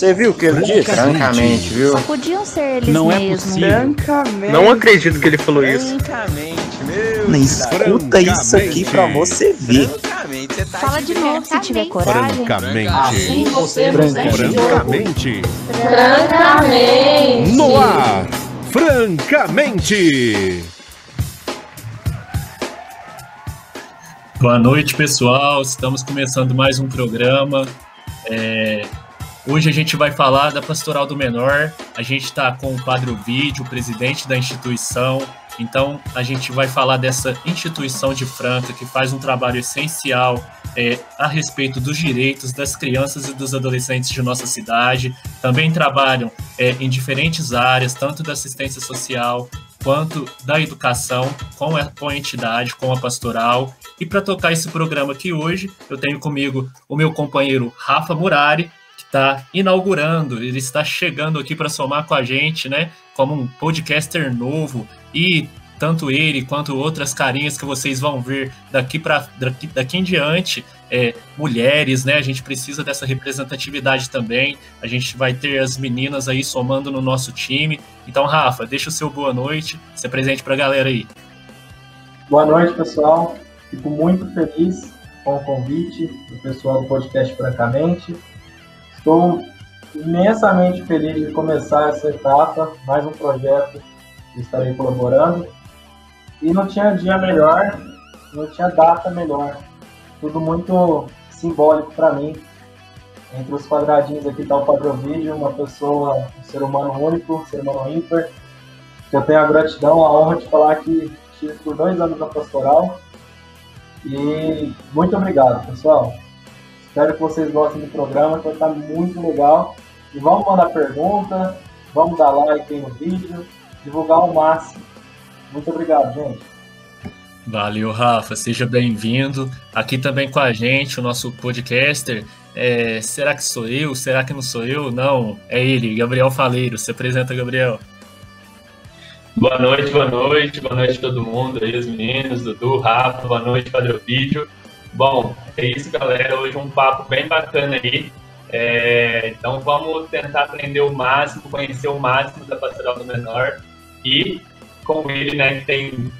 Você viu o que ele disse? Francamente, viu? Só podiam ser eles Não é mesmos. possível. Francamente. Não acredito que ele falou isso. Francamente, meu. Nem escuta isso aqui pra você ver. Francamente, você tá Fala de novo se tiver coragem. Francamente. você Francamente. Francamente. No ar. Francamente. Boa noite, pessoal. Estamos começando mais um programa. É, Hoje a gente vai falar da Pastoral do Menor. A gente está com o Padre Ovídio, presidente da instituição. Então a gente vai falar dessa instituição de Franca que faz um trabalho essencial é, a respeito dos direitos das crianças e dos adolescentes de nossa cidade. Também trabalham é, em diferentes áreas, tanto da assistência social quanto da educação, com a, com a entidade, com a pastoral. E para tocar esse programa aqui hoje, eu tenho comigo o meu companheiro Rafa Murari, está inaugurando, ele está chegando aqui para somar com a gente, né, como um podcaster novo e tanto ele quanto outras carinhas que vocês vão ver daqui para daqui, daqui em diante, é, mulheres, né? A gente precisa dessa representatividade também. A gente vai ter as meninas aí somando no nosso time. Então, Rafa, deixa o seu boa noite, se apresente para a galera aí. Boa noite, pessoal. Fico muito feliz com o convite do pessoal do podcast Francamente. Estou imensamente feliz de começar essa etapa, mais um projeto que estarei colaborando. E não tinha dia melhor, não tinha data melhor. Tudo muito simbólico para mim. Entre os quadradinhos aqui está o Padre Ovidio, uma pessoa, um ser humano único, um ser humano ímpar. Que eu tenho a gratidão, a honra de falar que estive por dois anos na pastoral. E muito obrigado, pessoal. Espero que vocês gostem do programa, que vai estar muito legal. E vamos mandar pergunta, vamos dar like aí no vídeo, divulgar ao máximo. Muito obrigado, gente. Valeu, Rafa. Seja bem-vindo. Aqui também com a gente, o nosso podcaster. É, será que sou eu? Será que não sou eu? Não, é ele, Gabriel Faleiro. Se apresenta, Gabriel. Boa noite, boa noite, boa noite a todo mundo aí, os meninos, Dudu, Rafa, boa noite, Padre Vídeo. Bom, é isso, galera. Hoje um papo bem bacana aí. É, então vamos tentar aprender o máximo, conhecer o máximo da Pastoral do Menor e com ele, né, que tem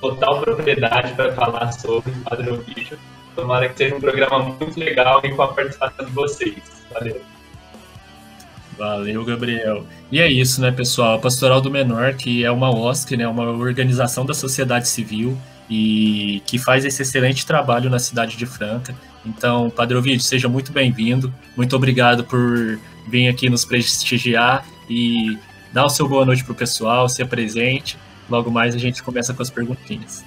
total propriedade para falar sobre o Padre Vídeo. Tomara que seja um programa muito legal e com a participação de vocês. Valeu. Valeu, Gabriel. E é isso, né, pessoal? A Pastoral do Menor, que é uma OSC, né, uma organização da sociedade civil e que faz esse excelente trabalho na cidade de Franca. Então, Padre Ovidio, seja muito bem-vindo. Muito obrigado por vir aqui nos prestigiar e dar o seu boa noite para o pessoal, se apresente. Logo mais a gente começa com as perguntinhas.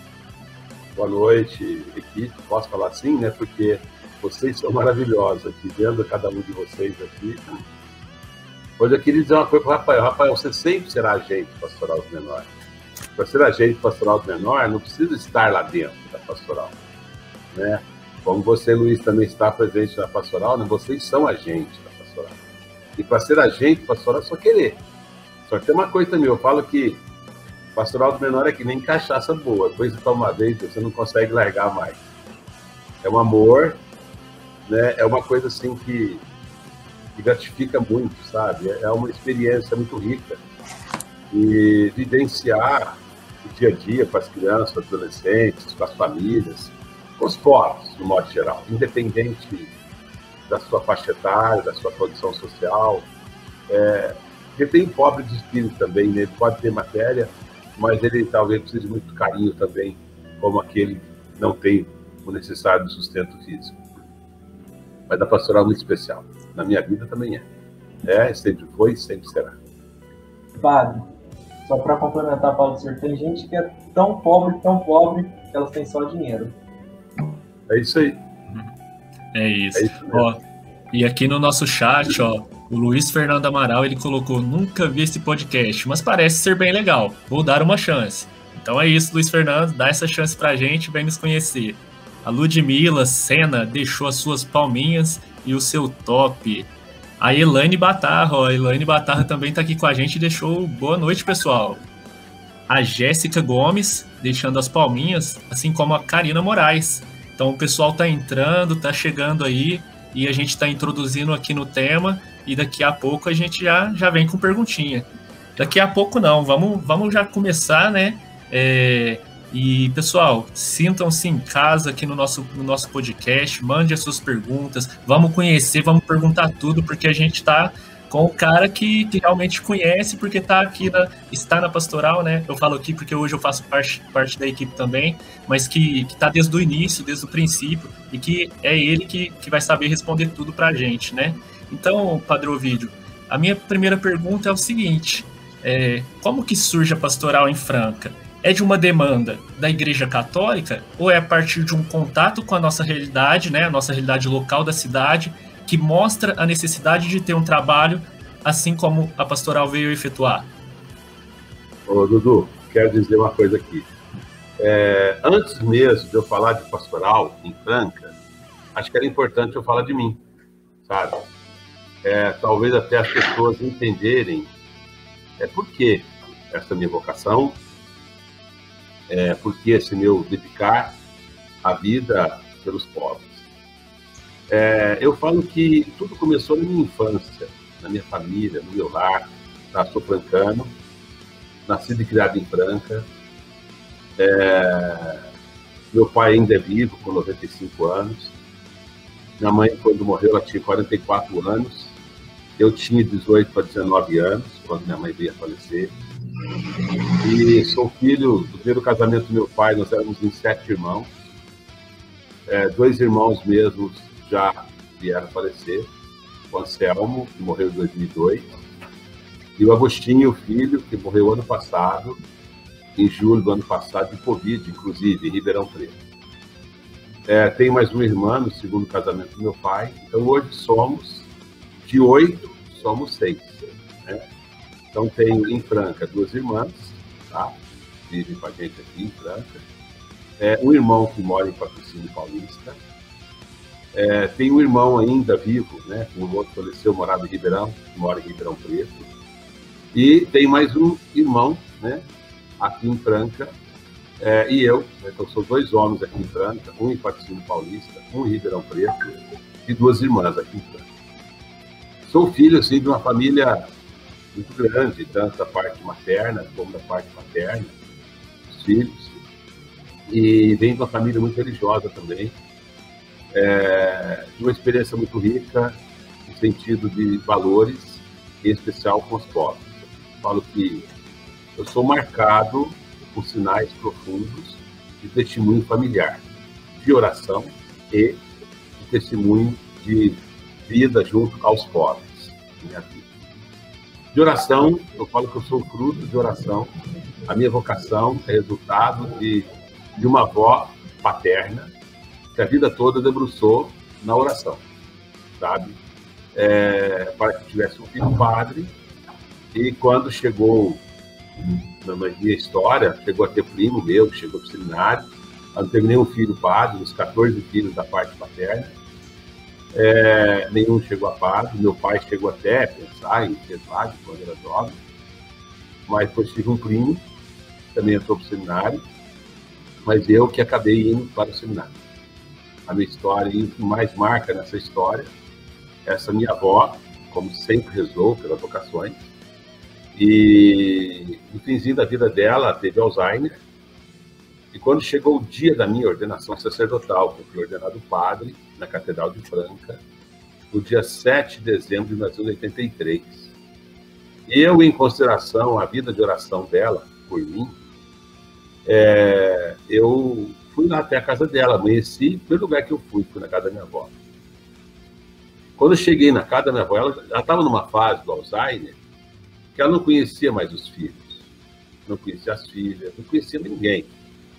Boa noite, equipe. Posso falar assim, né? Porque vocês são maravilhosos aqui, vendo cada um de vocês aqui. Hoje eu queria dizer uma coisa para o Rafael. Rafael, você sempre será agente pastoral do menor. Para ser agente pastoral do menor, não precisa estar lá dentro da pastoral. Né? Como você, Luiz, também está presente na pastoral, né? vocês são agentes da pastoral. E para ser agente pastoral é só querer. Só que tem uma coisa também, eu falo que pastoral do menor é que nem cachaça boa. Depois de uma vez, você não consegue largar mais. É um amor, né? é uma coisa assim que que gratifica muito, sabe? É uma experiência muito rica. E vivenciar dia a dia com as crianças, adolescentes, com as famílias, com os povos, no modo geral, independente da sua faixa etária, da sua condição social. É, porque tem pobre de espírito também, né? ele pode ter matéria, mas ele talvez precise de muito carinho também, como aquele que não tem o necessário sustento físico. Mas a pastoral é muito especial na minha vida também é. É, sempre foi e sempre será. Padre, só para complementar, Paulo Senhor, tem gente que é tão pobre, tão pobre, que elas têm só dinheiro. É isso aí. É isso. É isso ó, e aqui no nosso chat, ó, o Luiz Fernando Amaral, ele colocou, nunca vi esse podcast, mas parece ser bem legal. Vou dar uma chance. Então é isso, Luiz Fernando, dá essa chance pra gente, vem nos conhecer. A Ludmilla Senna deixou as suas palminhas e o seu top. A Elaine Batarra, ó, a Elaine Batarra também tá aqui com a gente e deixou boa noite, pessoal. A Jéssica Gomes deixando as palminhas, assim como a Karina Moraes. Então o pessoal tá entrando, tá chegando aí e a gente tá introduzindo aqui no tema e daqui a pouco a gente já, já vem com perguntinha. Daqui a pouco não, vamos, vamos já começar, né? É, e pessoal, sintam-se em casa aqui no nosso, no nosso podcast, mande as suas perguntas, vamos conhecer, vamos perguntar tudo, porque a gente está com o cara que, que realmente conhece, porque tá aqui na, está na pastoral, né? Eu falo aqui porque hoje eu faço parte, parte da equipe também, mas que, que tá desde o início, desde o princípio, e que é ele que, que vai saber responder tudo pra gente, né? Então, Padre Ovídio, a minha primeira pergunta é o seguinte: é, como que surge a pastoral em Franca? É de uma demanda da Igreja Católica ou é a partir de um contato com a nossa realidade, né, a nossa realidade local da cidade, que mostra a necessidade de ter um trabalho assim como a pastoral veio efetuar? Ô, Dudu, quero dizer uma coisa aqui. É, antes mesmo de eu falar de pastoral em Franca, acho que era importante eu falar de mim, sabe? É, talvez até as pessoas entenderem é, por que essa minha vocação, é, por que esse meu dedicar a vida pelos pobres. É, eu falo que tudo começou na minha infância, na minha família, no meu lar. Tá? Sou francano, nascido e criado em Franca. É, meu pai ainda é vivo, com 95 anos. Minha mãe, quando morreu, ela tinha 44 anos. Eu tinha 18 para 19 anos, quando minha mãe veio a falecer. E sou filho do primeiro casamento do meu pai, nós éramos em sete irmãos. É, dois irmãos mesmos já vieram falecer. O Anselmo, que morreu em 2002, e o Agostinho, filho, que morreu ano passado, em julho do ano passado, de Covid, inclusive, em Ribeirão Preto. É, tenho mais uma irmã no segundo casamento do meu pai, então hoje somos, de oito, somos seis. Né? Então tenho em Franca duas irmãs, tá? vivem com a gente aqui em Franca, é, um irmão que mora em Patrocínio Paulista, é, tem um irmão ainda vivo, né? Um outro faleceu, morava em Ribeirão, mora em Ribeirão Preto. E tem mais um irmão, né? Aqui em Franca. É, e eu, né, então são dois homens aqui em Franca, um em Patrocínio Paulista, um em Ribeirão Preto, e duas irmãs aqui em Franca. Sou filho, assim, de uma família muito grande, tanto da parte materna como da parte paterna, os filhos. E vem de uma família muito religiosa também, é, uma experiência muito rica no sentido de valores, em especial com os pobres. Falo que eu sou marcado por sinais profundos de testemunho familiar, de oração e de testemunho de vida junto aos pobres, minha vida. De oração, eu falo que eu sou fruto de oração. A minha vocação é resultado de, de uma avó paterna que a vida toda debruçou na oração, sabe? É, para que tivesse um filho padre, e quando chegou na minha história, chegou a ter primo meu, que chegou para o seminário, eu teve nenhum filho padre, os 14 filhos da parte paterna, é, nenhum chegou a padre, meu pai chegou até a pensar em ser padre quando era jovem, mas depois tive um primo, também entrou para o seminário, mas eu que acabei indo para o seminário. A minha história e o que mais marca nessa história, essa minha avó, como sempre rezou pelas vocações, e no finzinho da vida dela teve Alzheimer, e quando chegou o dia da minha ordenação sacerdotal, que eu fui ordenado padre na Catedral de Franca, no dia 7 de dezembro de 1983. Eu, em consideração à vida de oração dela, por mim, é, eu fui lá até a casa dela, amanheci, pelo lugar que eu fui, fui na casa da minha avó. Quando eu cheguei na casa da minha avó, ela estava numa fase do Alzheimer que ela não conhecia mais os filhos, não conhecia as filhas, não conhecia ninguém.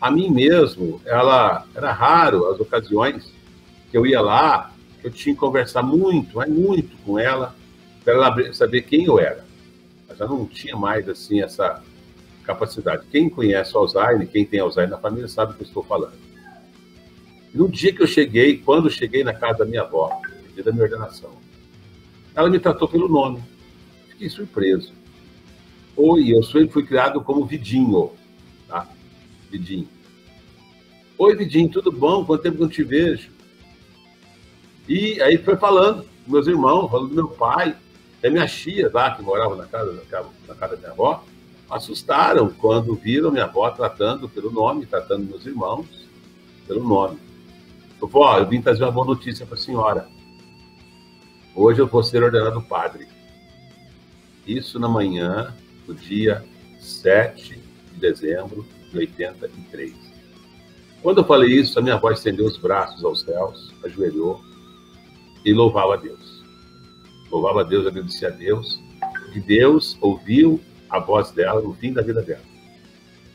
A mim mesmo, ela era raro as ocasiões eu ia lá, eu tinha que conversar muito, mas muito com ela, para ela saber quem eu era. Mas ela não tinha mais assim essa capacidade. Quem conhece o Alzheimer, quem tem Alzheimer na família, sabe o que eu estou falando. No dia que eu cheguei, quando eu cheguei na casa da minha avó, dia da minha ordenação, ela me tratou pelo nome. Fiquei surpreso. Oi, eu sempre fui criado como Vidinho, tá? Vidinho. Oi, Vidinho, tudo bom? Quanto tempo que eu não te vejo? E aí foi falando, meus irmãos, falando do meu pai. E minhas tias lá, que moravam na casa, na casa da minha avó, assustaram quando viram minha avó tratando pelo nome, tratando meus irmãos pelo nome. Eu eu vim trazer uma boa notícia para a senhora. Hoje eu vou ser ordenado padre. Isso na manhã do dia 7 de dezembro de 83. Quando eu falei isso, a minha avó estendeu os braços aos céus, ajoelhou e louvava a Deus. Louvava a Deus, agradecia a Deus, que Deus ouviu a voz dela no fim da vida dela.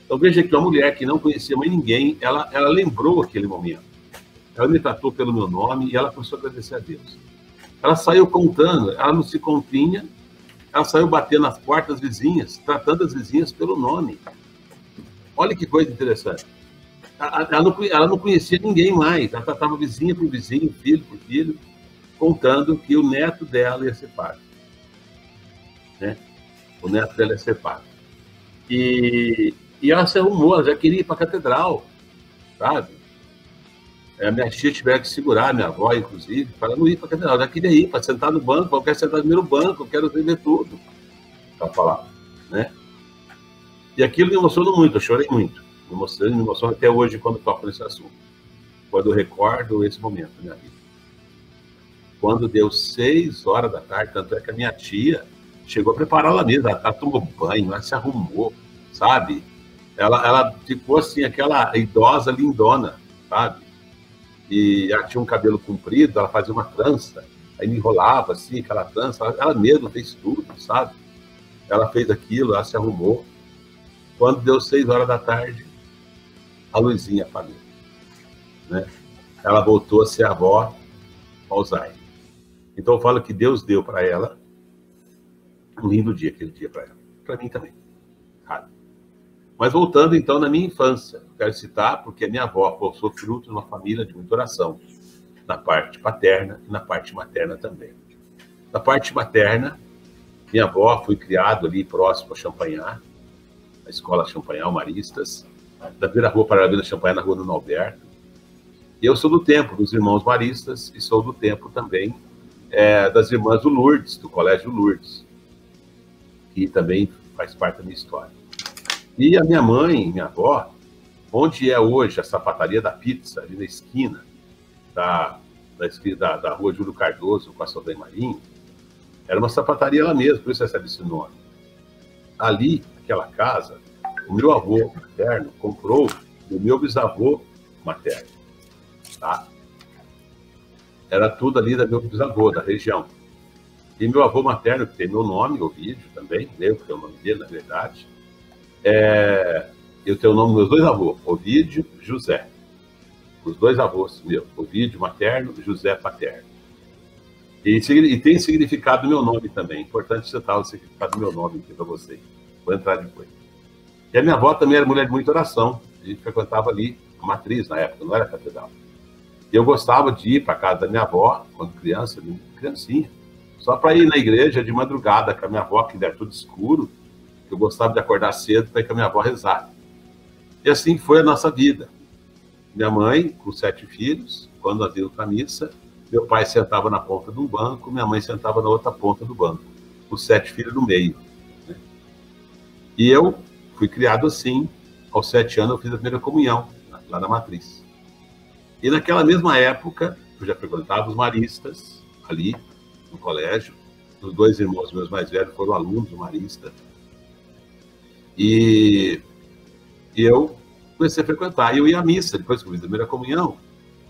Então veja que uma mulher que não conhecia mais ninguém, ela, ela lembrou aquele momento. Ela me tratou pelo meu nome e ela começou a agradecer a Deus. Ela saiu contando, ela não se continha, ela saiu batendo nas portas vizinhas, tratando as vizinhas pelo nome. Olha que coisa interessante. Ela não, ela não conhecia ninguém mais, ela tratava vizinha por vizinho, filho por filho, contando que o neto dela ia ser padre. Né? O neto dela ia ser padre. E, e ela se arrumou, ela já queria ir para a catedral, sabe? A minha tia tiver que segurar, minha avó, inclusive, para não ir para a catedral. Ela queria ir, para sentar no banco, eu quero sentar no banco, eu quero ver tudo. Para falar, né? E aquilo me emocionou muito, eu chorei muito. Me emocionou, me emocionou até hoje quando toco nesse assunto. Quando eu recordo esse momento da minha vida. Quando deu seis horas da tarde, tanto é que a minha tia chegou a preparar a mesa, ela tomou banho, ela se arrumou, sabe? Ela, ela ficou assim, aquela idosa lindona, sabe? E ela tinha um cabelo comprido, ela fazia uma trança, aí me enrolava assim, aquela trança, ela, ela mesma fez tudo, sabe? Ela fez aquilo, ela se arrumou. Quando deu seis horas da tarde, a Luizinha falou. Né? Ela voltou a ser avó Alzheimer. Então eu falo que Deus deu para ela um lindo dia, aquele dia para ela. Para mim também. Mas voltando então na minha infância, quero citar porque a minha avó possui fruto de uma família de muita oração, na parte paterna e na parte materna também. Na parte materna, minha avó foi criado ali próximo a Champanhar, a escola Champanhar Maristas, da Vila Rua para a Vila Champanhar, na Rua do Norberto. E eu sou do tempo dos irmãos Maristas e sou do tempo também é, das irmãs do Lourdes, do Colégio Lourdes, que também faz parte da minha história. E a minha mãe, minha avó, onde é hoje a sapataria da pizza, ali na esquina da, da, da, da rua Júlio Cardoso com a Saldanha Marinho, era uma sapataria lá mesmo, por isso recebe esse nome. Ali, aquela casa, o meu avô materno comprou do meu bisavô materno. Tá? Era tudo ali da meu bisavô, da região. E meu avô materno, que tem meu nome, Ovídio também, eu que é o nome dele, na verdade, é, eu tenho o nome dos meus dois avôs, Ovídio José. Os dois avós meus, Ovídio materno, José paterno. E, e tem significado do meu nome também. Importante citar o significado do meu nome aqui para vocês. Vou entrar depois. E a minha avó também era mulher de muita oração. A gente frequentava ali a matriz na época, não era catedral. Eu gostava de ir para casa da minha avó, quando criança, criancinha, só para ir na igreja de madrugada com a minha avó, que era tudo escuro, que eu gostava de acordar cedo para ir com a minha avó rezar. E assim foi a nossa vida. Minha mãe, com sete filhos, quando nós íamos para a missa, meu pai sentava na ponta de um banco, minha mãe sentava na outra ponta do banco, os sete filhos no meio. Né? E eu fui criado assim, aos sete anos eu fiz a primeira comunhão, lá na matriz. E naquela mesma época, eu já frequentava os maristas, ali, no colégio. Os dois irmãos meus mais velhos foram alunos do marista. E, e eu comecei a frequentar. E eu ia à missa, depois que eu fiz a primeira comunhão,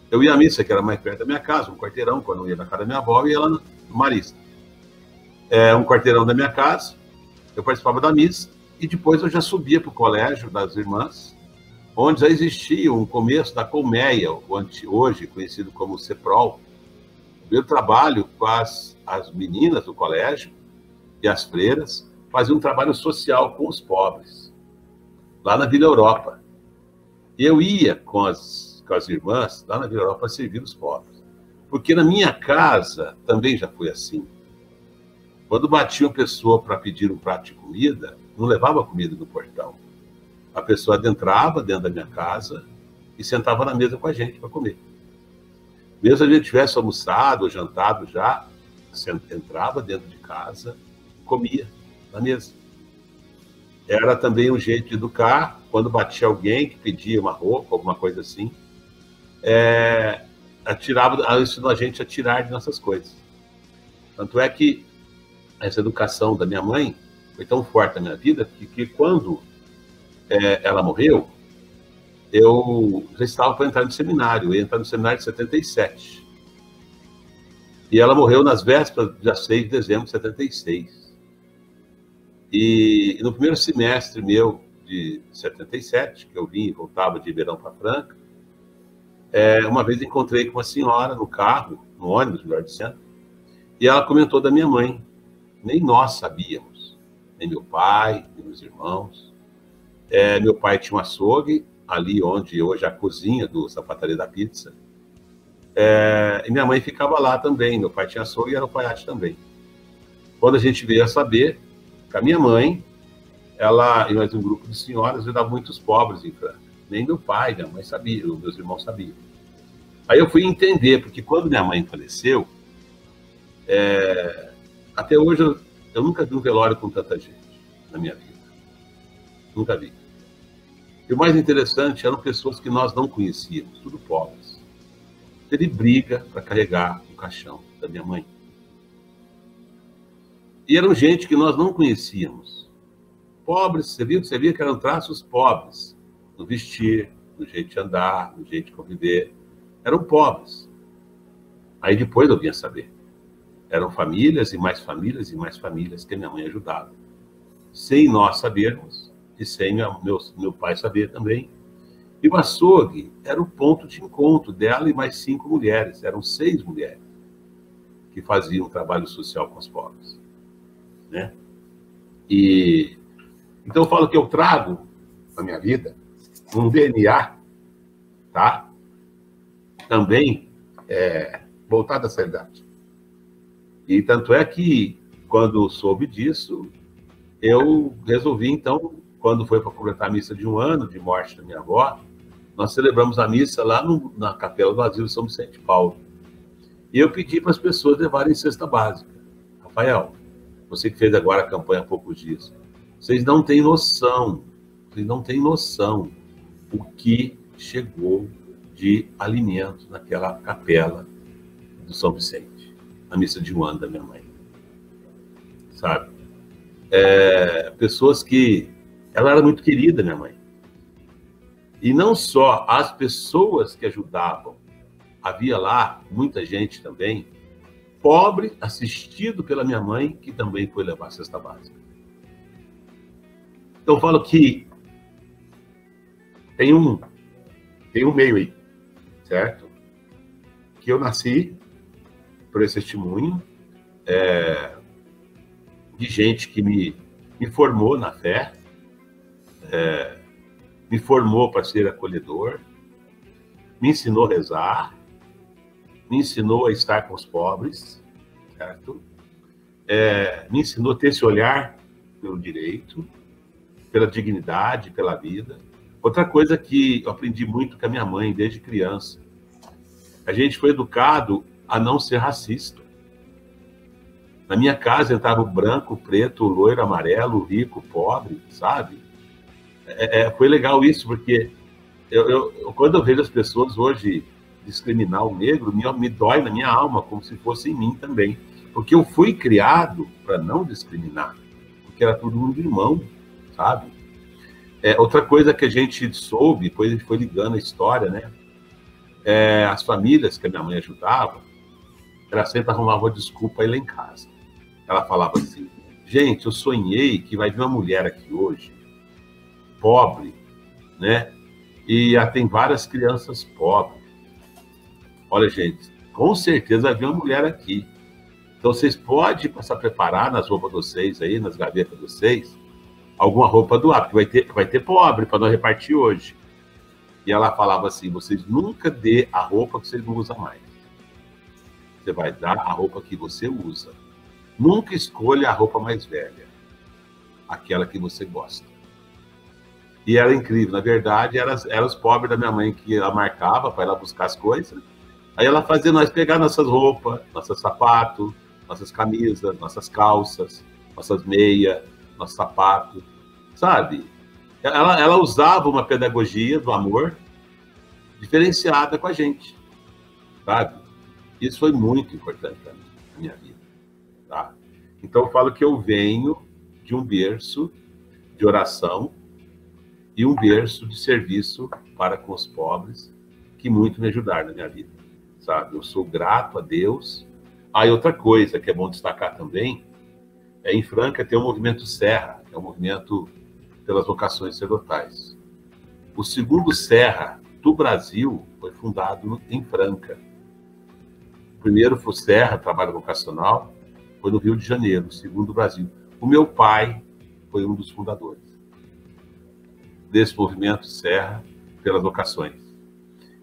eu ia à missa, que era mais perto da minha casa, um quarteirão, quando eu ia na casa da minha avó, ia lá no Marista. É, um quarteirão da minha casa, eu participava da missa, e depois eu já subia para o colégio das irmãs, onde já existia um começo da colmeia, hoje conhecido como CEPROL. O meu trabalho com as, as meninas do colégio e as freiras fazia um trabalho social com os pobres, lá na Vila Europa. Eu ia com as, com as irmãs lá na Vila Europa servir os pobres. Porque na minha casa também já foi assim. Quando batia uma pessoa para pedir um prato de comida, não levava comida no portão a pessoa adentrava dentro da minha casa e sentava na mesa com a gente para comer. Mesmo a gente tivesse almoçado, jantado já, entrava dentro de casa, comia na mesa. Era também um jeito de educar, quando batia alguém que pedia uma roupa, alguma coisa assim, é, atirava, ela ensinou a gente a tirar de nossas coisas. Tanto é que essa educação da minha mãe foi tão forte na minha vida que, que quando é, ela morreu, eu já estava para entrar no seminário, eu ia entrar no seminário de 77. E ela morreu nas vésperas, dia 6 de dezembro de 76. E no primeiro semestre meu de 77, que eu vim e voltava de Ribeirão para Franca, é, uma vez encontrei com uma senhora no carro, no ônibus, melhor dizendo, e ela comentou da minha mãe. Nem nós sabíamos, nem meu pai, nem meus irmãos. É, meu pai tinha um açougue, ali onde hoje é a cozinha do Sapataria da Pizza. É, e minha mãe ficava lá também. Meu pai tinha açougue e era alfaiate também. Quando a gente veio a saber, que a minha mãe, ela e mais um grupo de senhoras ajudavam muitos pobres em Franca. Nem meu pai, minha mãe sabia, meus irmãos sabiam. Aí eu fui entender, porque quando minha mãe faleceu, é, até hoje eu, eu, nunca vi um velório com tanta gente na minha vida. Nunca vi. E o mais interessante eram pessoas que nós não conhecíamos, tudo pobres. Teve briga para carregar o caixão da minha mãe. E eram gente que nós não conhecíamos. Pobres, você viu, você via que eram traços pobres no vestir, no jeito de andar, no jeito de conviver. Eram pobres. Aí depois eu vinha saber. Eram famílias e mais famílias e mais famílias que minha mãe ajudava. Sem nós sabermos, e sem meu, meu, pai saber também. E o açougue era o ponto de encontro dela e mais cinco mulheres. Eram seis mulheres que faziam trabalho social com os pobres. Né? E então eu falo que eu trago na minha vida um DNA, tá? Também é, voltado a essa idade. E tanto é que, quando soube disso, eu resolvi, então, quando foi para completar a missa de um ano de morte da minha avó, nós celebramos a missa lá no, na capela do Asilo São Vicente Paulo. E eu pedi para as pessoas levarem cesta básica. Rafael, você que fez agora a campanha há poucos dias, vocês não têm noção, vocês não têm noção o que chegou de alimento naquela capela do São Vicente, na missa de um ano da minha mãe. Sabe? É, pessoas que. Ela era muito querida, minha mãe. E não só as pessoas que ajudavam, havia lá muita gente também, pobre, assistido pela minha mãe, que também foi levar a cesta básica. Então, eu falo que tem um, tem um meio aí, certo? Que eu nasci por esse testemunho é, de gente que me, me formou na fé, é, me formou para ser acolhedor, me ensinou a rezar, me ensinou a estar com os pobres, certo? É, me ensinou a ter esse olhar pelo direito, pela dignidade, pela vida. Outra coisa que eu aprendi muito com a minha mãe desde criança, a gente foi educado a não ser racista. Na minha casa entrava o branco, o preto, o loiro, o amarelo, o rico, o pobre, sabe? É, é, foi legal isso, porque eu, eu, quando eu vejo as pessoas hoje discriminar o negro, me, me dói na minha alma, como se fosse em mim também. Porque eu fui criado para não discriminar, porque era todo mundo irmão, sabe? É, outra coisa que a gente soube, depois a gente foi ligando a história, né? É, as famílias que a minha mãe ajudava, ela sempre arrumava uma desculpa ir lá em casa. Ela falava assim: gente, eu sonhei que vai vir uma mulher aqui hoje, pobre, né? E já tem várias crianças pobres. Olha, gente, com certeza vai vir uma mulher aqui. Então vocês podem passar a preparar nas roupas de vocês aí, nas gavetas de vocês, alguma roupa doar, porque vai ter, vai ter pobre para nós repartir hoje. E ela falava assim: vocês nunca dê a roupa que vocês não usam mais. Você vai dar a roupa que você usa. Nunca escolha a roupa mais velha, aquela que você gosta. E era incrível, na verdade, eram era os pobres da minha mãe que ela marcava para ela buscar as coisas. Aí ela fazia nós pegar nossas roupas, nossos sapatos, nossas camisas, nossas calças, nossas meias, nosso sapato, sabe? Ela, ela usava uma pedagogia do amor diferenciada com a gente, sabe? Isso foi muito importante para mim, na minha vida, tá? Então eu falo que eu venho de um berço de oração e um berço de serviço para com os pobres que muito me ajudaram na minha vida, sabe? Eu sou grato a Deus. Ah, e outra coisa que é bom destacar também, é em Franca tem o movimento Serra, que é o movimento pelas vocações sacerdotais. O segundo Serra do Brasil foi fundado em Franca. O primeiro foi Serra, trabalho vocacional, foi no Rio de Janeiro, o segundo Brasil. O meu pai foi um dos fundadores desse movimento Serra pelas vocações.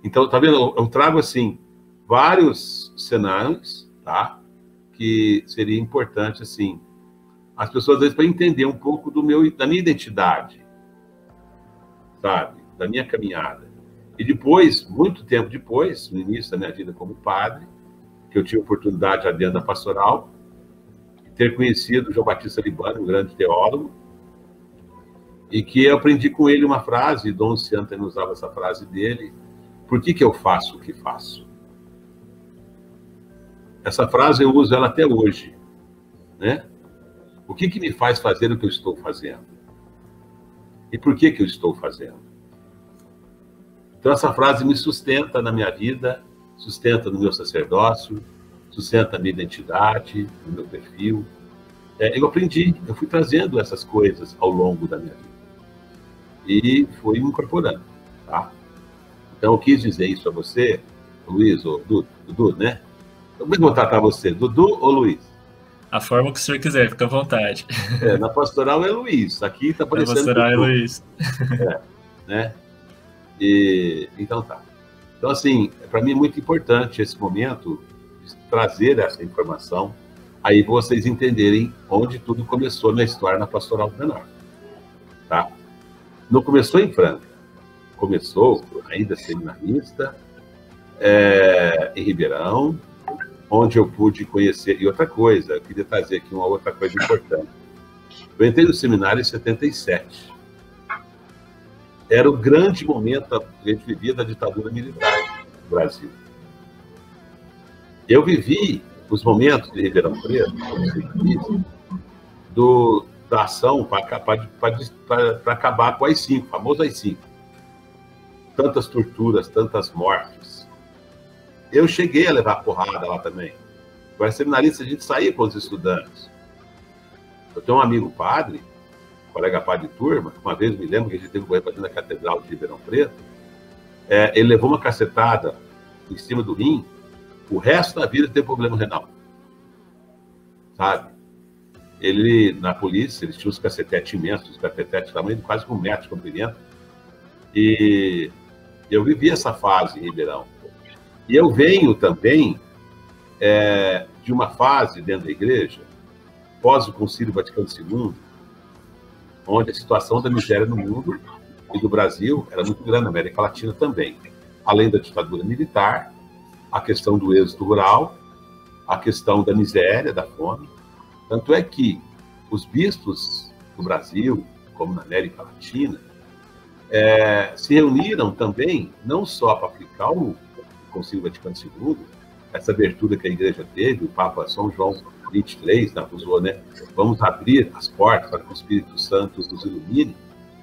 Então, tá vendo? Eu trago assim vários cenários, tá? Que seria importante assim as pessoas às vezes para entender um pouco do meu da minha identidade, sabe? Da minha caminhada. E depois, muito tempo depois, no início da minha vida como padre, que eu tive oportunidade já dentro da pastoral, ter conhecido João Batista Libano, um grande teólogo, e que eu aprendi com ele uma frase, Dom também usava essa frase dele, por que, que eu faço o que faço? Essa frase eu uso ela até hoje, né? O que, que me faz fazer o que eu estou fazendo? E por que, que eu estou fazendo? Então, essa frase me sustenta na minha vida, sustenta no meu sacerdócio, sustenta a minha identidade, no meu perfil. É, eu aprendi, eu fui trazendo essas coisas ao longo da minha vida e fui me incorporando, tá? Então, eu quis dizer isso a você, Luiz, ou Dudu, Dudu né? Que vou tratar você, Dudu ou Luiz? A forma que o senhor quiser, fica à vontade. É, na pastoral é Luiz, aqui está aparecendo. Na pastoral Dudu. é Luiz. É, né? E, então tá. Então, assim, para mim é muito importante esse momento trazer essa informação, aí vocês entenderem onde tudo começou na história na pastoral do menor. Tá? Não começou em Franca, começou ainda seminarista, é, em Ribeirão, onde eu pude conhecer. E outra coisa, eu queria trazer aqui uma outra coisa importante. Eu entrei no seminário em 77. Era o grande momento que a gente vivia da ditadura militar no Brasil. Eu vivi os momentos de Ribeirão Preto, do, da ação para acabar com as cinco, famoso as cinco. Tantas torturas, tantas mortes. Eu cheguei a levar porrada lá também. Para seminarista, a gente saía com os estudantes. Eu tenho um amigo padre, colega padre de turma, uma vez me lembro que a gente teve que correr para Catedral de Ribeirão Preto. É, ele levou uma cacetada em cima do rim, o resto da vida tem problema renal. Sabe? Ele, na polícia, eles tinham os cacetetes imensos, os cacetetes de tamanho quase um metro de comprimento. E eu vivi essa fase em Ribeirão. E eu venho também é, de uma fase dentro da igreja, pós o Concílio Vaticano II, onde a situação da miséria no mundo e do Brasil era muito grande, na América Latina também. Além da ditadura militar, a questão do êxodo rural, a questão da miséria, da fome. Tanto é que os bispos do Brasil, como na América Latina, é, se reuniram também, não só para aplicar o Concílio Vaticano II, essa abertura que a igreja teve, o Papa São João 23 né, usou, né? Vamos abrir as portas para que o Espírito Santo nos ilumine,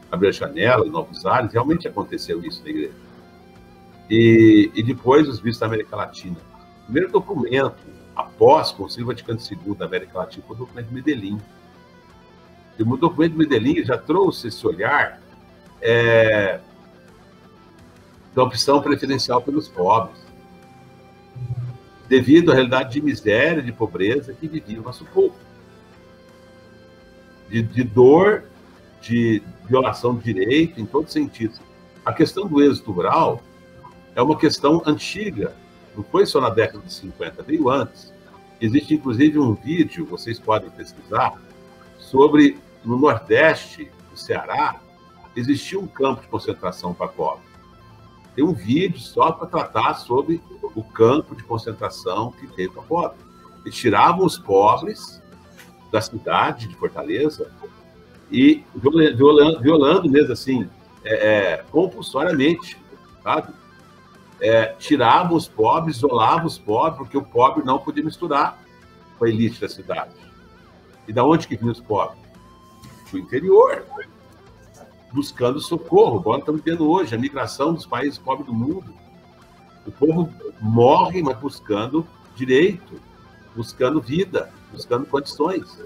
abrir a janela, novos ares. Realmente aconteceu isso na igreja. E, e depois os bispos da América Latina. O primeiro documento após o Concílio Vaticano II da América Latina foi o documento de Medellín. E o documento de Medellín já trouxe esse olhar é, da opção preferencial pelos pobres, devido à realidade de miséria, de pobreza que vivia o nosso povo. De, de dor, de violação de direito, em todo sentido. A questão do êxito rural é uma questão antiga, não foi só na década de 50, veio antes. Existe inclusive um vídeo, vocês podem pesquisar, sobre no Nordeste do Ceará, existia um campo de concentração para pobres. Tem um vídeo só para tratar sobre o campo de concentração que teve para pobres. Eles tiravam os pobres da cidade de Fortaleza e violando, violando mesmo assim, é, é, compulsoriamente, sabe? É, tiravam os pobres, isolavam os pobres, porque o pobre não podia misturar com a elite da cidade. E da onde que vinham os pobres? Do interior, buscando socorro, igual estamos vendo hoje, a migração dos países pobres do mundo. O povo morre, mas buscando direito, buscando vida, buscando condições.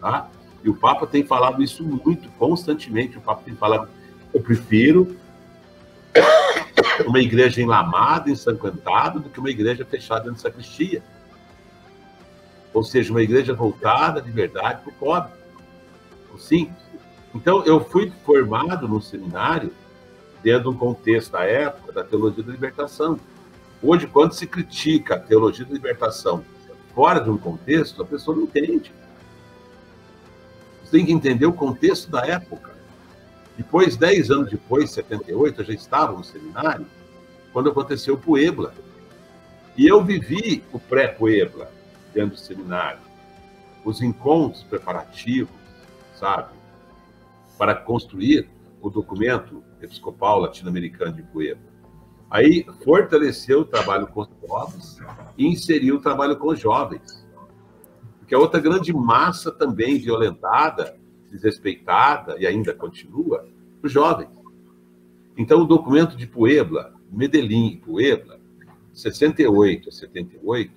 Tá? E o Papa tem falado isso muito, constantemente. O Papa tem falado: eu prefiro uma igreja enlamada, ensanguentada, do que uma igreja fechada dentro de sacristia. Ou seja, uma igreja voltada de verdade para o pobre, o simples. Então, eu fui formado no seminário dentro de um contexto da época da teologia da libertação. Hoje, quando se critica a teologia da libertação fora de um contexto, a pessoa não entende. Você tem que entender o contexto da época. Depois, dez anos depois, 78, eu já estava no seminário, quando aconteceu o Puebla. E eu vivi o pré-Puebla dentro do seminário. Os encontros preparativos, sabe? Para construir o documento episcopal latino-americano de Puebla. Aí fortaleceu o trabalho com os povos e inseriu o trabalho com os jovens. Porque a outra grande massa também violentada, desrespeitada e ainda continua, os jovens. Então, o documento de Puebla, Medellín e Puebla, 68 a 78,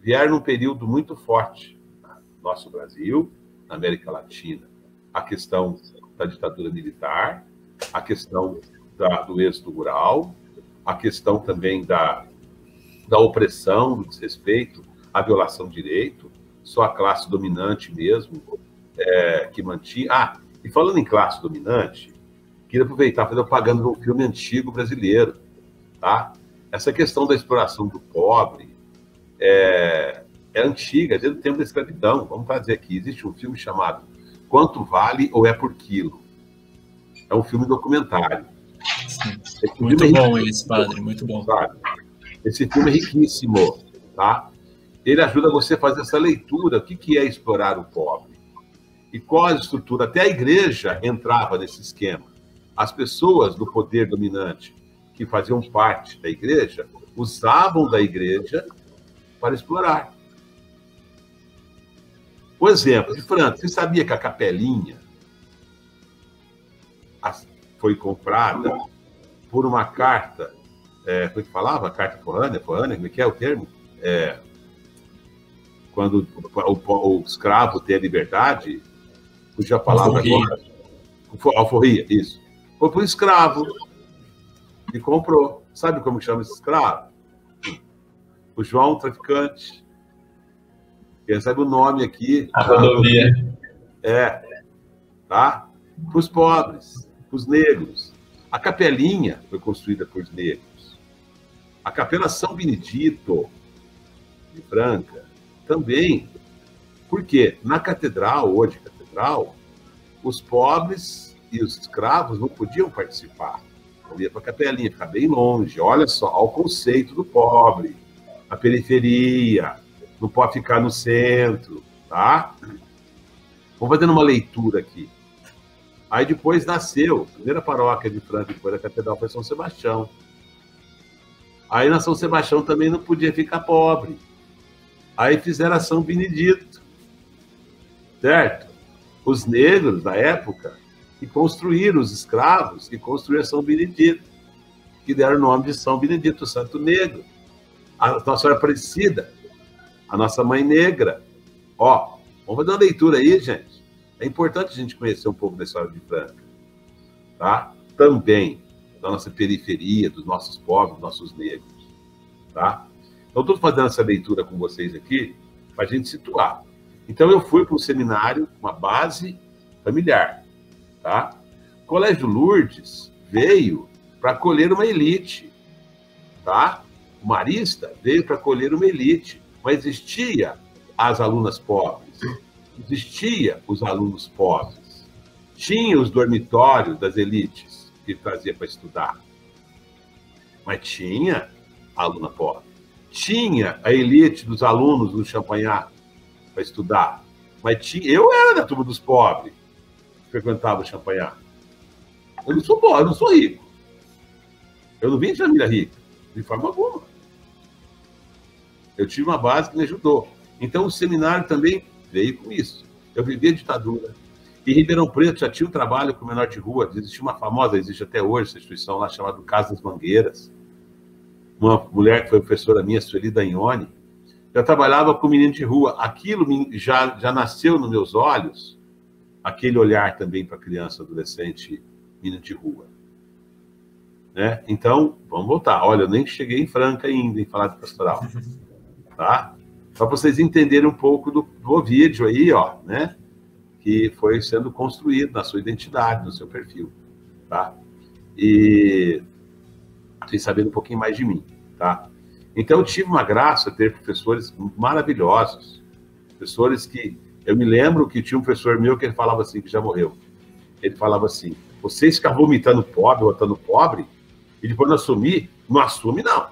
vieram num período muito forte no nosso Brasil, na América Latina. A questão da ditadura militar, a questão da, do êxodo rural, a questão também da, da opressão, do desrespeito, a violação de direito, só a classe dominante mesmo é, que mantinha. Ah, e falando em classe dominante, queria aproveitar fazer propaganda de um filme antigo brasileiro, tá? Essa questão da exploração do pobre é, é antiga, desde o tempo da escravidão. Vamos fazer aqui, existe um filme chamado Quanto Vale ou É por Quilo? É um filme documentário. Muito é bom esse, padre, muito bom. Sabe? Esse filme é riquíssimo, tá? Ele ajuda você a fazer essa leitura, o que, que é explorar o pobre. E qual a estrutura, até a igreja entrava nesse esquema. As pessoas do poder dominante, que faziam parte da igreja, usavam da igreja para explorar. Por exemplo, de França, você sabia que a capelinha foi comprada por uma carta, é, como é que falava? Carta forrânea, forrânea, como é que é o termo? É, quando o, o, o, escravo tem a liberdade, fugiu a palavra alforria. agora. Alforria, isso. Foi por escravo e comprou. Sabe como chama esse escravo? O João Traficante. Quem sabe o nome aqui? A rodovia. É. Tá? Para os pobres, para os negros. A capelinha foi construída por negros. A capela São Benedito, de Franca, também. Por quê? Na catedral, hoje catedral, os pobres e os escravos não podiam participar. Não ia para a capelinha, ficar bem longe. Olha só, ao conceito do pobre. A periferia, não pode ficar no centro, tá? Vamos fazendo uma leitura aqui. Aí depois nasceu, a primeira paróquia de Franca, depois da catedral, foi São Sebastião. Aí na São Sebastião também não podia ficar pobre. Aí fizeram a São Benedito. Certo? Os negros da época que construíram os escravos, que construíram São Benedito, que deram o nome de São Benedito, Santo Negro. A Nossa Senhora Aparecida, a nossa Mãe Negra. Ó, vamos fazer uma leitura aí, gente. É importante a gente conhecer um pouco da história de Franca, tá? Também da nossa periferia, dos nossos povos, dos nossos negros, tá? Então, estou fazendo essa leitura com vocês aqui para a gente situar. Então, eu fui para um seminário, uma base familiar, tá? O Colégio Lourdes veio para acolher uma elite, tá? O Marista veio para acolher uma elite, mas existia as alunas pobres, existia os alunos pobres, tinha os dormitórios das elites que trazia para estudar, mas tinha a aluna pobre, tinha a elite dos alunos do Champagnat para estudar. Mas tinha, eu era da turma dos pobres que frequentava o Champagnat. Eu não sou pobre, eu não sou rico. Eu não vim de família rica, de forma alguma. Eu tive uma base que me ajudou. Então o seminário também veio com isso. Eu vivi a ditadura. Em Ribeirão Preto já tinha um trabalho com menor de rua. Existia uma famosa, existe até hoje essa instituição lá chamada Casa das Mangueiras. Uma mulher que foi professora minha, Sueli Danhone, já trabalhava com menino de rua. Aquilo já, já nasceu nos meus olhos, aquele olhar também para criança, adolescente, menino de rua. Né? Então, vamos voltar. Olha, eu nem cheguei em Franca ainda em falar de pastoral. Tá? Só para vocês entenderem um pouco do, do vídeo aí, ó, né? Que foi sendo construído na sua identidade, no seu perfil, tá? E vocês sabendo um pouquinho mais de mim, tá? Então, eu tive uma graça ter professores maravilhosos, professores que eu me lembro que tinha um professor meu que ele falava assim, que já morreu. Ele falava assim: vocês ficam vomitando pobre, botando pobre, e depois não assumir, não assume, não.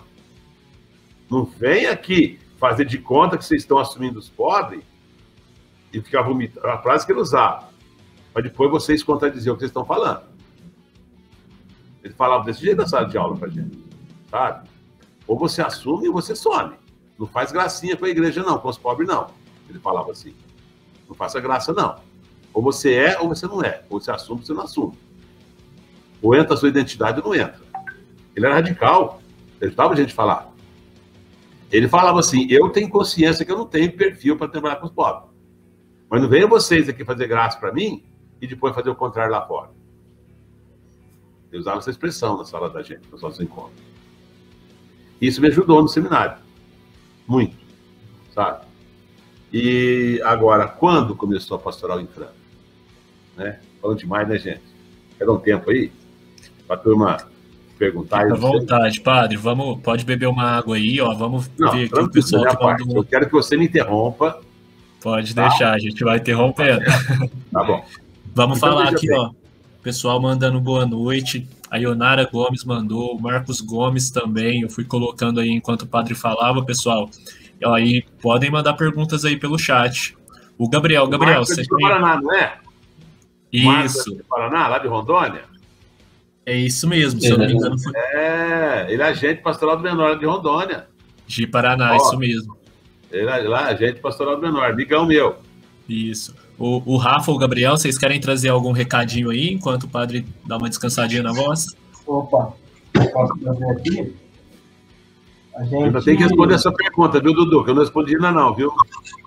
Não vem aqui fazer de conta que vocês estão assumindo os pobres e ficar vomitando. A frase que ele usava. Mas depois vocês contradiziam o que vocês estão falando. Ele falava desse jeito na sala de aula pra gente. Sabe? Ou você assume ou você some. Não faz gracinha com a igreja, não, com os pobres, não. Ele falava assim. Não faça graça, não. Ou você é ou você não é. Ou você assume ou você não assume. Ou entra a sua identidade ou não entra. Ele era radical. Ele ajudava a gente falar. Ele falava assim: eu tenho consciência que eu não tenho perfil para trabalhar com os pobres. Mas não venham vocês aqui fazer graça para mim e depois fazer o contrário lá fora. Ele usava essa expressão na sala da gente, nos nossos encontros. Isso me ajudou no seminário. Muito. Sabe? E agora, quando começou a pastoral em Franca? Né? Falando demais, né, gente? Quer dar um tempo aí? Para a turma perguntar. Fica à vontade, padre. Vamos, pode beber uma água aí, ó. Vamos Não, ver aqui o pessoal que mandou. Eu quero que você me interrompa. Pode tá? deixar, a gente vai interrompendo. Tá bom. Vamos então, falar aqui, bem. ó. Pessoal mandando boa noite. A Ionara Gomes mandou, o Marcos Gomes também. Eu fui colocando aí enquanto o padre falava, pessoal. E aí podem mandar perguntas aí pelo chat. O Gabriel, Gabriel, Marcos você é de Paraná, não é? Isso. Marcos de Paraná, lá de Rondônia? É isso mesmo, se eu não me engano. Foi... É, ele é agente pastoral do menor de Rondônia. De Paraná, Ó, isso mesmo. Ele é lá, agente pastoral do menor, amigão meu. Isso. O, o Rafa ou o Gabriel, vocês querem trazer algum recadinho aí, enquanto o padre dá uma descansadinha na voz? Opa, posso trazer aqui? A gente... Ainda tem que responder essa pergunta, viu, Dudu? Que eu não respondi ainda não, viu?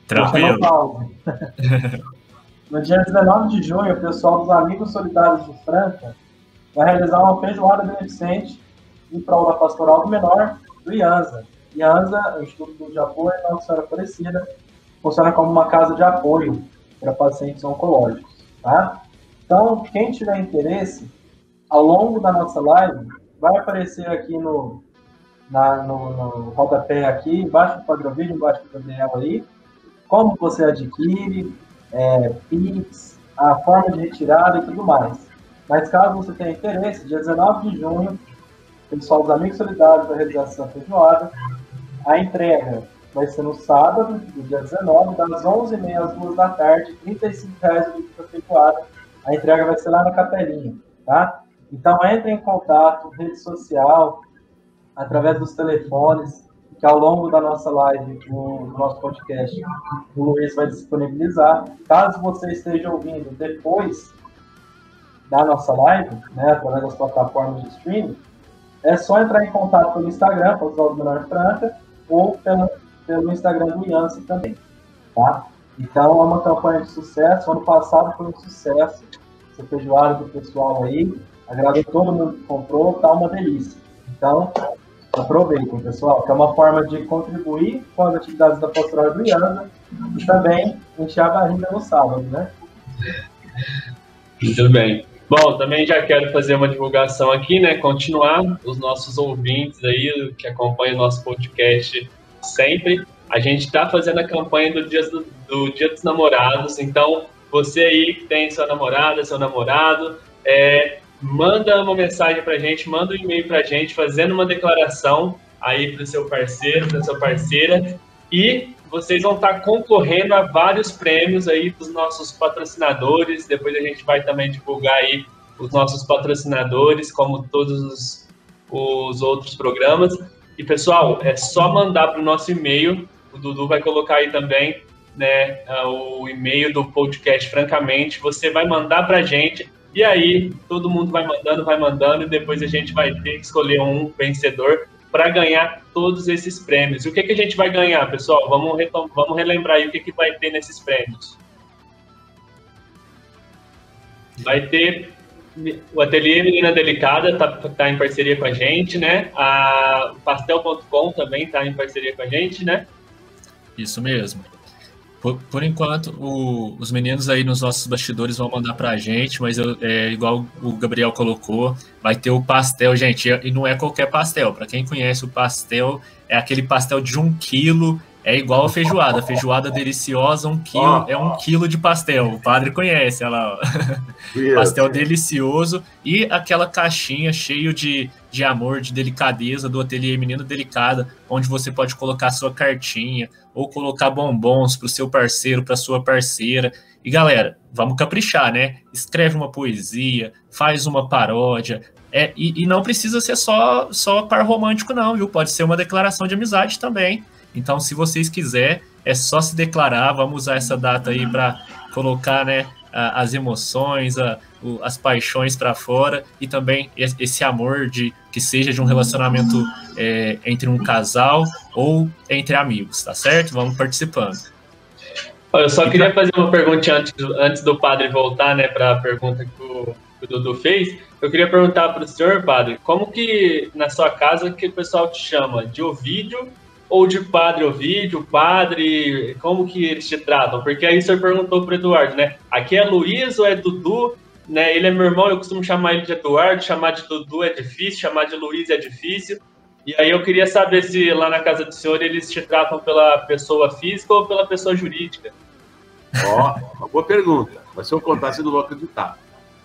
Tranquilo. No dia 19 de junho, o pessoal dos Amigos Solidários de Franca vai realizar uma feijoada beneficente em prol da Pastoral do Menor do IANSA. IANSA é o Instituto de Apoio à Nossa Senhora Aparecida, funciona como uma casa de apoio para pacientes oncológicos. Tá? Então, quem tiver interesse, ao longo da nossa live, vai aparecer aqui no, na, no, no rodapé aqui, embaixo do quadro vídeo, embaixo do Gabriel aí, como você adquire, é, PIX, a forma de retirada e tudo mais. Mas caso você tenha interesse, dia 19 de junho, pessoal dos Amigos Solidários da realização feijoada, a entrega vai ser no sábado, do dia 19, das 11h30 às 2 da tarde, R$ 35,00 o litro feijoada. A entrega vai ser lá na capelinha, tá? Então entre em contato, rede social, através dos telefones, que ao longo da nossa live, do nosso podcast, o Luiz vai disponibilizar. Caso você esteja ouvindo depois da nossa live, né, através das plataformas de streaming, é só entrar em contato pelo Instagram, Pastoral do Menor Franca, ou pelo, pelo Instagram do Yancy também, tá? Então, é uma campanha de sucesso. Ano passado foi um sucesso. Essa feijoada do pessoal aí, agradou todo mundo que comprou, tá uma delícia. Então, aproveitem, pessoal, que é uma forma de contribuir com as atividades da Pastoral do Iana e também encher a barriga no sábado, né? Muito bem. Bom, também já quero fazer uma divulgação aqui, né? Continuar os nossos ouvintes aí que acompanham o nosso podcast sempre. A gente está fazendo a campanha do dia, do, do dia dos Namorados, então você aí que tem sua namorada, seu namorado, é, manda uma mensagem para a gente, manda um e-mail para a gente fazendo uma declaração aí para o seu parceiro, para sua parceira. E vocês vão estar concorrendo a vários prêmios aí dos nossos patrocinadores. Depois a gente vai também divulgar aí os nossos patrocinadores, como todos os, os outros programas. E pessoal, é só mandar para o nosso e-mail. O Dudu vai colocar aí também né, o e-mail do podcast, francamente. Você vai mandar para a gente. E aí, todo mundo vai mandando, vai mandando, e depois a gente vai ter que escolher um vencedor para ganhar todos esses prêmios. E o que, que a gente vai ganhar, pessoal? Vamos, vamos relembrar aí o que, que vai ter nesses prêmios. Vai ter o Ateliê Menina Delicada, está tá em parceria com a gente, né? A Pastel.com também está em parceria com a gente, né? Isso mesmo. Por, por enquanto, o, os meninos aí nos nossos bastidores vão mandar pra gente, mas eu, é, igual o Gabriel colocou, vai ter o pastel, gente, e não é qualquer pastel. Para quem conhece o pastel, é aquele pastel de um quilo, é igual a feijoada. Feijoada deliciosa, um quilo, é um quilo de pastel. O padre conhece, olha lá. pastel delicioso e aquela caixinha cheio de, de amor, de delicadeza do ateliê Menina Delicada, onde você pode colocar sua cartinha ou colocar bombons para o seu parceiro, para sua parceira. E galera, vamos caprichar, né? Escreve uma poesia, faz uma paródia. É, e, e não precisa ser só, só par romântico, não, viu? Pode ser uma declaração de amizade também. Então, se vocês quiserem, é só se declarar. Vamos usar essa data aí para colocar né, as emoções, a, o, as paixões para fora e também esse amor de que seja de um relacionamento é, entre um casal ou entre amigos, tá certo? Vamos participando. Eu só queria fazer uma pergunta antes, antes do padre voltar, né, para a pergunta que o, que o Dudu fez. Eu queria perguntar para o senhor, padre, como que na sua casa que o pessoal te chama? De Ovídio ou de padre Ovídio, padre, como que eles te tratam? Porque aí o senhor perguntou para Eduardo, né? Aqui é Luiz ou é Dudu? Né? Ele é meu irmão, eu costumo chamar ele de Eduardo, chamar de Dudu é difícil, chamar de Luiz é difícil. E aí eu queria saber se lá na casa do senhor eles te tratam pela pessoa física ou pela pessoa jurídica. Ó, oh, uma boa pergunta. Mas se eu contar, você não vai acreditar.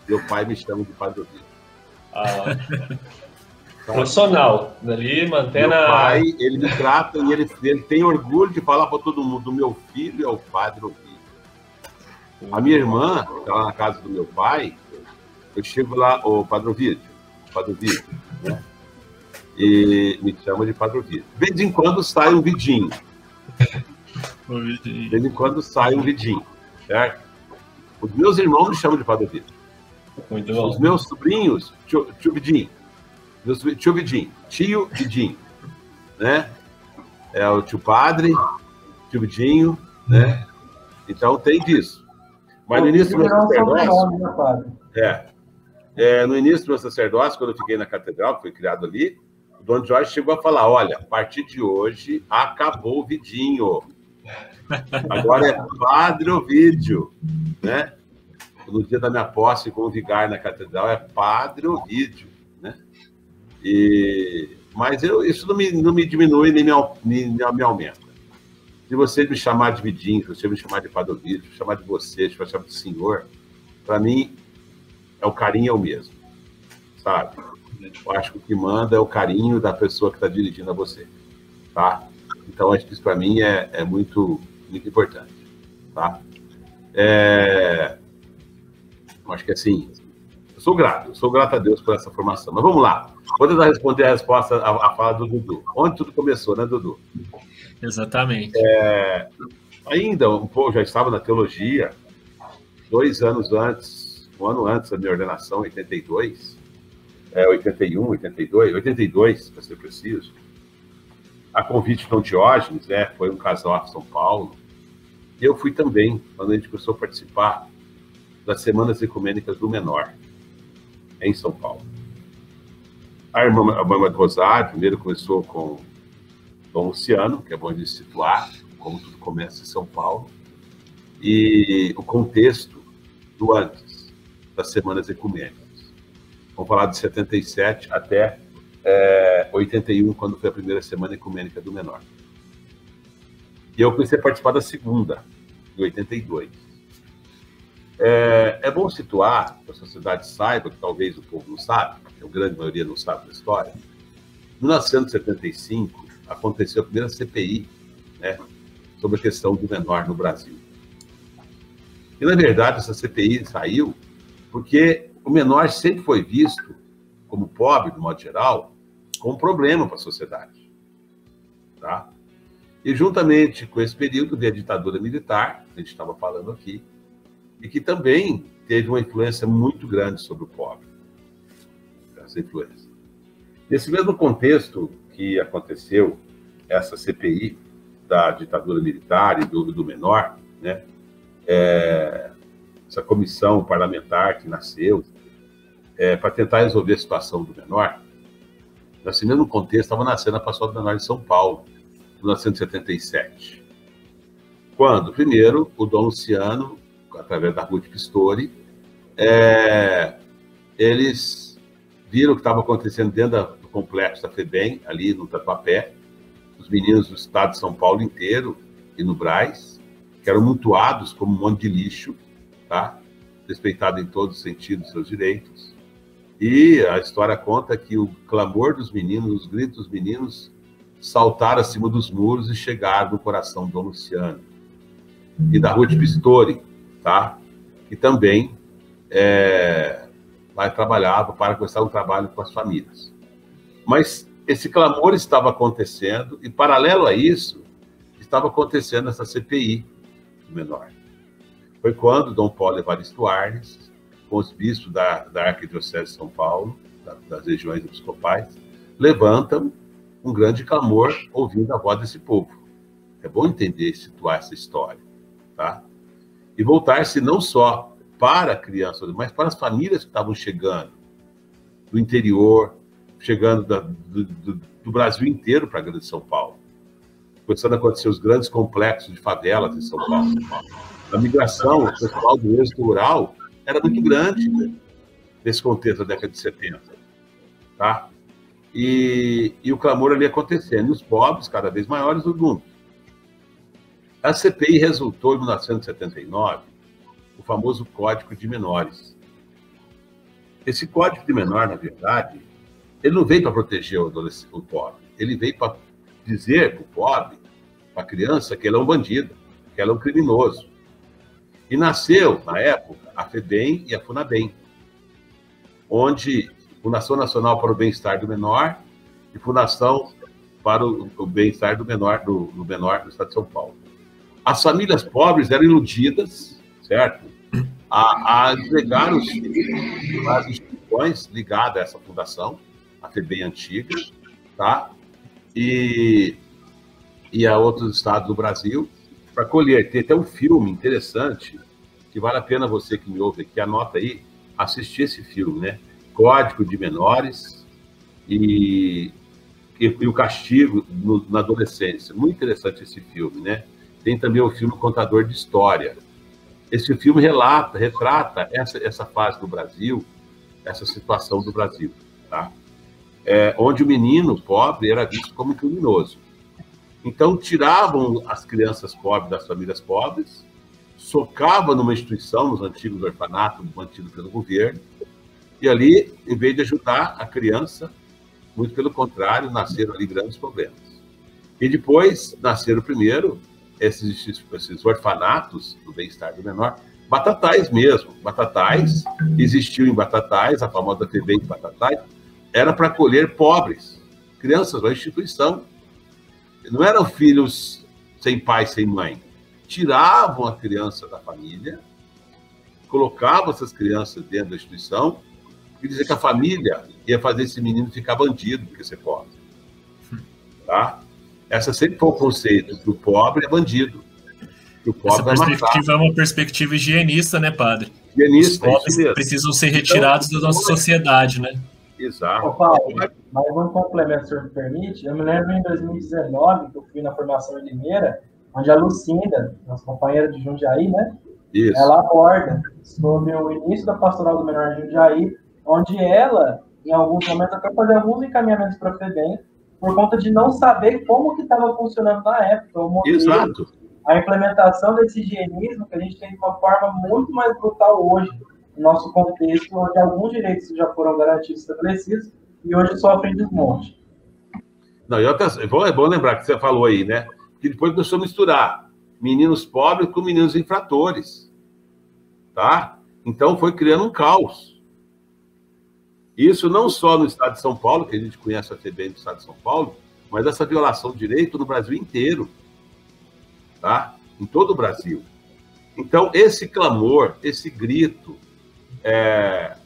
Meu pai me chama de Padre Ovídio. Ah. Profissional, ali mantendo meu pai, ele me trata e ele, ele tem orgulho de falar para todo mundo: do meu filho é o padre Ovídio. A minha irmã, está lá na casa do meu pai, eu chego lá, o Padre Ovídio, Padre Ovídio, né? E me chama de Padre Ovídio. De vez em quando sai um vidinho. De vez em quando sai um vidinho, certo? Os meus irmãos me chamam de Padre bom. Os meus sobrinhos, tio, tio Vidinho. Tio Vidinho, tio Vidinho, né? É o tio Padre, tio Vidinho, né? Então tem disso. Mas no início do meu sacerdócio. Né, é, é, no início do meu sacerdócio, quando eu fiquei na catedral, que foi criado ali, o Dom Jorge chegou a falar: olha, a partir de hoje acabou o vidinho. Agora é Padre Ovídio, né? No dia da minha posse como vigário na catedral é Padre Ovídio. E, mas eu, isso não me, não me diminui nem me, nem, me aumenta. Se você me chamar de Vidinho, se você me chamar de Padovito, se chamar de você, se chamar de senhor, para mim, é o carinho é o mesmo, sabe? Eu acho que o que manda é o carinho da pessoa que está dirigindo a você, tá? Então, acho que isso para mim é, é muito, muito importante, tá? É... Acho que assim, eu sou grato, eu sou grato a Deus por essa formação. Mas vamos lá. Vou tentar responder a resposta à, fala do Dudu. Onde tudo começou, né, Dudu? Exatamente. É, ainda, um pouco, já estava na teologia, dois anos antes, um ano antes da minha ordenação, 82, é, 81, 82, 82, para ser preciso, a convite de Diógenes, né, foi um casal de São Paulo, e eu fui também, quando a gente começou a participar das Semanas Ecumênicas do Menor, em São Paulo. A irmã, a irmã do Rosário, primeiro começou com Dom Luciano, que é bom de situar, como tudo começa em São Paulo, e o contexto do antes, das semanas ecumênicas. Vamos falar de 77 até é, 81, quando foi a primeira semana ecumênica do menor. E eu comecei a participar da segunda, em 82. É, é bom situar, que a sociedade saiba, que talvez o povo não sabe, a grande maioria não sabe da história, Em 1975, aconteceu a primeira CPI né, sobre a questão do menor no Brasil. E, na verdade, essa CPI saiu porque o menor sempre foi visto, como pobre, de modo geral, como um problema para a sociedade. Tá? E, juntamente com esse período de ditadura militar, que a gente estava falando aqui, e que também teve uma influência muito grande sobre o pobre. Influência. Nesse mesmo contexto que aconteceu essa CPI da ditadura militar e do, do menor, né? é, essa comissão parlamentar que nasceu é, para tentar resolver a situação do menor, nesse mesmo contexto estava nascendo a Pastoral do Menor de São Paulo, em 1977. Quando, primeiro, o Dom Luciano, através da Ruth Pistori, é, eles viram o que estava acontecendo dentro do complexo da FEBEM, ali no Tatuapé, os meninos do estado de São Paulo inteiro e no Braz, que eram mutuados como um monte de lixo, tá? respeitado em todos os sentidos seus direitos. E a história conta que o clamor dos meninos, os gritos dos meninos, saltaram acima dos muros e chegaram no coração do Luciano. E da Ruth Pistori, tá? que também é, trabalhava para começar um trabalho com as famílias. Mas esse clamor estava acontecendo, e paralelo a isso, estava acontecendo essa CPI, menor. Foi quando Dom Paulo Evaristo Arnes, com os bispos da, da Arquidiocese de São Paulo, da, das regiões episcopais, levantam um grande clamor ouvindo a voz desse povo. É bom entender e situar essa história, tá? E voltar-se não só para crianças, mas para as famílias que estavam chegando do interior, chegando da, do, do, do Brasil inteiro para a Grande São Paulo começando a acontecer os grandes complexos de favelas em São Paulo. A migração, o pessoal do êxito rural era muito grande né, nesse contexto da década de 70. Tá? E, e o clamor ali acontecendo, os pobres cada vez maiores do mundo. A CPI resultou em 1979 o famoso Código de Menores. Esse Código de Menor, na verdade, ele não veio para proteger o, o pobre, ele veio para dizer para o pobre, para a criança, que ele é um bandido, que ele é um criminoso. E nasceu, na época, a FEBEM e a FUNABEM, onde Fundação Nacional para o Bem-Estar do Menor e Fundação para o, o Bem-Estar do Menor do, do Menor do Estado de São Paulo. As famílias pobres eram iludidas, certo? A, a entregar os às instituições ligadas a essa fundação, a FEBEM antiga, tá? e, e a outros estados do Brasil para colher. Tem até um filme interessante que vale a pena você que me ouve aqui, anota aí, assistir esse filme, né? Código de Menores e, e, e o Castigo no, na Adolescência. Muito interessante esse filme, né? Tem também o filme Contador de História. Esse filme relata, retrata essa, essa fase do Brasil, essa situação do Brasil, tá? é, onde o menino pobre era visto como criminoso. Então, tiravam as crianças pobres das famílias pobres, socavam numa instituição, nos antigos orfanatos mantidos pelo governo, e ali, em vez de ajudar a criança, muito pelo contrário, nasceram ali grandes problemas. E depois nasceram primeiro esses, esses orfanatos do bem-estar do menor, batatais mesmo. Batatais, existiu em Batatais, a famosa TV de Batatais, era para acolher pobres, crianças da instituição. Não eram filhos sem pai, sem mãe. Tiravam a criança da família, colocavam essas crianças dentro da instituição e dizer que a família ia fazer esse menino ficar bandido porque ser pobre. Tá? Essa sempre foi o conceito que o pobre é bandido. Que o pobre Essa perspectiva é uma perspectiva higienista, né, padre? Higienista, Os pobres precisam ser retirados então, da nossa sociedade, né? Exato. Ô, Paulo, mas um complemento, se o senhor me permite. Eu me lembro em 2019 que eu fui na formação em Limeira, onde a Lucinda, nossa companheira de Jundiaí, né? Isso. Ela aborda sobre o início da pastoral do menor de Jundiaí, onde ela, em alguns momentos, até fazia alguns encaminhamentos para a FEBEM, por conta de não saber como que estava funcionando na época. O modelo, Exato. A implementação desse higienismo que a gente tem de uma forma muito mais brutal hoje nosso contexto, onde alguns direitos já foram garantidos estabelecidos e hoje sofrem desmonte. Não, e outras, é bom, é bom lembrar que você falou aí, né? Que depois começou a misturar meninos pobres com meninos infratores. Tá? Então foi criando um caos. Isso não só no estado de São Paulo, que a gente conhece até bem do estado de São Paulo, mas essa violação de direito no Brasil inteiro. Tá? Em todo o Brasil. Então, esse clamor, esse grito é,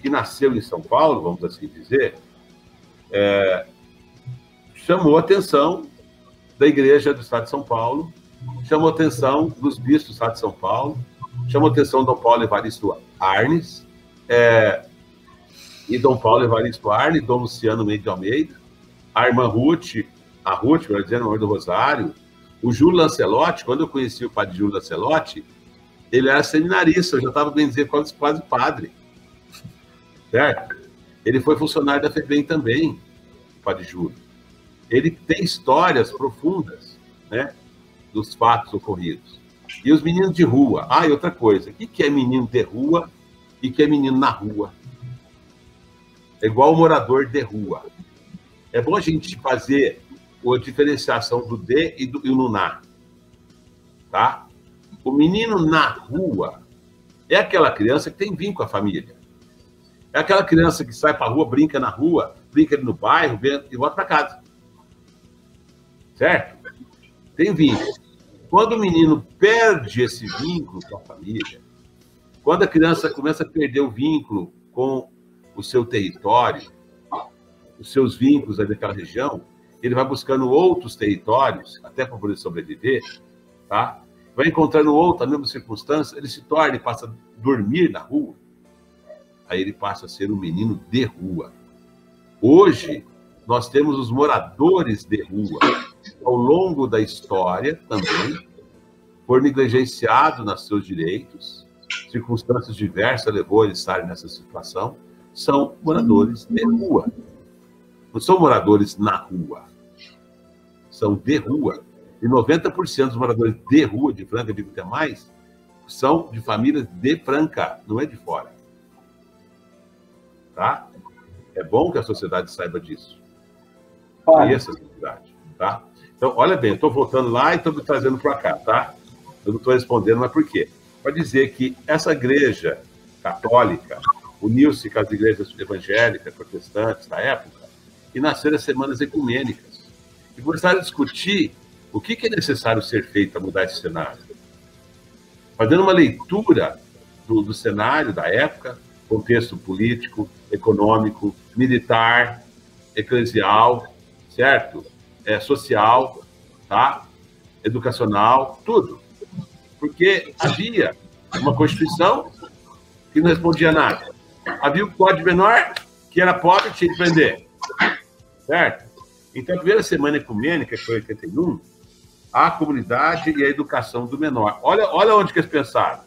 que nasceu em São Paulo, vamos assim dizer, é, chamou a atenção da Igreja do Estado de São Paulo, chamou a atenção dos bispos do Estado de São Paulo, chamou a atenção Dom Paulo Evaristo Arnes, é, e Dom Paulo Evaristo Arnes, Dom Luciano Mendes de Almeida, a irmã Ruth, a Ruth, melhor dizendo, a do Rosário, o Júlio Lancelotti, quando eu conheci o padre Júlio Lancelotti, ele era seminarista, eu já estava bem dizer quase, quase padre. Certo? Ele foi funcionário da FEBEM também, o padre Júlio. Ele tem histórias profundas, né? Dos fatos ocorridos. E os meninos de rua. Ah, e outra coisa. O que é menino de rua e o que é menino na rua? É igual o morador de rua. É bom a gente fazer a diferenciação do de e do, e na. Tá? O menino na rua é aquela criança que tem vínculo com a família. É aquela criança que sai para a rua, brinca na rua, brinca ali no bairro e volta para casa. Certo? Tem vínculo. Quando o menino perde esse vínculo com a família, quando a criança começa a perder o vínculo com o seu território, os seus vínculos ali daquela região, ele vai buscando outros territórios, até para poder sobreviver, tá? vai encontrando outro, a mesma circunstância, ele se torna, ele passa a dormir na rua, aí ele passa a ser um menino de rua. Hoje, nós temos os moradores de rua. Ao longo da história, também, por negligenciado nos seus direitos, circunstâncias diversas levou eles a estarem nessa situação, são moradores de rua. Não são moradores na rua. São de rua. E 90% dos moradores de rua de Franca, digo até mais, são de famílias de Franca, não é de fora. Tá? É bom que a sociedade saiba disso. Olha. Essa sociedade, tá? Então, olha bem, eu estou voltando lá e estou me trazendo para cá, tá? Eu não estou respondendo, mas por quê? Para dizer que essa igreja católica uniu-se com as igrejas evangélicas, protestantes da época, e nasceram as semanas ecumênicas. E começaram a discutir o que, é necessário ser feito para mudar esse cenário? Fazendo uma leitura do, do cenário da época, contexto político, econômico, militar, eclesial, certo? É, social, tá? Educacional, tudo. Porque havia uma Constituição que não respondia nada. Havia o Código Menor, que era pobre, tinha que prender. Certo? Então, a primeira semana ecumênica, que foi 81, a comunidade e a educação do menor. Olha, olha onde que eles pensaram.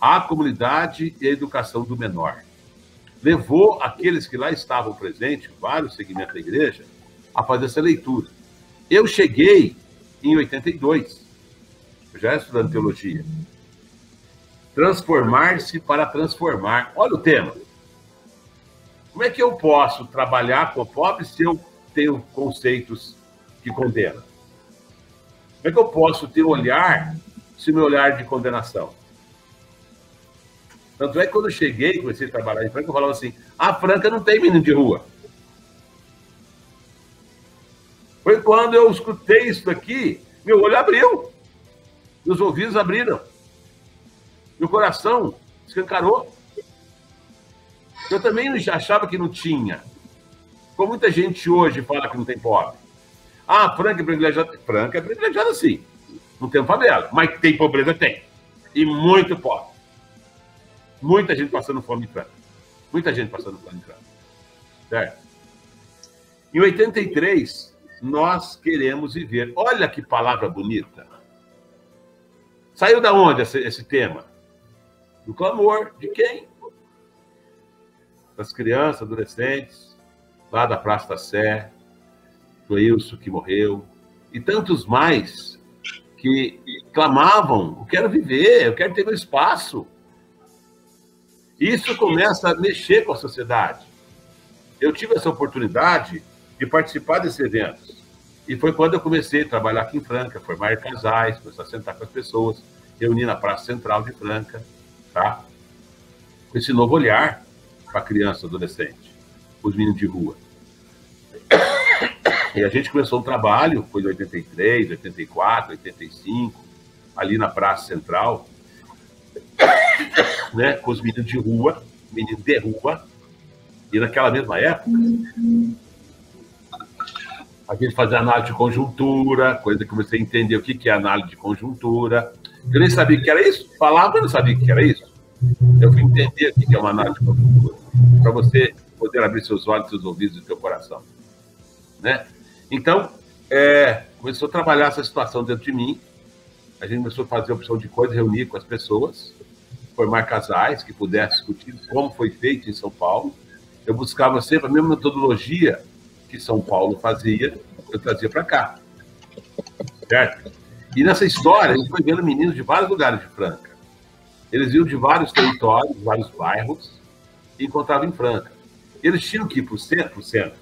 A comunidade e a educação do menor. Levou aqueles que lá estavam presentes, vários segmentos da igreja, a fazer essa leitura. Eu cheguei em 82, já estudando teologia. Transformar-se para transformar. Olha o tema. Como é que eu posso trabalhar com o pobre se eu tenho conceitos que condenam? Como é que eu posso ter olhar se meu olhar de condenação? Tanto é que quando eu cheguei, comecei a trabalhar em Franca, eu falava assim: a Franca não tem menino de rua. Foi quando eu escutei isso aqui, meu olho abriu, meus ouvidos abriram, meu coração escancarou. Eu também achava que não tinha. Como muita gente hoje fala que não tem pobre. Ah, Franca é privilegiada. Franca é privilegiada sim. Não tem favela, mas tem pobreza, tem. E muito pobre. Muita gente passando fome em Franca. Muita gente passando fome em Franca. Certo? Em 83, nós queremos viver. Olha que palavra bonita. Saiu da onde esse, esse tema? Do clamor. De quem? Das crianças, adolescentes, lá da Praça da Sé, do Wilson que morreu, e tantos mais que clamavam: eu quero viver, eu quero ter meu espaço. Isso começa a mexer com a sociedade. Eu tive essa oportunidade de participar desses eventos. E foi quando eu comecei a trabalhar aqui em Franca, formar casais, começar a sentar com as pessoas, reunir na Praça Central de Franca, tá? Com esse novo olhar para a criança adolescente, os meninos de rua. E a gente começou um trabalho, foi em 83, 84, 85, ali na Praça Central, né, com os meninos de rua, meninos de rua, e naquela mesma época, a gente fazia análise de conjuntura, coisa que comecei a entender o que é análise de conjuntura. Eu nem sabia o que era isso, falava, mas não sabia o que era isso. Eu fui entender o que é uma análise conjuntura, para você poder abrir seus olhos, seus ouvidos e seu coração. Né? Então, é, começou a trabalhar essa situação dentro de mim, a gente começou a fazer a opção de coisa, reunir com as pessoas, formar casais que pudessem discutir como foi feito em São Paulo. Eu buscava sempre a mesma metodologia que São Paulo fazia, eu trazia para cá. Certo? E nessa história, a gente foi vendo meninos de vários lugares de Franca. Eles iam de vários territórios, vários bairros, e encontravam em Franca. Eles tinham que ir para o centro, centro,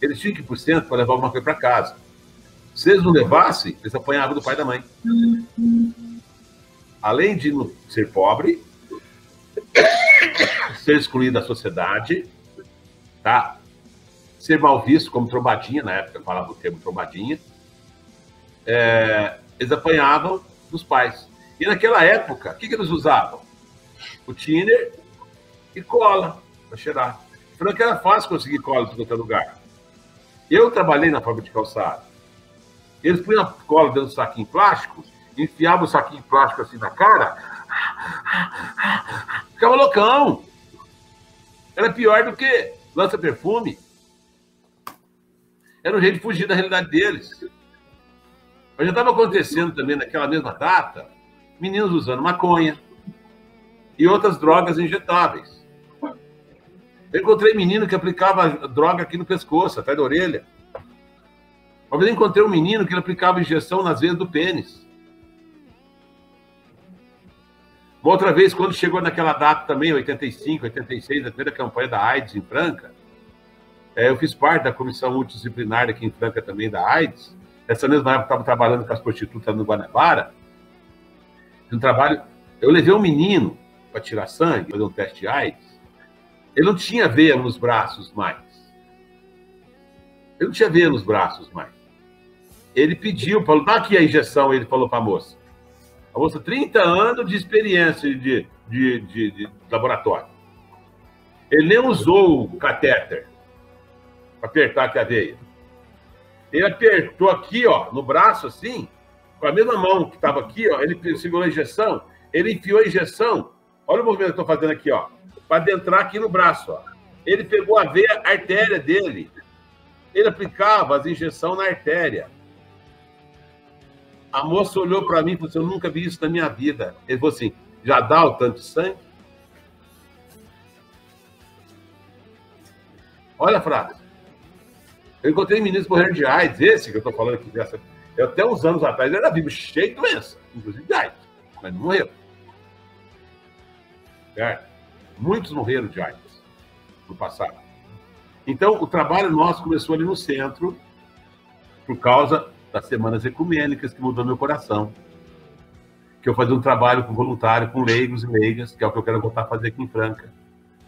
eles tinham que ir para o centro para levar alguma coisa para casa. Se eles não levassem, eles apanhavam do pai e da mãe. Além de ser pobre, ser excluído da sociedade, tá? ser mal visto como trombadinha, na época falava o termo trombadinha, é, eles apanhavam dos pais. E naquela época, o que, que eles usavam? O tiner e cola para cheirar. Falando que era fácil conseguir cola em qualquer lugar. Eu trabalhei na fábrica de calçado. Eles punham a cola dentro do saquinho plástico, enfiavam o saquinho plástico assim na cara, ficava loucão. Era pior do que lança-perfume. Era um jeito de fugir da realidade deles. Mas já estava acontecendo também naquela mesma data, meninos usando maconha e outras drogas injetáveis. Eu encontrei menino que aplicava droga aqui no pescoço, atrás da orelha. Uma vez encontrei um menino que aplicava injeção nas veias do pênis. Uma outra vez, quando chegou naquela data também, 85, 86, a primeira campanha da AIDS em Franca, é, eu fiz parte da comissão multidisciplinar aqui em Franca também da AIDS. Essa mesma época eu estava trabalhando com as prostitutas no Guanabara. Um trabalho, eu levei um menino para tirar sangue, fazer um teste de AIDS. Ele não tinha veia nos braços mais. Ele não tinha veia nos braços mais. Ele pediu, falou, dá aqui a injeção, ele falou para a moça. A moça, 30 anos de experiência de, de, de, de laboratório. Ele nem usou o catéter para apertar a veia. Ele apertou aqui, ó, no braço, assim, com a mesma mão que estava aqui, ó, ele segurou a injeção, ele enfiou a injeção. Olha o movimento que eu estou fazendo aqui, ó, para adentrar aqui no braço, ó. Ele pegou a veia artéria dele. Ele aplicava as injeções na artéria. A moça olhou para mim e falou assim: Eu nunca vi isso na minha vida. Ele falou assim: Já dá o tanto de sangue? Olha a frase. Eu encontrei meninos morrendo de AIDS, esse que eu estou falando aqui, dessa, eu, até uns anos atrás era vivo, cheio de doença, inclusive de AIDS, mas não morreu. Certo? Muitos morreram de AIDS no passado. Então, o trabalho nosso começou ali no centro, por causa das semanas ecumênicas, que mudou meu coração. Que eu fazia um trabalho com voluntário, com leigos e leigas, que é o que eu quero voltar a fazer aqui em Franca.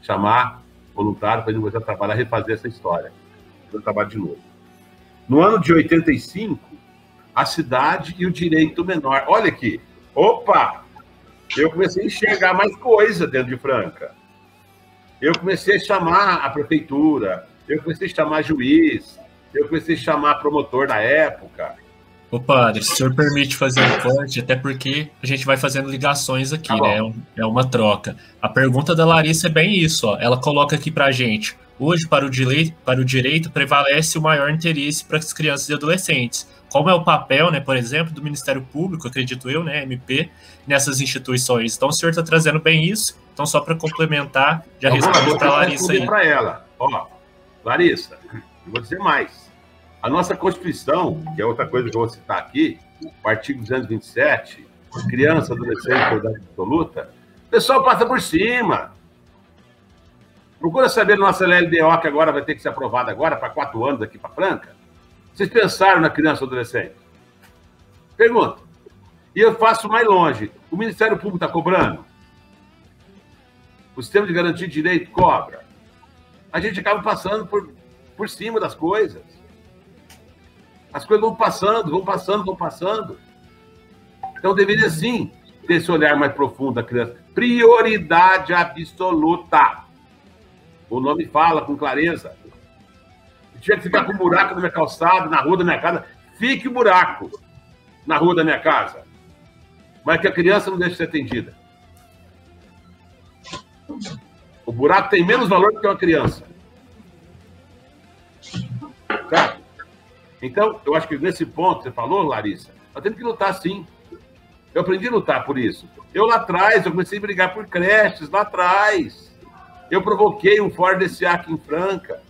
Chamar voluntário para a gente trabalhar, refazer essa história trabalho de novo. No ano de 85, a cidade e o direito menor. Olha aqui. Opa! Eu comecei a enxergar mais coisa dentro de Franca. Eu comecei a chamar a prefeitura, eu comecei a chamar juiz, eu comecei a chamar promotor na época. Ô padre, se o senhor permite fazer um corte, até porque a gente vai fazendo ligações aqui, tá né? É uma troca. A pergunta da Larissa é bem isso, ó. Ela coloca aqui pra gente. Hoje, para o, direito, para o direito, prevalece o maior interesse para as crianças e adolescentes. Como é o papel, né, por exemplo, do Ministério Público, acredito eu, né, MP, nessas instituições. Então, o senhor está trazendo bem isso. Então, só para complementar, já respondo para a Larissa aí. para ela. Ó, Larissa, eu vou dizer mais. A nossa Constituição, que é outra coisa que eu vou citar aqui, o artigo 227, criança, adolescente, verdade absoluta, o pessoal passa por cima Procura saber nossa LDO, que agora vai ter que ser aprovada agora, para quatro anos aqui para Franca. Vocês pensaram na criança ou adolescente? Pergunta. E eu faço mais longe. O Ministério Público está cobrando? O sistema de garantia de direito cobra? A gente acaba passando por, por cima das coisas. As coisas vão passando, vão passando, vão passando. Então deveria sim ter esse olhar mais profundo da criança. Prioridade absoluta. O nome fala com clareza. Se tiver que ficar com um buraco na minha calçada, na rua da minha casa, fique o buraco na rua da minha casa. Mas que a criança não deixe de ser atendida. O buraco tem menos valor do que uma criança. Então, eu acho que nesse ponto, você falou, Larissa, nós temos que lutar sim. Eu aprendi a lutar por isso. Eu lá atrás, eu comecei a brigar por creches, lá atrás. Eu provoquei um Ford SA aqui em Franca.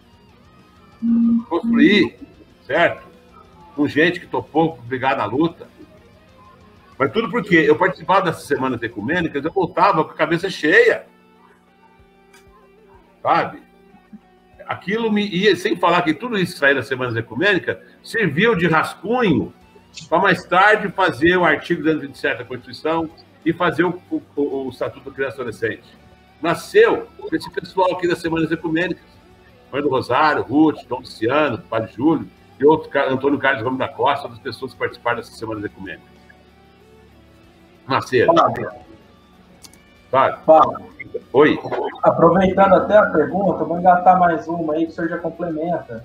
Construí, certo? Com gente que topou brigar na luta. Mas tudo porque eu participava dessas semanas ecumênicas, eu voltava com a cabeça cheia. Sabe? Aquilo me ia, sem falar que tudo isso que saiu das semanas ecumênicas, serviu de rascunho para mais tarde fazer o artigo 227 da Constituição e fazer o, o, o Estatuto da Criança e Adolescente. Nasceu esse pessoal aqui das Semanas Ecumênicas. Mãe do Rosário, Ruth, Dom Luciano, Padre Júlio e outro, Antônio Carlos Gomes da Costa, outras pessoas que participaram dessas Semanas Ecumênicas. Nasceram. Fábio. Sabe? Fábio, Oi. aproveitando até a pergunta, vou engatar mais uma aí que o senhor já complementa.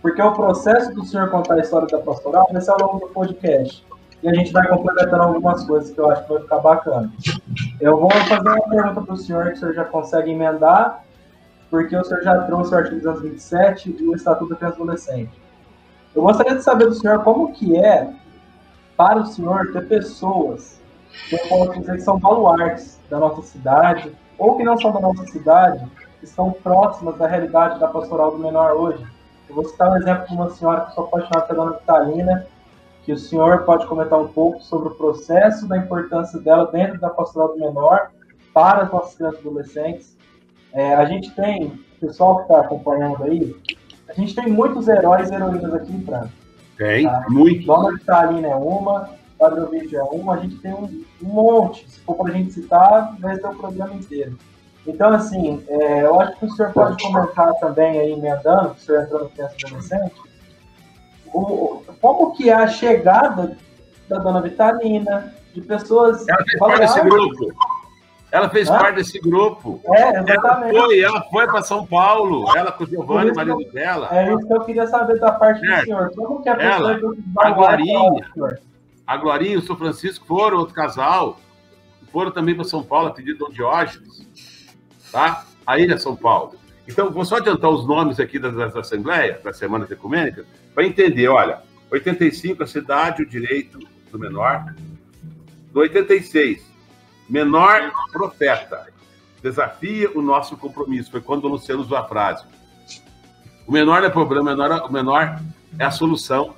Porque o processo do senhor contar a história da pastoral vai ser ao longo do podcast. E a gente vai complementando algumas coisas que eu acho que vai ficar bacana. Eu vou fazer uma pergunta para o senhor que o senhor já consegue emendar, porque o senhor já trouxe o artigo 227 e o Estatuto da Criança Adolescente. Eu gostaria de saber do senhor como que é para o senhor ter pessoas que eu posso dizer que são baluartes da nossa cidade, ou que não são da nossa cidade, que estão próximas da realidade da pastoral do menor hoje. Eu vou citar um exemplo de uma senhora que sou apaixonada pela Dona Vitalina, que o senhor pode comentar um pouco sobre o processo da importância dela dentro da pastoral do menor para as nossas crianças e adolescentes. É, a gente tem, o pessoal que está acompanhando aí, a gente tem muitos heróis e heroínas aqui em Franca. Tem, Tá. muito. Dona Vitalina é uma, Padre Ovidio é uma, a gente tem um, um monte. Se for para a gente citar, vai ter o programa inteiro. Então, assim, é, eu acho que o senhor pode comentar também aí, emendando, que o senhor entrou no criança e adolescente, o, como que é a chegada da Dona Vitalina, de pessoas... Ela fez parte desse grupo. Ela fez Hã? parte desse grupo. É, Ela exatamente. foi, ela foi para São Paulo. Ela com o Giovanni, marido dela. É isso que eu queria saber da parte Certo. do senhor. Como que a Ela, pessoa... que a Glorinha. A Glorinha e o São Francisco foram outro casal. Foram também para São Paulo, a pedido Dom Diógenes. Tá? A Ilha São Paulo. Então, vou só adiantar os nomes aqui das, das assembleias, das semanas ecumênicas, para entender. Olha, 85, a cidade, o direito do menor. No 86, menor profeta. Desafia o nosso compromisso. Foi quando o Luciano usou a frase. O menor é problema, o menor, o menor é a solução.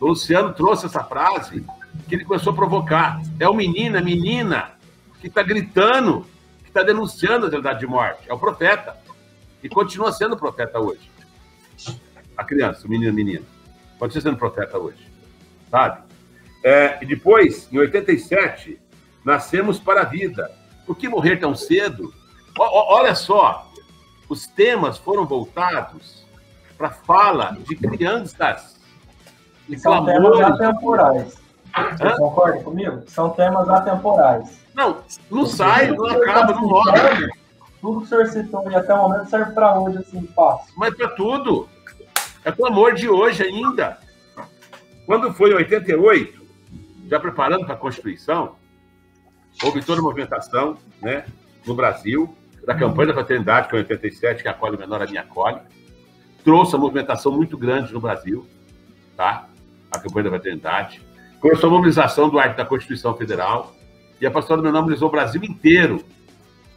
O Luciano trouxe essa frase que ele começou a provocar. É o menino, a menina que está gritando, que está denunciando a realidade de morte. É o profeta. E continua sendo profeta hoje. A criança, o menino, a menina. Continua sendo profeta hoje. Sabe? É, e depois, em 87, nascemos para a vida. Por que morrer tão cedo? O- o- olha só, os temas foram voltados para a fala de crianças. E São temas clamores. atemporais. Você Hã? concorda comigo? São temas atemporais. Não, não sai, não acaba, não morre. Tudo que o senhor citou e até o momento serve para hoje, assim, fácil. Mas para tudo. É clamor de hoje ainda. Quando foi em 88, já preparando para a Constituição, houve toda a movimentação né, no Brasil, da campanha da fraternidade, que é em 87, que acolhe o menor, a minha acolhe. Trouxe uma movimentação muito grande no Brasil, tá? a campanha da fraternidade. Começou a mobilização do arte da Constituição Federal, e a pastora Menor mobilizou o Brasil inteiro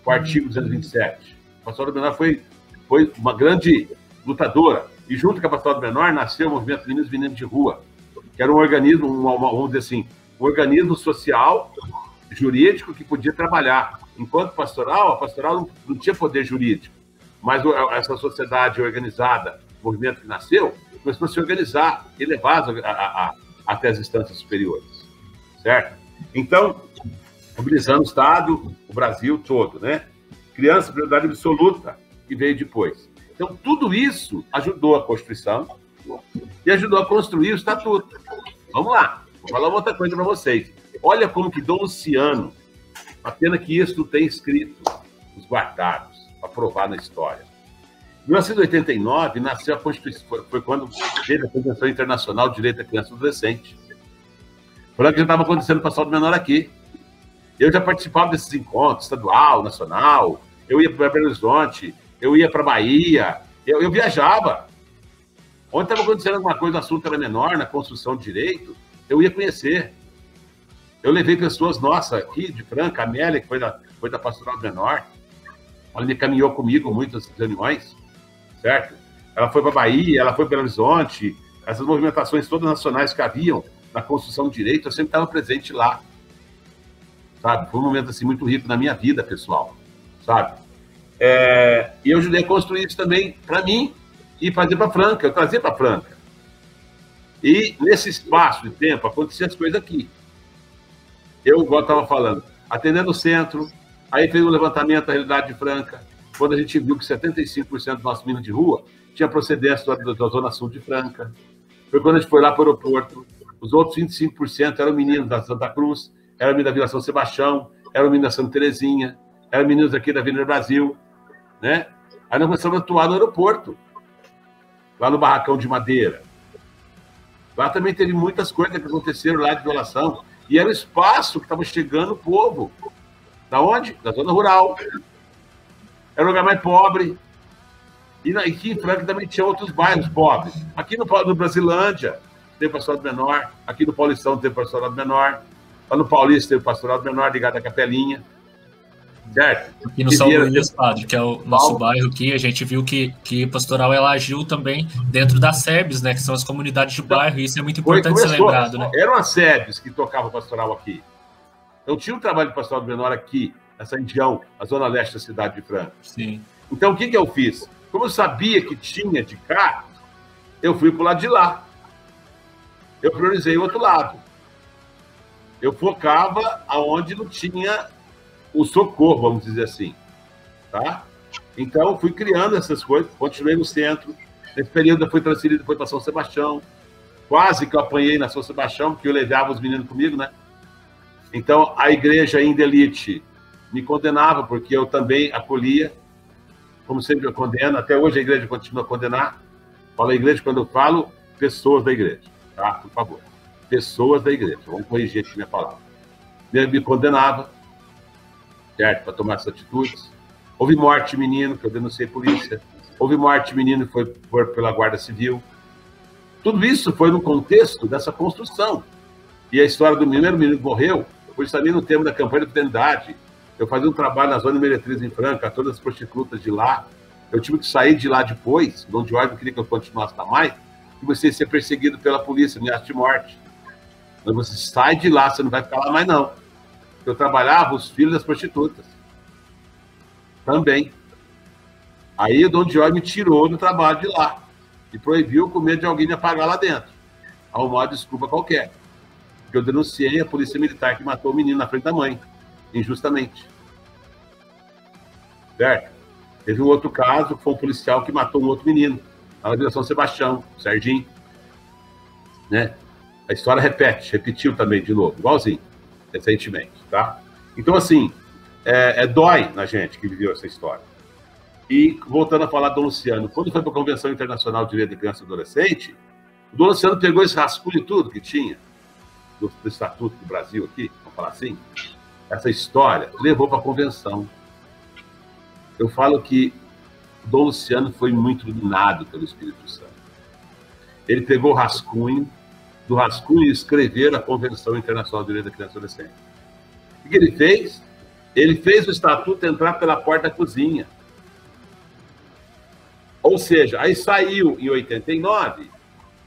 o artigo 227. A pastora Menor foi, foi uma grande lutadora. E junto com a Pastora Menor nasceu o movimento Meninos Meninos de Rua, que era um organismo, uma- uma- vamos dizer assim, um organismo social, jurídico, que podia trabalhar. Enquanto pastoral, a pastoral não, não tinha poder jurídico. mas essa sociedade organizada, o movimento que nasceu, começou a se organizar e levar a, a, a, até as instâncias superiores, certo? Então, mobilizando o Estado, o Brasil todo, né? Criança, prioridade absoluta, que veio depois. Então, tudo isso ajudou a Constituição e ajudou a construir o Estatuto. Vamos lá, vou falar uma outra coisa para vocês. Olha como que Dom Luciano, a pena que isso tem escrito, os guardados, aprovado na história. Em 1989, nasceu a Constituição, foi, quando teve a Convenção Internacional de Direito da Criança e Adolescente. Foi que já estava acontecendo para o menor aqui. Eu já participava desses encontros, estadual, nacional, eu ia para Belo Horizonte, eu ia para Bahia, eu, eu viajava. Onde estava acontecendo alguma coisa, o assunto era menor, na construção de direito, eu ia conhecer. Eu levei pessoas nossas aqui de Franca, Amélia, que foi da, foi da Pastoral Menor, ela me caminhou comigo muitas reuniões, certo? Ela foi para Bahia, ela foi para Belo Horizonte, essas movimentações todas nacionais que haviam na construção de direito, eu sempre estava presente lá, sabe? Foi um momento assim muito rico na minha vida, pessoal, sabe? É, e eu ajudei a construir isso também para mim, e fazer para Franca, eu trazia para Franca. E nesse espaço de tempo aconteciam as coisas aqui. Eu, igual estava falando, atendendo o centro, aí fez um levantamento da realidade de Franca, quando a gente viu que 75% dos nossos meninos de rua tinha procedência da, da Zona Sul de Franca. Foi quando a gente foi lá para o aeroporto, os outros 25% eram meninos da Santa Cruz, eram meninos da Vila São Sebastião, eram meninos da Santa Terezinha, eram meninos aqui da Avenida Brasil, né? Aí nós começamos a atuar no aeroporto lá no Barracão de Madeira. Lá também teve muitas coisas que aconteceram lá de violação. E era o espaço que estava chegando o povo. Da onde? Da zona rural. Era o lugar mais pobre. E aqui em Franca também tinha outros bairros pobres. Aqui no, no Brasilândia tem pastorado menor. Aqui no Paulistão tem pastorado menor. Lá no Paulista tem o pastorado menor ligado à Capelinha. Certo. Aqui no São Luís, padre, que é o nosso Paulo. bairro aqui, a gente viu que, que Pastoral ela agiu também dentro das SEBs, né? Que são as comunidades de então, bairro, e isso é muito importante ser lembrado, né? Eram as SEBs que tocavam pastoral aqui. Então tinha um trabalho de pastoral menor aqui, nessa região, a zona leste da cidade de Franca. Sim. Então o que, que eu fiz? Como eu sabia que tinha de cá, eu fui para o lado de lá. Eu priorizei o outro lado. Eu focava aonde não tinha o socorro, vamos dizer assim. Tá? Então, fui criando essas coisas, continuei no centro. Nesse período, eu fui transferido para São Sebastião. Quase que eu apanhei na São Sebastião, porque eu levava os meninos comigo, né? Então, a igreja ainda elite me condenava, porque eu também acolhia, como sempre eu condeno. Até hoje a igreja continua a condenar. Falo a igreja quando eu falo pessoas da igreja, tá? Por favor. Pessoas da igreja. Vamos corrigir aqui minha palavra. Ele me condenava, certo? Para tomar essas atitudes. Houve morte menino, que eu denunciei polícia. Houve morte menino que foi por, pela Guarda Civil. Tudo isso foi no contexto dessa construção. E a história do menino, o menino morreu, por isso ali no tema da campanha de fidelidade. Eu fazia um trabalho na zona Meretriz em Franca, todas as prostitutas de lá. Eu tive que sair de lá depois, Dom Jorge queria que eu continuasse lá mais, comecei a ser perseguido pela polícia, ameaça de morte. Mas você sai de lá, você não vai ficar lá mais não eu trabalhava os filhos das prostitutas. Também. Aí o Dom Dior me tirou do trabalho de lá e proibiu com medo de alguém me apagar lá dentro. Arrumou uma desculpa qualquer. Eu denunciei a polícia militar que matou o menino na frente da mãe, injustamente. Certo? Teve um outro caso, foi um policial que matou um outro menino, na Vila São Sebastião, Serginho. Né? A história repete, repetiu também de novo, igualzinho recentemente, tá? Então, assim, é, é, dói na gente que viveu essa história. E, voltando a falar do Luciano, quando foi para a Convenção Internacional de Direito de Criança e Adolescente, o Dom Luciano pegou esse rascunho tudo que tinha, do, do Estatuto do Brasil aqui, vamos falar assim, essa história, levou para a Convenção. Eu falo que Dom Luciano foi muito iluminado pelo Espírito Santo. Ele pegou o rascunho, do rascunho escrever a Convenção Internacional de Direito da Criança e Adolescente. O que ele fez? Ele fez o estatuto entrar pela porta da cozinha. Ou seja, aí saiu em 89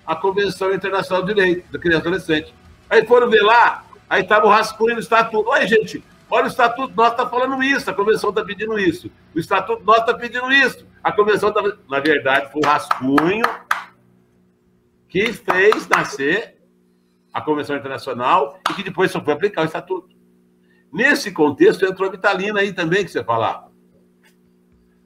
a Convenção Internacional de Direito da Criança e Adolescente. Aí foram ver lá, aí estava o rascunho do estatuto. Olha, gente, olha o estatuto nosso está falando isso, a Convenção está pedindo isso. O estatuto nosso está pedindo isso. A convenção, tava, na verdade, foi o rascunho que fez nascer a Convenção Internacional e que depois só foi aplicar o Estatuto. Nesse contexto entrou a Vitalina aí também, que você falava.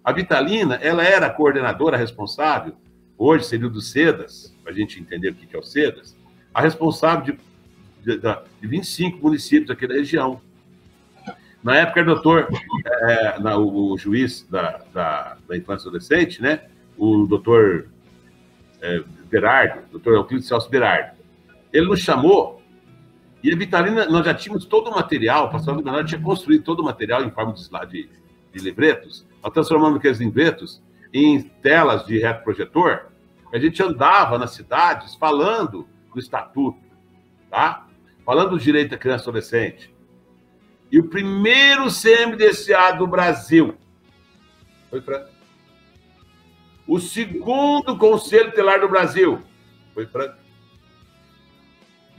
A Vitalina, ela era a coordenadora responsável, hoje seria o do SEDAS, para a gente entender o que é o SEDAS, a responsável de, de, de 25 municípios aqui da região. Na época, o doutor, é, na, o, o, juiz da, da, da, infância e adolescente, né? o doutor é, Berardo, doutor Euclides Celso Berardo, ele nos chamou e a Vitalina, nós já tínhamos todo o material, o pastor Menor tinha construído todo o material em forma de, de, de livretos, nós transformamos aqueles livretos em telas de retroprojetor, a gente andava nas cidades falando do estatuto, tá? Falando do direito da criança e adolescente. E o primeiro CMDCA do Brasil foi Franca. O segundo Conselho Telar do Brasil foi Franca.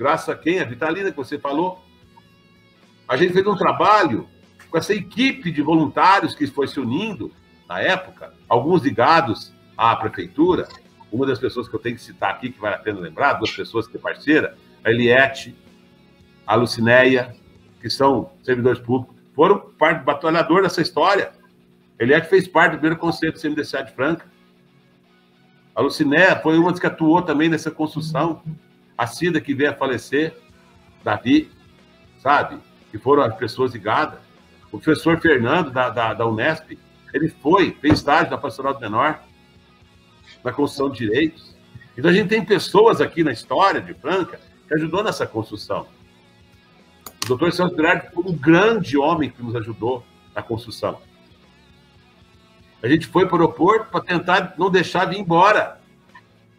Graças a quem? A Vitalina, que você falou. A gente fez um trabalho com essa equipe de voluntários que foi se unindo na época, alguns ligados à prefeitura. Uma das pessoas que eu tenho que citar aqui, que vale a pena lembrar, duas pessoas que é parceira, a Eliette, a Lucinéia, que são servidores públicos, foram parte batalhador dessa história. Eliette fez parte do primeiro conselho do CMDCA de Franca. A Lucinéia foi uma das que atuou também nessa construção a Cida que veio a falecer, Davi, sabe? Que foram as pessoas ligadas. O professor Fernando, da, da, da Unesp, ele foi, fez estágio na Pastoral do Menor, na construção de direitos. Então a gente tem pessoas aqui na história de Franca que ajudou nessa construção. O doutor Celso Pirardi foi um grande homem que nos ajudou na construção. A gente foi para o aeroporto para tentar não deixar vir embora.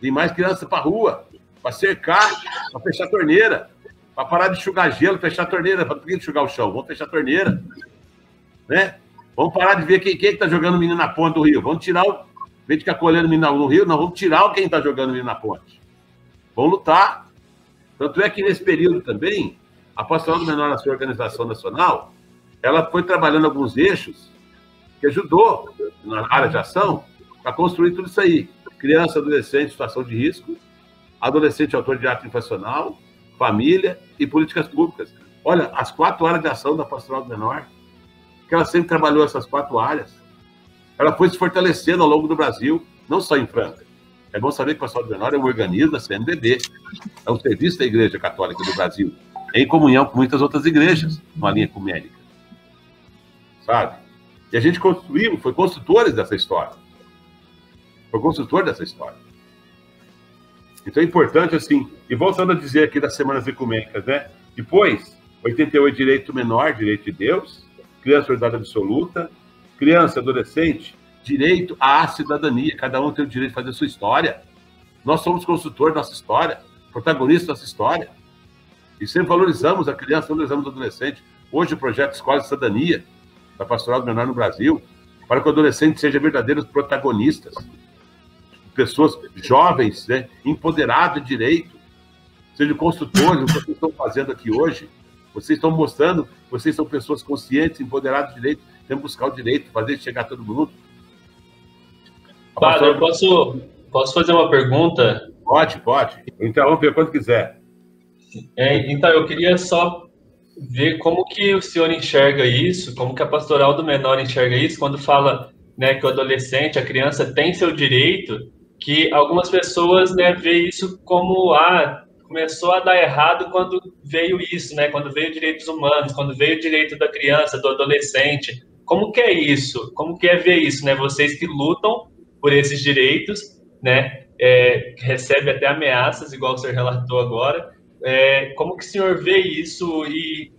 Tem mais crianças para a rua para cercar, para fechar a torneira, para parar de enxugar gelo, fechar a torneira, para que enxugar o chão? Vamos fechar a torneira. Né? Vamos parar de ver quem, quem está jogando o menino na ponte do rio. Vamos tirar o. Em vez de ficar colhendo o menino no rio, nós vamos tirar quem está jogando o menino na ponte. Vamos lutar. Tanto é que nesse período também, a Pastoral do Menor na sua organização nacional, ela foi trabalhando alguns eixos que ajudou na área de ação para construir tudo isso aí. Criança, adolescente, situação de risco, adolescente autor de ato infracional, família e políticas públicas. Olha, as quatro áreas de ação da Pastoral do Menor, que ela sempre trabalhou essas quatro áreas. Ela foi se fortalecendo ao longo do Brasil, não só em Franca. É bom saber que a Pastoral do Menor é um organismo da CNBB, é um serviço da Igreja Católica do Brasil, em comunhão com muitas outras igrejas, numa linha ecumênica. Sabe? E a gente construiu, foi construtores dessa história. Foi construtor dessa história. Então é importante, assim, e voltando a dizer aqui das semanas ecumênicas, né? Depois, 88, direito menor, direito de Deus, criança, verdade absoluta, criança, adolescente, direito à cidadania, cada um tem o direito de fazer a sua história. Nós somos construtores da nossa história, protagonistas da nossa história. E sempre valorizamos a criança, valorizamos o adolescente. Hoje o projeto Escola de Cidadania, da Pastoral do Menor no Brasil, para que o adolescente seja verdadeiros protagonistas pessoas jovens, né, empoderados de direito, sejam construtores, o que vocês estão fazendo aqui hoje. Vocês estão mostrando, vocês são pessoas conscientes, empoderadas de direito, temos que buscar o direito, fazer chegar todo mundo. Padre, eu posso, posso fazer uma pergunta? Pode, pode. Interrompe quando quiser. É, então, eu queria só ver como que o senhor enxerga isso, como que a pastoral do menor enxerga isso, quando fala né, que o adolescente, a criança tem seu direito que algumas pessoas né, veem isso como ah, começou a dar errado quando veio isso, né? Quando veio direitos humanos, quando veio o direito da criança, do adolescente. Como que é isso? Como que é ver isso, né? Vocês que lutam por esses direitos, né? É, recebe até ameaças, igual o senhor relatou agora. É, como que o senhor vê isso e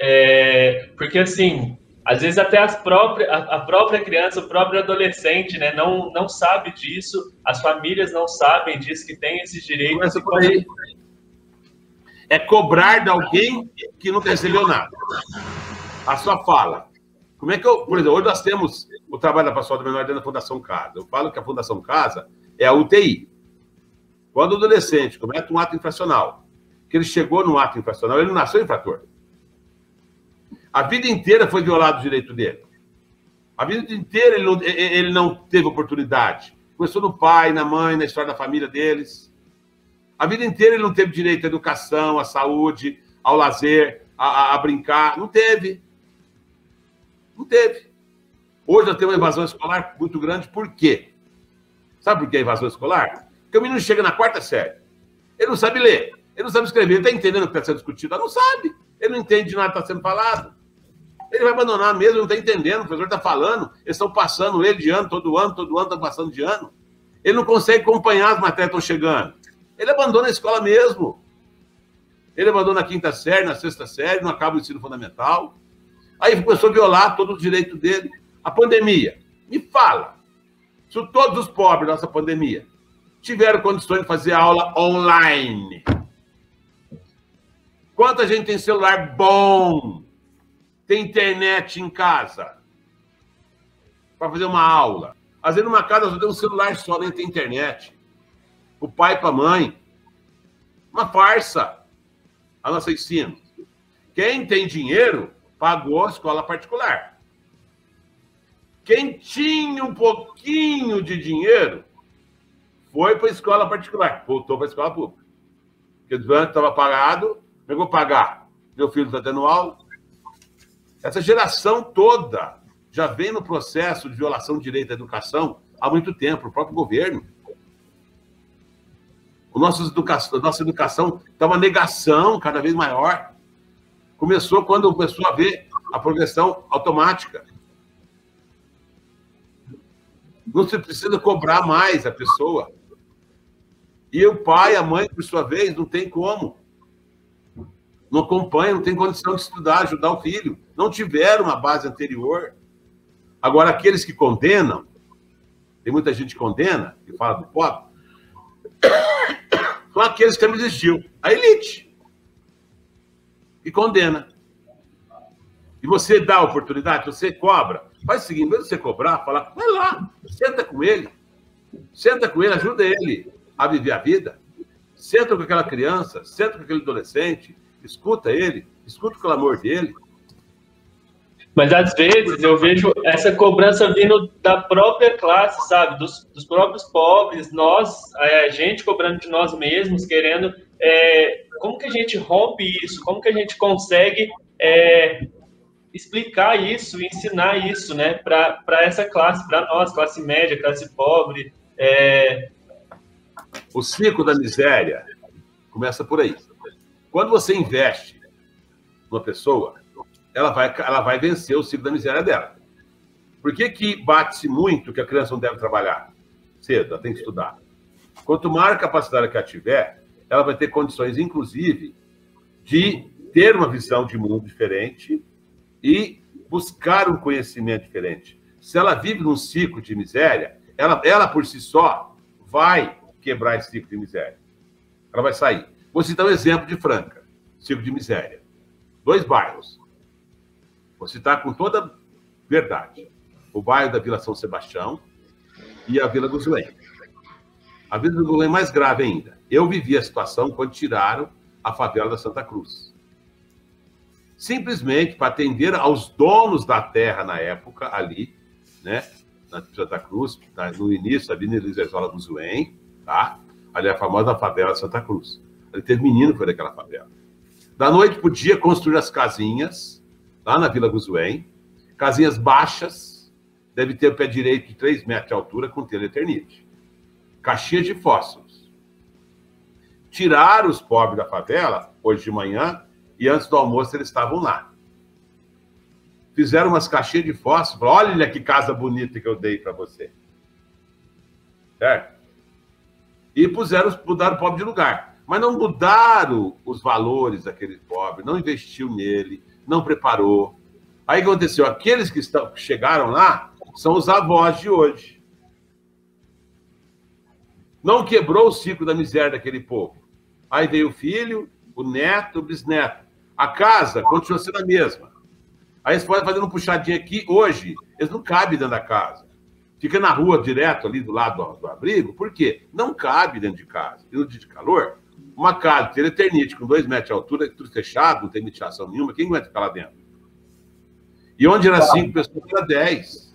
é, porque assim às vezes até as próprias, a, própria criança, o próprio adolescente, né, não, não sabe disso, as famílias não sabem disso, que tem esses direitos. aí. É cobrar de alguém que nunca recebeu nada. A sua fala. Como é que eu, por exemplo, hoje nós temos o trabalho da pastoral do menor dentro da Fundação Casa. Eu falo que a Fundação Casa é a UTI. Quando o adolescente comete um ato infracional, que ele chegou no ato infracional, ele não nasceu infrator. A vida inteira foi violado o direito dele. A vida inteira ele não, ele não teve oportunidade. Começou no pai, na mãe, na história da família deles. A vida inteira ele não teve direito à educação, à saúde, ao lazer, a, a, a brincar. Não teve. Não teve. Hoje nós temos uma evasão escolar muito grande. Por quê? Sabe por que a evasão escolar? Porque o menino chega na quarta série. Ele não sabe ler. Ele não sabe escrever. Ele está entendendo o que está sendo discutido. Ele não sabe. Ele não entende de nada que está sendo falado. Ele vai abandonar mesmo, não está entendendo. O professor está falando. Eles estão passando ele de ano, todo ano, todo ano, estão passando de ano. Ele não consegue acompanhar as matérias que estão chegando. Ele abandona a escola mesmo. Ele abandona a quinta série, na sexta série, não acaba o ensino fundamental. Aí começou a violar todo o direito dele. A pandemia. Me fala. Se todos os pobres dessa pandemia tiveram condições de fazer aula online, quanta gente tem celular bom, tem internet em casa para fazer uma aula? Às vezes, numa casa só tem um celular só, nem tem internet. O pai para a mãe. Uma farsa a nossa ensino. Quem tem dinheiro pagou a escola particular. Quem tinha um pouquinho de dinheiro foi para a escola particular, voltou para a escola pública. Porque antes estava pagado, pegou pagar. Meu filho está tendo aula. Essa geração toda já vem no processo de violação do direito à educação há muito tempo, o próprio governo. O nosso educação, a nossa educação está uma negação cada vez maior. Começou quando começou a ver a progressão automática. Não se precisa cobrar mais a pessoa. E o pai, a mãe, por sua vez, não tem como. Não acompanha, não tem condição de estudar, ajudar o filho. Não tiveram uma base anterior. Agora, aqueles que condenam, tem muita gente que condena, que fala do pobre, são aqueles que não existiu. A elite. E condena. E você dá a oportunidade, você cobra. Faz o seguinte, mesmo você cobrar, falar, vai lá, senta com ele. Senta com ele, ajuda ele a viver a vida. Senta com aquela criança, senta com aquele adolescente, escuta ele, escuta o clamor dele. Mas às vezes eu vejo essa cobrança vindo da própria classe, sabe? Dos, dos próprios pobres, nós, a gente cobrando de nós mesmos, querendo. É, como que a gente rompe isso? Como que a gente consegue é, explicar isso, ensinar isso, né? Para essa classe, para nós, classe média, classe pobre. É... O ciclo da miséria começa por aí. Quando você investe numa pessoa, ela vai, ela vai vencer o ciclo da miséria dela. Por que, que bate-se muito que a criança não deve trabalhar cedo? Ela tem que estudar. Quanto maior capacidade que ela tiver, ela vai ter condições, inclusive, de ter uma visão de mundo diferente e buscar um conhecimento diferente. Se ela vive num ciclo de miséria, ela, ela por si só vai quebrar esse ciclo de miséria. Ela vai sair. Vou citar um exemplo de Franca, ciclo de miséria. Dois bairros, Vou citar com toda verdade. O bairro da Vila São Sebastião e a Vila Guzulém. A Vila Guzulém é mais grave ainda. Eu vivi a situação quando tiraram a favela da Santa Cruz. Simplesmente para atender aos donos da terra na época, ali, né? Na Santa Cruz, no início da Avenida Lisezola Guzulém, tá? Ali é a famosa favela da Santa Cruz. Ali teve menino foi daquela favela. Da noite para o dia, construir as casinhas, lá na Vila Guzuém, casinhas baixas, deve ter o pé direito de 3 metros de altura com telha eternite. Caixinhas de fósforos. Tiraram os pobres da favela, hoje de manhã, e antes do almoço eles estavam lá. Fizeram umas caixinhas de fósforo. Olha que casa bonita que eu dei para você. Certo? E puseram, mudaram o pobre de lugar. Mas não mudaram os valores daquele pobre, não investiu nele, não preparou. Aí o que aconteceu? Aqueles que, estão, que chegaram lá são os avós de hoje. Não quebrou o ciclo da miséria daquele povo. Aí veio o filho, o neto, o bisneto. A casa continua sendo a mesma. Aí eles podem fazer um puxadinho aqui. Hoje, eles não cabem dentro da casa. Fica na rua direto ali do lado do, do abrigo. Por quê? Não cabe dentro de casa. E no dia de calor, uma casa de eternite com dois metros de altura, tudo fechado, não tem ventilação nenhuma, quem vai ficar lá dentro? E onde era cinco pessoas, era dez.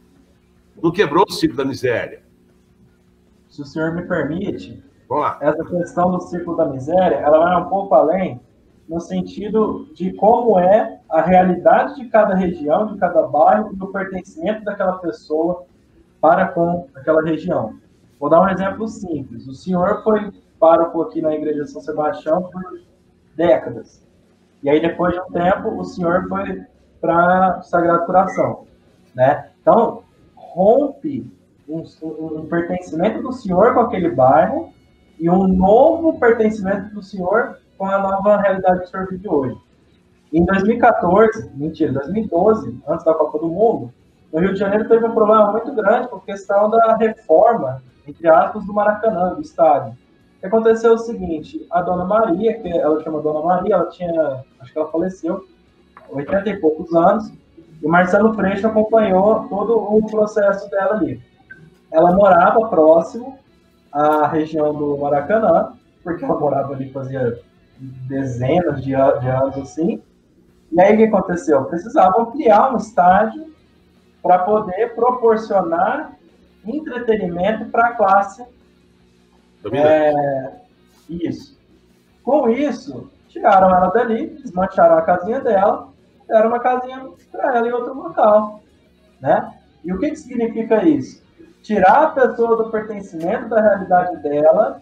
Não quebrou o ciclo da miséria. Se o senhor me permite, essa questão do ciclo da miséria, ela vai um pouco além no sentido de como é a realidade de cada região, de cada bairro, do pertencimento daquela pessoa para com aquela região. Vou dar um exemplo simples. O senhor foi pároco aqui na Igreja de São Sebastião por décadas. E aí, depois de um tempo, o senhor foi para Sagrado Coração. Né? Então, rompe um, um, pertencimento do senhor com aquele bairro e um novo pertencimento do senhor com a nova realidade que o senhor vive hoje. Em 2014, mentira, 2012, antes da Copa do Mundo, no Rio de Janeiro teve um problema muito grande por questão da reforma, entre aspas, do Maracanã, do estádio. Aconteceu o seguinte, a dona Maria, que ela chama Dona Maria, ela tinha, acho que ela faleceu, 80 e poucos anos, e o Marcelo Freixo acompanhou todo o processo dela ali. Ela morava próximo à região do Maracanã, porque ela morava ali fazia dezenas de, anos assim. E aí o que aconteceu? Precisava ampliar um estádio para poder proporcionar entretenimento para a classe. É, isso. Com isso, tiraram ela dali, desmancharam a casinha dela, deram uma casinha para ela em outro local. Né? E o que, que significa isso? Tirar a pessoa do pertencimento da realidade dela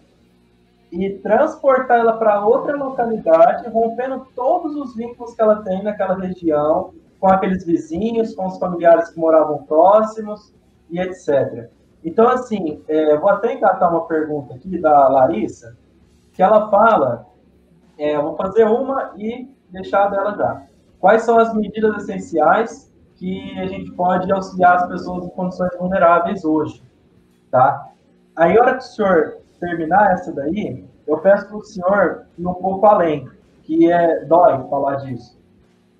e transportar ela para outra localidade, rompendo todos os vínculos que ela tem naquela região, com aqueles vizinhos, com os familiares que moravam próximos e etc. Então, assim, é, vou até engatar uma pergunta aqui da Larissa, que ela fala, é, vou fazer uma e deixar dela já. Quais são as medidas essenciais que a gente pode auxiliar as pessoas em condições vulneráveis hoje, tá? Aí, hora que o senhor terminar essa daí, eu peço para o senhor ir um pouco além, que é dói falar disso.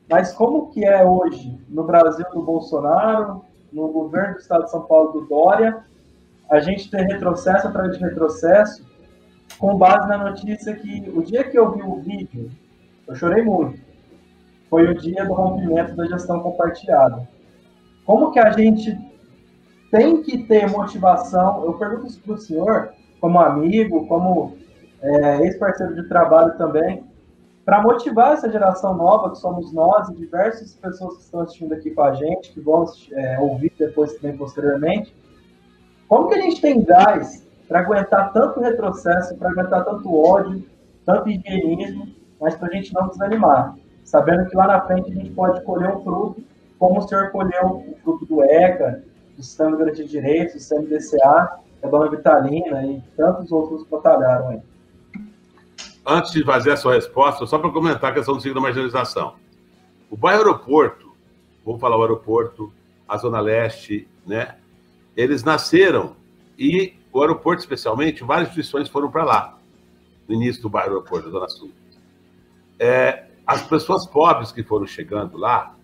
Mas como que é hoje no Brasil do Bolsonaro, no governo do Estado de São Paulo do Dória, a gente ter retrocesso atrás de retrocesso, com base na notícia que o dia que eu vi o vídeo, eu chorei muito. Foi o dia do rompimento da gestão compartilhada. Como que a gente tem que ter motivação? Eu pergunto isso para o senhor, como amigo, como é, ex-parceiro de trabalho também, para motivar essa geração nova, que somos nós e diversas pessoas que estão assistindo aqui com a gente, que vão é, ouvir depois também posteriormente. Como que a gente tem gás para aguentar tanto retrocesso, para aguentar tanto ódio, tanto higienismo, mas para a gente não desanimar, sabendo que lá na frente a gente pode colher um fruto, como o senhor colheu o fruto do ECA, do Sistema de Garantia de Direitos, do CMDCA, da Dona Vitalina e tantos outros que batalharam aí antes de fazer a sua resposta, só para comentar a questão do ciclo da marginalização. O bairro aeroporto, vamos falar o aeroporto, a Zona Leste, né? Eles nasceram e o aeroporto, especialmente, várias instituições foram para lá, no início do bairro aeroporto, da Zona Sul. É, as pessoas pobres que foram chegando lá,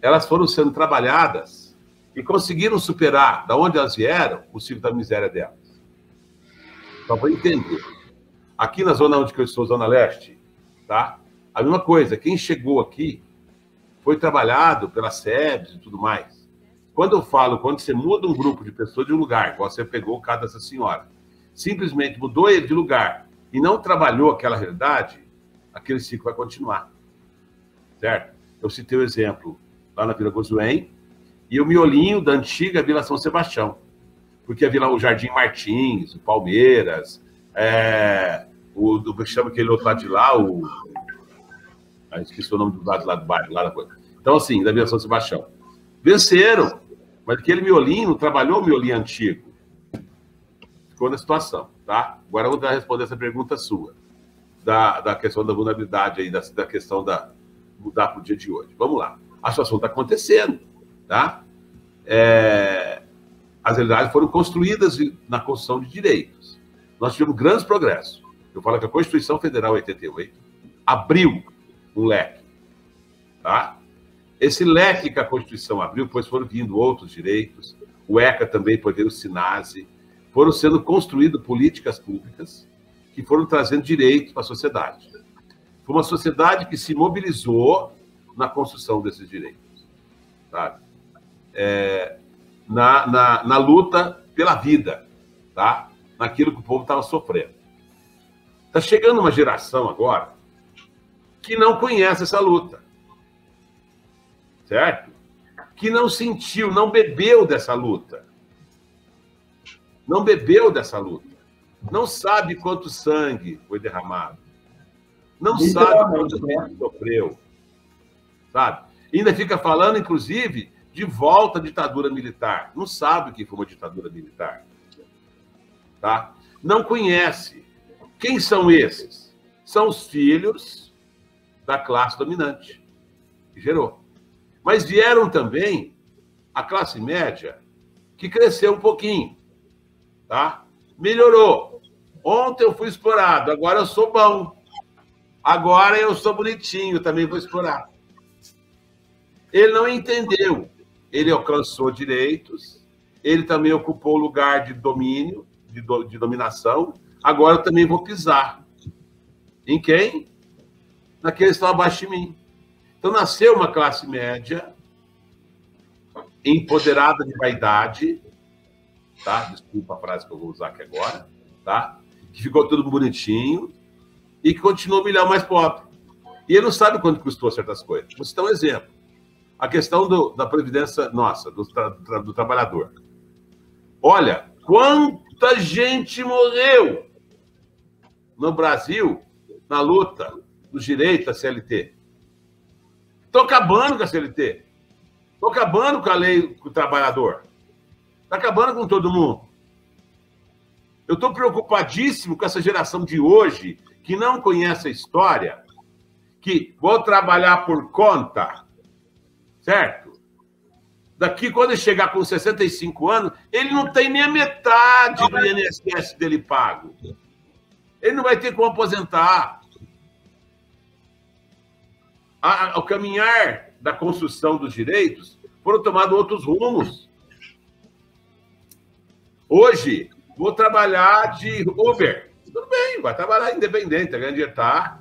elas foram sendo trabalhadas e conseguiram superar, da onde elas vieram, o ciclo da miséria delas. Só para entender. Aqui na zona onde eu estou, Zona Leste, tá? A mesma coisa, quem chegou aqui foi trabalhado pela SEBS e tudo mais. Quando eu falo, quando você muda um grupo de pessoas de um lugar, igual você pegou o caso dessa senhora, simplesmente mudou ele de lugar e não trabalhou aquela realidade, aquele ciclo vai continuar. Certo? Eu citei o exemplo lá na Vila Gozuém e o miolinho da antiga Vila São Sebastião. Porque a Vila o Jardim Martins, o Palmeiras, é, o, do, chama aquele outro lado de lá, o. Ah, esqueci o nome do lado lá do bairro, lá da coisa. Então, assim, da Vila São Sebastião. Venceram, mas aquele miolinho trabalhou o miolinho antigo. Ficou na situação, tá? Agora eu vou responder essa pergunta sua, da, da questão da vulnerabilidade aí, da, da questão da mudar para o dia de hoje. Vamos lá. A situação está acontecendo, tá? É, as realidades foram construídas na construção de direitos. Nós tivemos grandes progressos. Eu falo que a Constituição Federal 88 abriu um leque. Tá? Esse leque que a Constituição abriu, pois foram vindo outros direitos, o ECA também, por o SINASE, foram sendo construídas políticas públicas que foram trazendo direitos para a sociedade. Foi uma sociedade que se mobilizou na construção desses direitos. Sabe? É, na, na, na luta pela vida, tá? naquilo que o povo estava sofrendo. Está chegando uma geração agora que não conhece essa luta, certo? Que não sentiu, não bebeu dessa luta. Não bebeu dessa luta. Não sabe quanto sangue foi derramado. Não sabe quanto né? sofreu. Sabe? Ainda fica falando, inclusive, de volta à ditadura militar. Não sabe o que foi uma ditadura militar. Tá? Não conhece. Quem são esses? São os filhos da classe dominante, que gerou. Mas vieram também a classe média, que cresceu um pouquinho. Tá? Melhorou. Ontem eu fui explorado, agora eu sou bom. Agora eu sou bonitinho, também vou explorar. Ele não entendeu. Ele alcançou direitos, ele também ocupou o lugar de domínio, de, do, de dominação. Agora eu também vou pisar. Em quem? Naqueles que estão abaixo de mim. Então nasceu uma classe média empoderada de vaidade, tá? Desculpa a frase que eu vou usar aqui agora, tá? Que ficou tudo bonitinho e que continua um milhão mais pobre. E ele não sabe quanto custou certas coisas. Vou citar um exemplo. A questão do, da previdência nossa, do, tra, do trabalhador. Olha, quanta gente morreu no Brasil na luta dos direitos da CLT. Estou acabando com a CLT. Estou acabando com a lei do trabalhador. Está acabando com todo mundo. Eu estou preocupadíssimo com essa geração de hoje que não conhece a história, que vou trabalhar por conta, certo? Daqui, quando ele chegar com 65 anos, ele não tem nem a metade do INSS dele pago. Ele não vai ter como aposentar. Ao caminhar da construção dos direitos, foram tomados outros rumos. Hoje, vou trabalhar de Uber. Tudo bem, vai trabalhar independente, tá ganhando dinheiro, tá?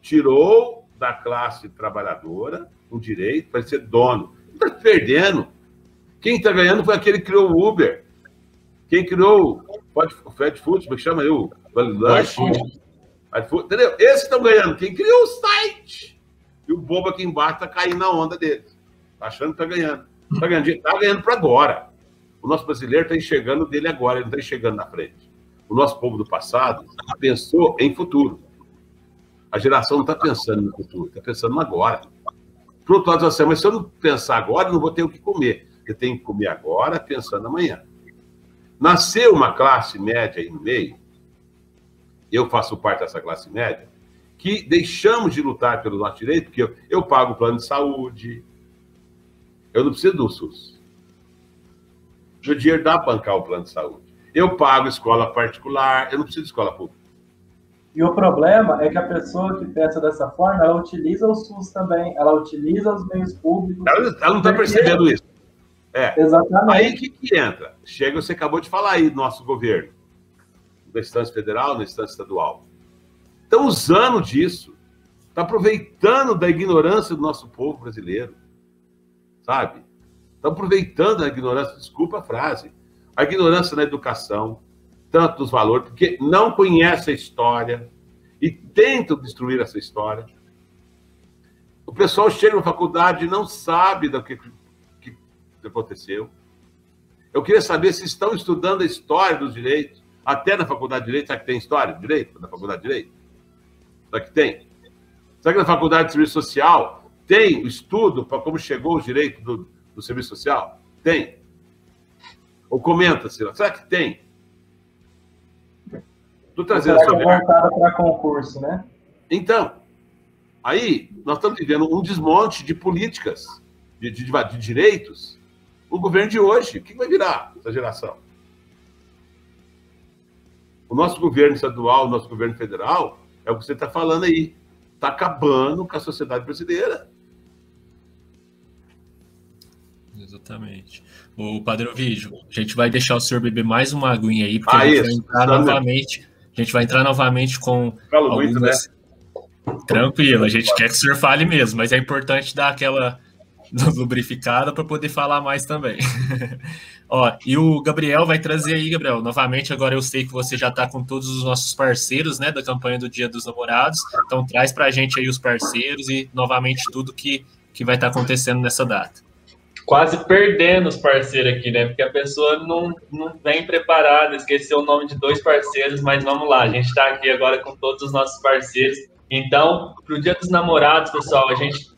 Tirou da classe trabalhadora o direito para ser dono. Está perdendo. Quem está ganhando foi aquele que criou o Uber. Quem criou o Fast Food, como é que chama aí? O Entendeu? Esses estão ganhando. Quem criou o site. E o bobo aqui embaixo está caindo na onda deles. Está achando que está ganhando. Está ganhando, tá ganhando para agora. O nosso brasileiro está enxergando dele agora, ele não está enxergando na frente. O nosso povo do passado pensou em futuro. A geração não está pensando no futuro, está pensando no agora. Por outro lado, assim, mas se eu não pensar agora, não vou ter o que comer. Eu tenho que comer agora, pensando amanhã. Nasceu uma classe média aí no meio, eu faço parte dessa classe média, que deixamos de lutar pelo nosso direito, porque eu, eu pago o plano de saúde, eu não preciso do SUS. Meu dinheiro dá para bancar o plano de saúde. Eu pago escola particular, eu não preciso de escola pública. E o problema é que a pessoa que pensa dessa forma, ela utiliza o SUS também, ela utiliza os meios públicos. Ela, ela não está percebendo isso. É. Exatamente. Aí que, que entra? Chega, você acabou de falar aí, nosso governo, na instância federal, na instância estadual. Estão usando disso, está aproveitando da ignorância do nosso povo brasileiro, sabe? Estão aproveitando da ignorância, desculpa a frase, a ignorância na educação, tanto dos valores, porque não conhece a história e tentam destruir essa história. O pessoal chega na faculdade e não sabe do que, que aconteceu. Eu queria saber se estão estudando a história dos direitos, até na faculdade de direito. Será que tem história de direito na faculdade de direito? Será que tem? Será que na faculdade de serviço social tem o estudo para como chegou os direitos do, do serviço social? Tem. Ou comenta-se, será que tem? Estou trazendo que é voltada para concurso, né? Então, aí nós estamos vivendo um desmonte de políticas, de, de, de direitos. O governo de hoje, o que vai virar essa geração? O nosso governo estadual, o nosso governo federal, é o que você está falando aí. Está acabando com a sociedade brasileira. Exatamente. O Padre Ovídio, a gente vai deixar o senhor beber mais uma aguinha aí, porque ah, a gente isso. vai entrar novamente. A gente vai entrar novamente com Falo algumas... muito, né? Tranquilo, a gente quer que o senhor fale mesmo, mas é importante dar aquela lubrificada para poder falar mais também. Ó, e o Gabriel vai trazer aí, Gabriel, novamente, agora eu sei que você já está com todos os nossos parceiros, né, da campanha do Dia dos Namorados, então traz para a gente aí os parceiros e, novamente, tudo que, que vai estar tá acontecendo nessa data. Quase perdendo os parceiros aqui, né, porque a pessoa não, não vem preparada, esqueceu o nome de dois parceiros, mas vamos lá, a gente está aqui agora com todos os nossos parceiros, então, para o Dia dos Namorados, pessoal, a gente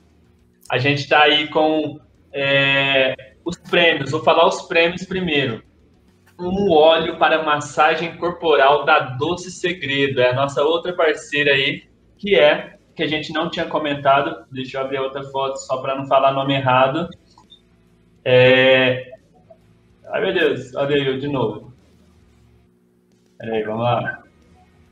a gente está aí com é, os prêmios. Vou falar os prêmios primeiro. Um óleo para massagem corporal da Doce Segredo. É a nossa outra parceira aí, que é, que a gente não tinha comentado. Deixa eu abrir outra foto só para não falar nome errado. É... Ai, meu Deus, olha eu de novo. Peraí, vamos lá.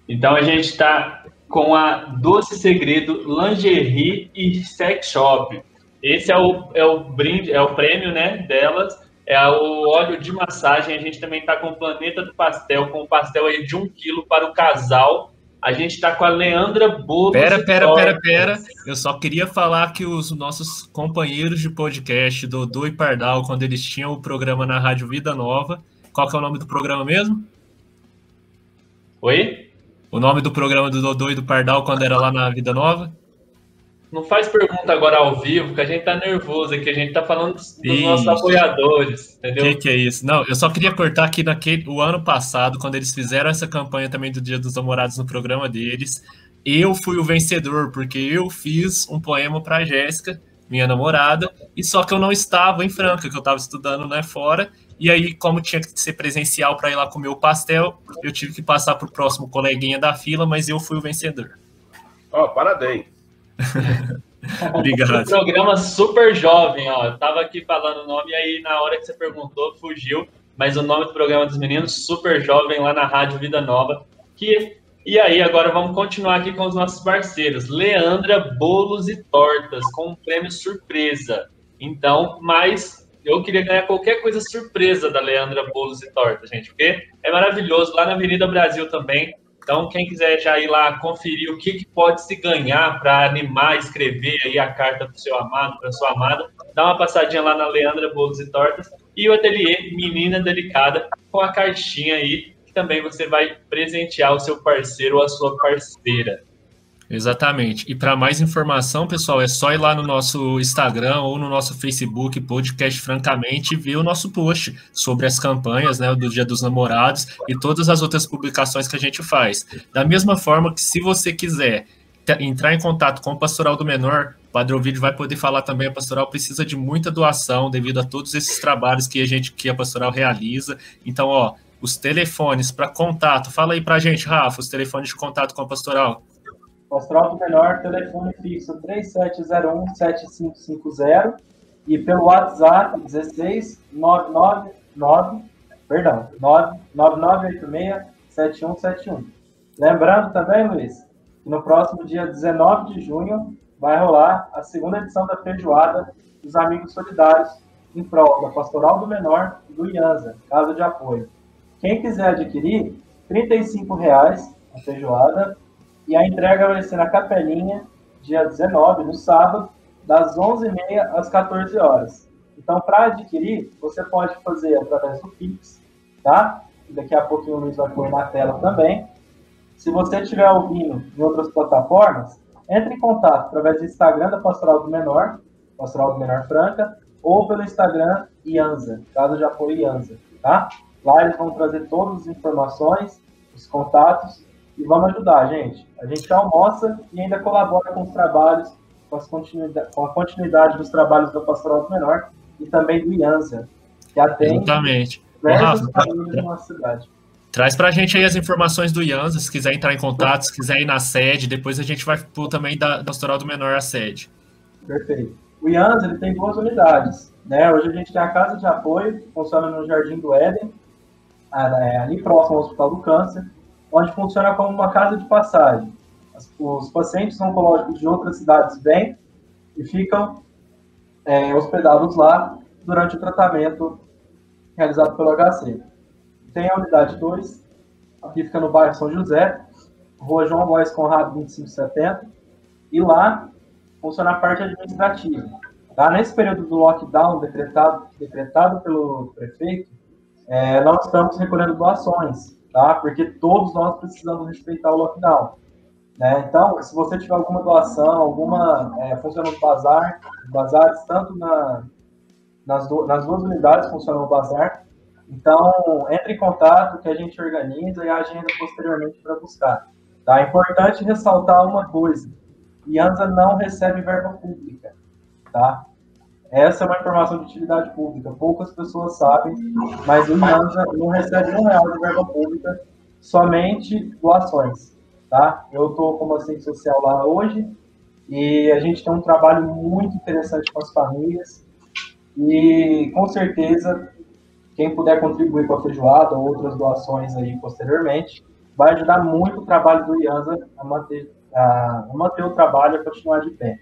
Então a gente está com a Doce Segredo Lingerie e Sex Shop. Esse é o, é o brinde, é o prêmio, né, delas. É o óleo de massagem. A gente também está com o Planeta do Pastel, com o pastel aí de um quilo para o casal. A gente está com a Leandra Bolos. Pera, pera, pera, pera. Eu só queria falar que os nossos companheiros de podcast, Dodô e Pardal, quando eles tinham o programa na Rádio Vida Nova, qual que é o nome do programa mesmo? Oi? o nome do programa do Dodô e do Pardal quando era lá na Vida Nova? Não faz pergunta agora ao vivo, que a gente tá nervoso aqui, a gente tá falando dos, dos nossos apoiadores, entendeu? Que que é isso? Não, eu só queria cortar aqui naquele o ano passado, quando eles fizeram essa campanha também do Dia dos Namorados no programa deles, eu fui o vencedor, porque eu fiz um poema para Jéssica, minha namorada, e só que eu não estava em Franca, que eu estava estudando né, fora, e aí, como tinha que ser presencial para ir lá comer o pastel, eu tive que passar para o próximo coleguinha da fila, mas eu fui o vencedor. Ó, oh, parabéns. Obrigado. Um programa super jovem, ó. Eu tava aqui falando o nome e aí na hora que você perguntou, fugiu. Mas o nome do programa dos meninos, super jovem, lá na Rádio Vida Nova. Que... E aí, agora vamos continuar aqui com os nossos parceiros. Leandra Bolos e Tortas, com um prêmio surpresa. Então, mais eu queria ganhar qualquer coisa surpresa da Leandra Bolos e Torta, gente, porque é maravilhoso, lá na Avenida Brasil também. Então, quem quiser já ir lá conferir o que, que pode se ganhar para animar, escrever aí a carta para o seu amado, para sua amada, dá uma passadinha lá na Leandra Bolos e Tortas e o ateliê Menina Delicada com a cartinha aí, que também você vai presentear o seu parceiro ou a sua parceira. Exatamente. E para mais informação, pessoal, é só ir lá no nosso Instagram ou no nosso Facebook, Podcast Francamente, e ver o nosso post sobre as campanhas né, do Dia dos Namorados e todas as outras publicações que a gente faz. Da mesma forma que, se você quiser entrar em contato com o Pastoral do Menor, o Padre Ovidio vai poder falar também, a Pastoral precisa de muita doação devido a todos esses trabalhos que a gente, que a Pastoral realiza. Então, ó, os telefones para contato, fala aí para a gente, Rafa, os telefones de contato com a Pastoral. Pastoral do Menor, telefone fixo 3701-7550 e pelo WhatsApp 16 999, perdão, 9986-7171. Lembrando também, Luiz, que no próximo dia 19 de junho vai rolar a segunda edição da feijoada dos Amigos Solidários em prol da Pastoral do Menor e do IANSA, Casa de Apoio. Quem quiser adquirir, R$ 35,00 a feijoada e a entrega vai ser na Capelinha, dia 19, no sábado, das 11h30 às 14 horas. Então, para adquirir, você pode fazer através do Pix, tá? Daqui a pouquinho o Luiz vai pôr na tela também. Se você estiver ouvindo em outras plataformas, entre em contato através do Instagram da Pastoral do Menor, Pastoral do Menor Franca, ou pelo Instagram IANSA, Casa de Apoio IANSA, tá? Lá eles vão trazer todas as informações, os contatos e vamos ajudar, gente. A gente almoça e ainda colabora com os trabalhos, com, continuidade, com a continuidade dos trabalhos da Pastoral do Menor e também do IANSA, que atende Exatamente. da nossa cidade. Traz pra gente aí as informações do IANSA, se quiser entrar em contato, se quiser ir na sede, depois a gente vai pôr também da Pastoral do Menor a sede. Perfeito. O IANSA ele tem duas unidades. Né? Hoje a gente tem a Casa de Apoio, que funciona no Jardim do Éden, é, ali próximo ao Hospital do Câncer, onde funciona como uma casa de passagem. Os pacientes oncológicos de outras cidades vêm e ficam é, hospedados lá durante o tratamento realizado pelo HC. Tem a unidade 2, aqui fica no bairro São José, Rua João Góes Conrado 2570, e lá funciona a parte administrativa, Tá? Nesse período do lockdown decretado, decretado pelo prefeito, é, nós estamos recolhendo doações, tá? porque todos nós precisamos respeitar o lockdown. Né? Então, se você tiver alguma doação, alguma é, funcionando bazar, bazares, tanto na, nas, do, nas duas unidades funcionam o bazar, então entre em contato que a gente organiza e agenda posteriormente para buscar. Tá? É importante ressaltar uma coisa, IANSA não recebe verba pública. Tá? Essa é uma informação de utilidade pública. Poucas pessoas sabem, mas o IANSA não recebe um real de verba pública, somente doações. Tá? Eu estou como assistente social lá hoje e a gente tem um trabalho muito interessante com as famílias e com certeza quem puder contribuir com a feijoada ou outras doações aí posteriormente vai ajudar muito o trabalho do IANSA a manter a manter o trabalho e continuar de pé.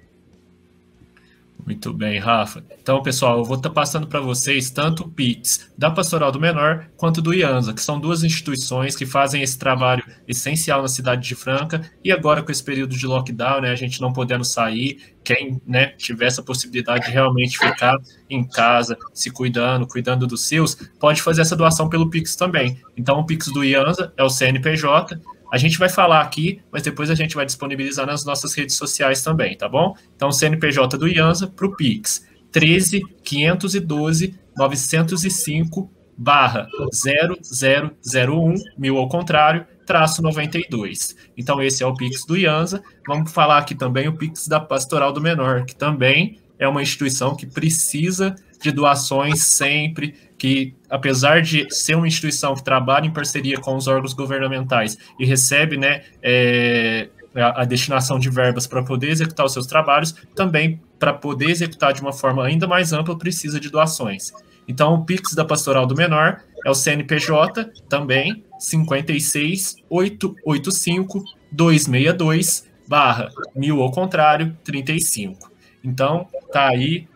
Muito bem, Rafa. Então, pessoal, eu vou estar passando para vocês tanto o PITS da Pastoral do Menor quanto do IANSA, que são duas instituições que fazem esse trabalho essencial na cidade de Franca. E agora, com esse período de lockdown, né, a gente não podendo sair, quem né, tiver essa possibilidade de realmente ficar em casa, se cuidando, cuidando dos seus, pode fazer essa doação pelo Pix também. Então, o Pix do IANSA é o CNPJ a gente vai falar aqui, mas depois a gente vai disponibilizar nas nossas redes sociais também, tá bom? Então, CNPJ do IANSA para o Pix, 13 512 905 barra 0001, mil ao contrário, traço 92. Então, esse é o Pix do IANSA. Vamos falar aqui também o Pix da Pastoral do Menor, que também é uma instituição que precisa de doações sempre, que apesar de ser uma instituição que trabalha em parceria com os órgãos governamentais e recebe né, é, a, destinação de verbas para poder executar os seus trabalhos, também para poder executar de uma forma ainda mais ampla precisa de doações. Então, o Pix da Pastoral do Menor é o CNPJ, também 56885 262 barra mil ao contrário 35. Então, tá aí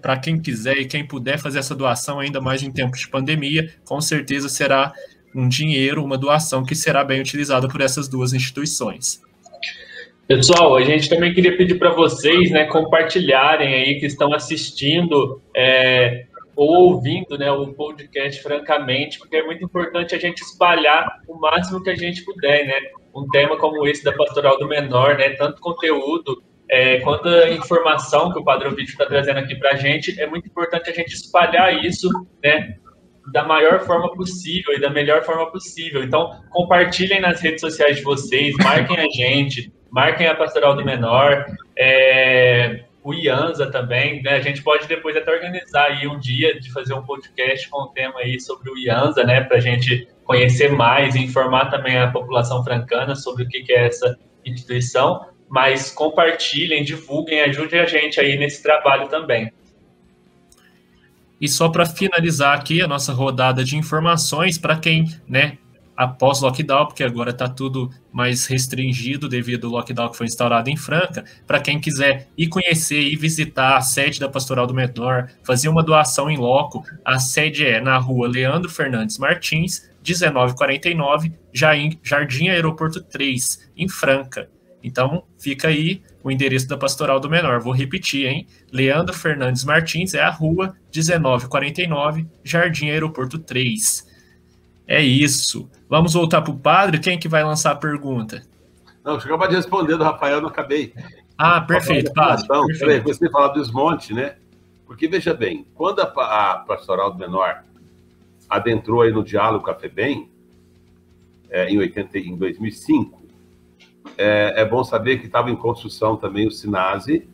para quem quiser e quem puder fazer essa doação, ainda mais em tempos de pandemia, com certeza será um dinheiro, uma doação que será bem utilizada por essas duas instituições. Pessoal, a gente também queria pedir para vocês, né, compartilharem aí que estão assistindo é, ou ouvindo, né, o podcast francamente, porque é muito importante a gente espalhar o máximo que a gente puder, né? Um tema como esse da Pastoral do Menor, né, tanto conteúdo é, quanto à informação que o Padre Vídeo está trazendo aqui para a gente, é muito importante a gente espalhar isso, né, da maior forma possível e da melhor forma possível. Então, compartilhem nas redes sociais de vocês, marquem a gente, marquem a Pastoral do Menor, é, o IANSA também, né? A gente pode depois até organizar aí um dia de fazer um podcast com o tema aí sobre o IANSA, né? Para a gente conhecer mais e informar também a população francana sobre o que é essa instituição mas compartilhem, divulguem, ajudem a gente aí nesse trabalho também. E só para finalizar aqui a nossa rodada de informações para quem, né, após lockdown, porque agora está tudo mais restringido devido ao lockdown que foi instaurado em Franca, para quem quiser ir conhecer e visitar a sede da Pastoral do Menor, fazer uma doação em loco, a sede é na rua Leandro Fernandes Martins, 1949, Jardim Aeroporto 3, em Franca. Então, fica aí o endereço da Pastoral do Menor. Vou repetir, hein? Leandro Fernandes Martins é a rua 1949, Jardim Aeroporto 3. É isso. Vamos voltar para o padre. Quem que vai lançar a pergunta? Não, você acabou de responder do Rafael, não acabei. Ah, perfeito, padre. Então, perfeito. Você falar do desmonte, né? Porque, veja bem, quando a, a Pastoral do Menor adentrou aí no diálogo com a FEBEM, é, em, 80, em 2005, é, é bom saber que estava em construção também o SINASE,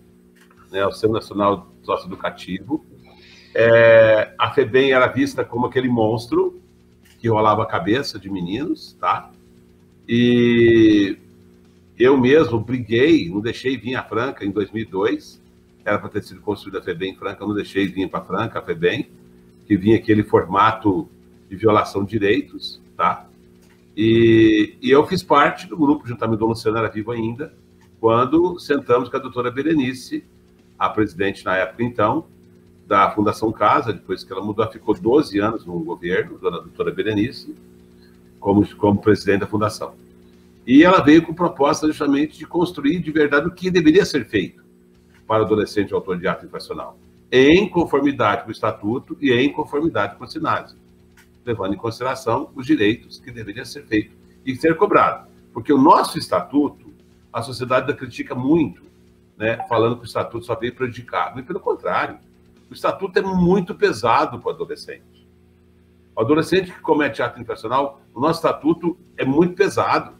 né, o Centro Nacional Socioeducativo. É, a FEBEM era vista como aquele monstro que rolava a cabeça de meninos, tá? E eu mesmo briguei, não deixei vir a Franca em 2002, era para ter sido construída a FEBEM em Franca, não deixei vir para Franca a FEBEM, que vinha aquele formato de violação de direitos, tá? E, e, eu fiz parte do grupo, juntamente com o Luciano, era vivo ainda, quando sentamos com a doutora Berenice, a presidente na época, então, da Fundação Casa, depois que ela mudou, ficou 12 anos no governo, a doutora Berenice, como, como presidente da Fundação. E ela veio com proposta justamente de construir de verdade o que deveria ser feito. para adolescente autor de ato infracional, em conformidade com o estatuto e em conformidade com o SINASE, levando em consideração os direitos que deveriam ser feitos e ser cobrado. Porque o nosso estatuto, a sociedade critica muito, né, falando que o estatuto só veio prejudicado. E pelo contrário, o estatuto é muito pesado para o adolescente. O adolescente que comete ato infracional, o nosso estatuto é muito pesado.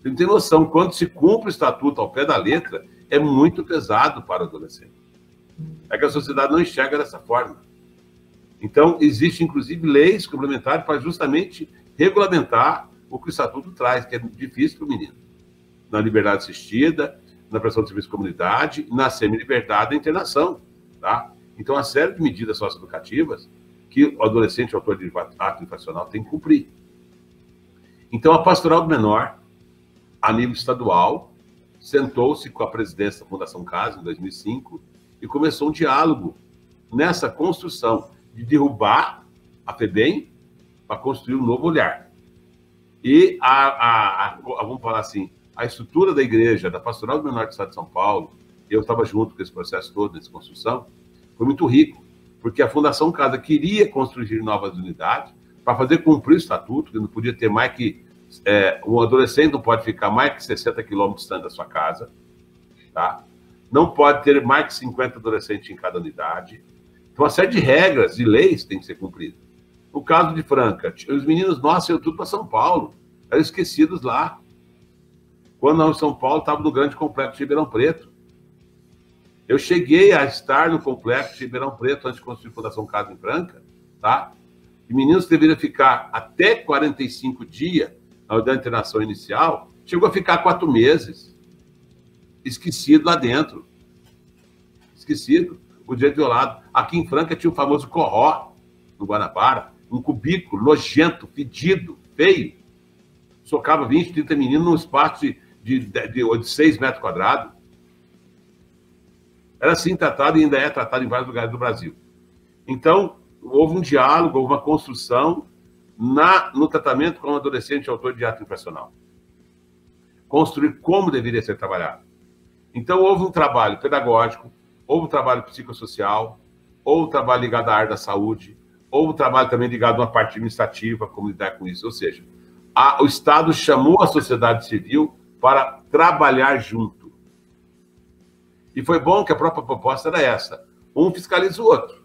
Você não tem noção, quando se cumpre o estatuto ao pé da letra, é muito pesado para o adolescente. É que a sociedade não enxerga dessa forma. Então, existe inclusive leis complementares para justamente regulamentar o que o estatuto traz, que é difícil para o menino. Na liberdade assistida, na prestação de serviço de comunidade, na semi-liberdade da internação. Tá? Então, a série de medidas socioeducativas que o adolescente autor de ato infracional tem que cumprir. Então, a pastoral do menor, a nível estadual, sentou-se com a presidência da Fundação Casa, em 2005, e começou um diálogo nessa construção de derrubar a FEBEM para construir um novo olhar. E a, a, a, vamos falar assim, a estrutura da igreja, da Pastoral do Menor do Estado de São Paulo, eu estava junto com esse processo todo, nessa construção, foi muito rico, porque a Fundação Casa queria construir novas unidades para fazer cumprir o estatuto, que não podia ter mais que é, um adolescente não pode ficar mais que 60 quilômetros distante da sua casa, tá? Não pode ter mais que 50 adolescentes em cada unidade. Uma série de regras e leis tem que ser cumprida. No caso de Franca, os meninos nossos iam tudo para São Paulo, eram esquecidos lá. Quando nós em São Paulo, estava no grande complexo de Ribeirão Preto. Eu cheguei a estar no complexo de Ribeirão Preto antes de construir a Fundação Casa em Franca, tá? E meninos deveriam ficar até 45 dias da internação inicial, chegou a ficar quatro meses, esquecido lá dentro. Esquecido. O direito violado. Aqui em Franca tinha o famoso corró, no Guanabara, um cubículo nojento, fedido, feio. Socava 20, 30 meninos num espaço de, de, de, de 6 metros quadrados. Era assim tratado e ainda é tratado em vários lugares do Brasil. Então, houve um diálogo, houve uma construção na, no tratamento com o adolescente autor de ato infracional. Construir como deveria ser trabalhado. Então, houve um trabalho pedagógico, houve um trabalho psicossocial, um trabalho ligado à área da saúde, um trabalho também ligado a uma parte administrativa, como lidar com isso. Ou seja, a, o Estado chamou a sociedade civil para trabalhar junto. E foi bom que a própria proposta era essa: um fiscaliza o outro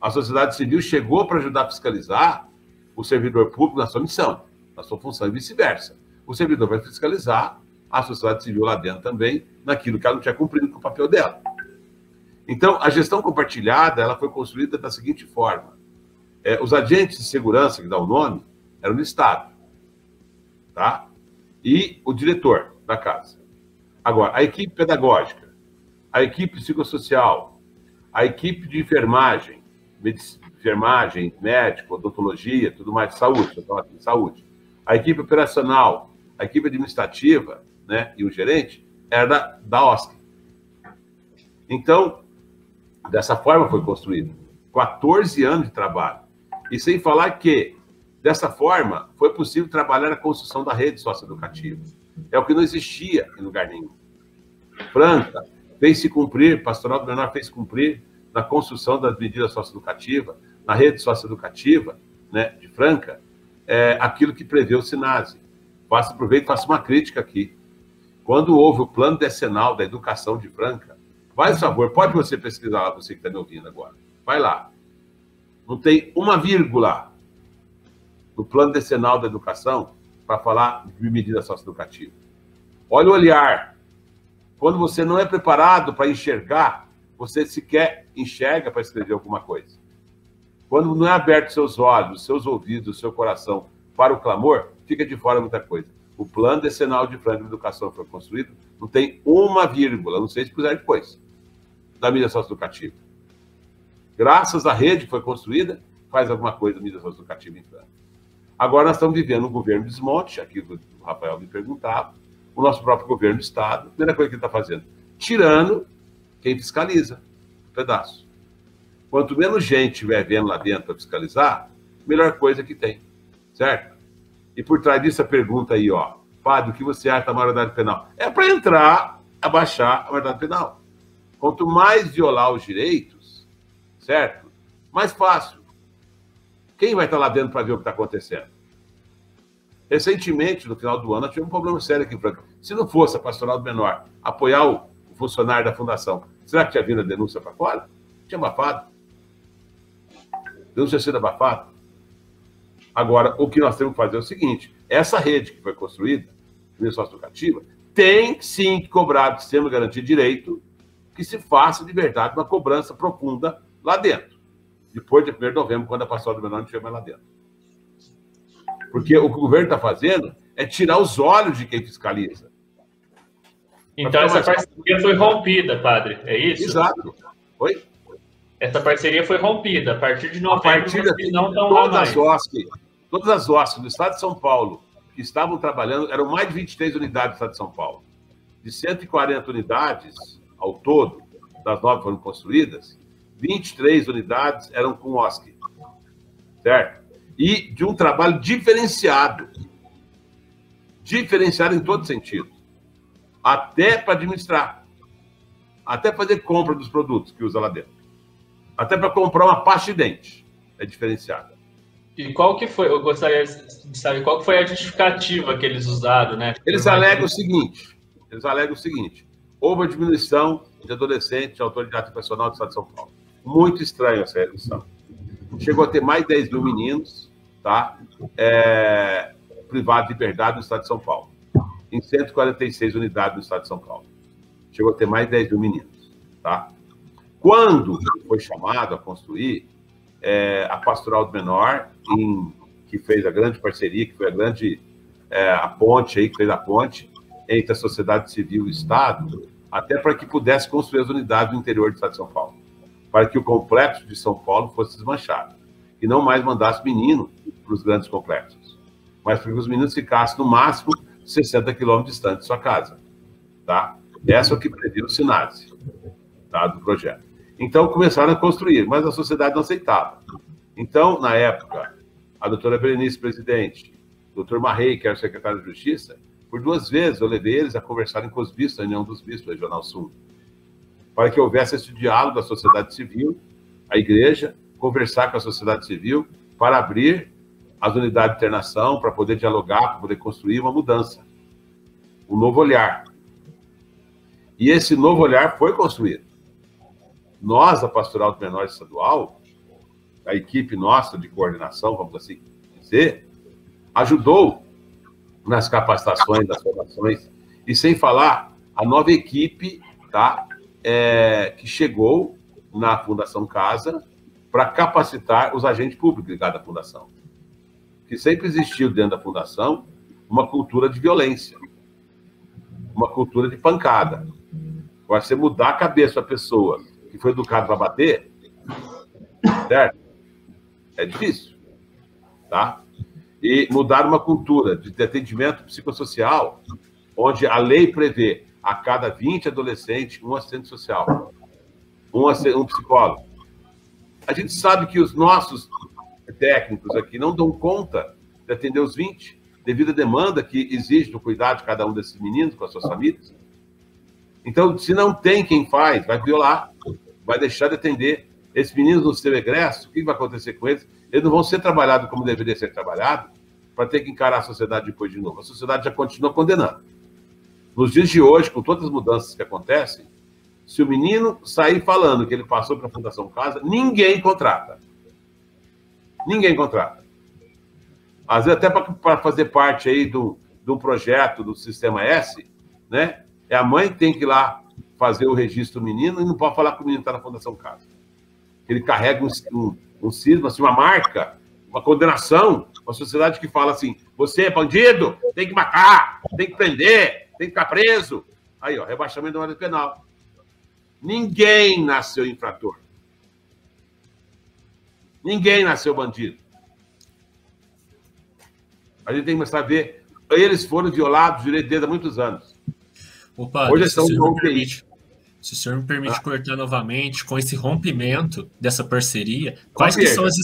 a sociedade civil chegou para ajudar a fiscalizar o servidor público na sua missão, na sua função e vice-versa. O servidor vai fiscalizar a sociedade civil lá dentro também, naquilo que ela não tinha cumprido com o papel dela. Então, a gestão compartilhada ela foi construída da seguinte forma: é, os agentes de segurança, que dá o nome, eram do Estado, tá? E o diretor da casa. Agora, a equipe pedagógica, a equipe psicossocial, a equipe de enfermagem, enfermagem, médico, odontologia, tudo mais, saúde, saúde. A equipe operacional, a equipe administrativa, né, e o gerente era da, da OSC. Então, dessa forma foi construído. 14 anos de trabalho. E sem falar que, dessa forma, foi possível trabalhar a construção da rede socioeducativa. É o que não existia em lugar nenhum. Franca fez se cumprir, Pastoral do Menor fez cumprir na construção das medidas socioeducativas, na rede socioeducativa né, de Franca, é, aquilo que prevê o SINASE. Faço, aproveito e faço uma crítica aqui. Quando houve o plano decenal da educação de Franca, faz favor, pode você pesquisar lá, você que está me ouvindo agora. Vai lá. Não tem uma vírgula no plano decenal da educação para falar de medida socioeducativa. Olha o olhar. Quando você não é preparado para enxergar você sequer enxerga para escrever alguma coisa. Quando não é aberto seus olhos, seus ouvidos, seu coração para o clamor, fica de fora muita coisa. O plano decenal de Franca de Educação foi construído, não tem uma vírgula, não sei se puser depois, da mídia socioeducativa. Graças à rede que foi construída, faz alguma coisa da mídia socioeducativa em Franca. Agora nós estamos vivendo um governo desmonte, aqui o Rafael me perguntava, o nosso próprio governo do Estado, a primeira coisa que ele está fazendo, tirando quem fiscaliza um pedaço. Quanto menos gente estiver vendo lá dentro para fiscalizar, melhor coisa que tem, certo? E por trás disso a pergunta aí, ó, padre, o que você acha da maioridade penal? É para entrar abaixar a verdade penal. Quanto mais violar os direitos, certo? Mais fácil. Quem vai estar lá dentro para ver o que está acontecendo? Recentemente, no final do ano, nós tivemos um problema sério aqui em Franca. Se não fosse a pastoral do menor apoiar o funcionário da fundação, será que tinha vindo a denúncia para fora? Tinha abafado. Denúncia sido abafada. Agora, o que nós temos que fazer é o seguinte: essa rede que foi construída, rede socioeducativa, tem sim que cobrar do sistema de garantia de direito que se faça de verdade uma cobrança profunda lá dentro. Depois de 1 de novembro, quando a pastoral do menor não mais lá dentro. Porque o que o governo está fazendo é tirar os olhos de quem fiscaliza. Então essa parceria foi rompida, padre, é isso? Exato. Oi? Essa parceria foi rompida. A partir de novembro, a partir de, não estão todas as OSC, todas as OSC do Estado de São Paulo que estavam trabalhando, eram mais de 23 unidades do Estado de São Paulo. De 140 unidades ao todo, das nove foram construídas, 23 unidades eram com OSC. Certo? E de um trabalho diferenciado. Diferenciado em todo sentido. Até para administrar. Até fazer compra dos produtos que usa lá dentro. Até para comprar uma pasta de dente. É diferenciada. E qual que foi, eu gostaria de saber qual que foi a justificativa que eles usaram, né? Eles alegam o seguinte, eles alegam o seguinte, houve uma diminuição de adolescentes de autoridade profissional do Estado de São Paulo. Muito estranho essa redução. Chegou a ter mais de 10 mil meninos, tá? É, privados de liberdade no Estado de São Paulo. Em 146 unidades no Estado de São Paulo. Chegou a ter mais de 10 mil meninos, tá? Quando foi chamado a construir, é, a Pastoral do Menor, em, que fez a grande parceria, que foi a grande é, a ponte aí, que fez a ponte entre a sociedade civil e o Estado, até para que pudesse construir as unidades no interior do Estado de São Paulo, para que o complexo de São Paulo fosse desmanchado e não mais mandasse menino para os grandes complexos, mas para que os meninos ficassem no máximo 60 quilômetros distante de sua casa, tá? Essa é o que previu o SINASE, tá, do projeto. Então começaram a construir, mas a sociedade não aceitava. Então, na época, a doutora Berenice, presidente, o doutor Marrei, que era secretário de Justiça, por duas vezes eu levei eles a conversarem com os bispos, a União dos Bispos Regional Sul, para que houvesse esse diálogo da sociedade civil, a igreja, conversar com a sociedade civil, para abrir as unidades de internação, para poder dialogar, para poder construir uma mudança, um novo olhar. E esse novo olhar foi construído nós, a Pastoral do Menor Estadual, a equipe nossa de coordenação, vamos assim dizer, ajudou nas capacitações, nas formações, e sem falar a nova equipe tá, é, que chegou na Fundação Casa para capacitar os agentes públicos ligados à Fundação. Que sempre existiu dentro da Fundação uma cultura de violência, uma cultura de pancada. Vai ser mudar a cabeça da pessoa que foi educado para bater, certo? É difícil, tá? E mudar uma cultura de atendimento psicossocial, onde a lei prevê a cada 20 adolescentes um assistente social, um, um psicólogo. A gente sabe que os nossos técnicos aqui não dão conta de atender os 20, devido à demanda que exige do cuidado de cada um desses meninos com as suas famílias. Então, se não tem quem faz, vai violar, vai deixar de atender. Esses meninos no seu egresso, o que vai acontecer com eles? Eles não vão ser trabalhados como deveria ser trabalhado para ter que encarar a sociedade depois de novo. A sociedade já continua condenando. Nos dias de hoje, com todas as mudanças que acontecem, se o menino sair falando que ele passou para a Fundação Casa, ninguém contrata. Ninguém contrata. Às vezes, até para fazer parte aí do, do projeto do Sistema S, né? É a mãe que tem que ir lá fazer o registro do menino e não pode falar que o menino está na Fundação Casa. Ele carrega um, um, um cisma, assim, uma marca, uma condenação, uma sociedade que fala assim: você é bandido, tem que matar, tem que prender, tem que ficar preso. Aí, ó, rebaixamento da ordem penal. Ninguém nasceu infrator. Ninguém nasceu bandido. A gente tem que começar a ver. Eles foram violados direito desde há muitos anos. O padre, Hoje estão no permite, se o senhor me permite ah. cortar novamente, com esse rompimento dessa parceria, quais que, são as,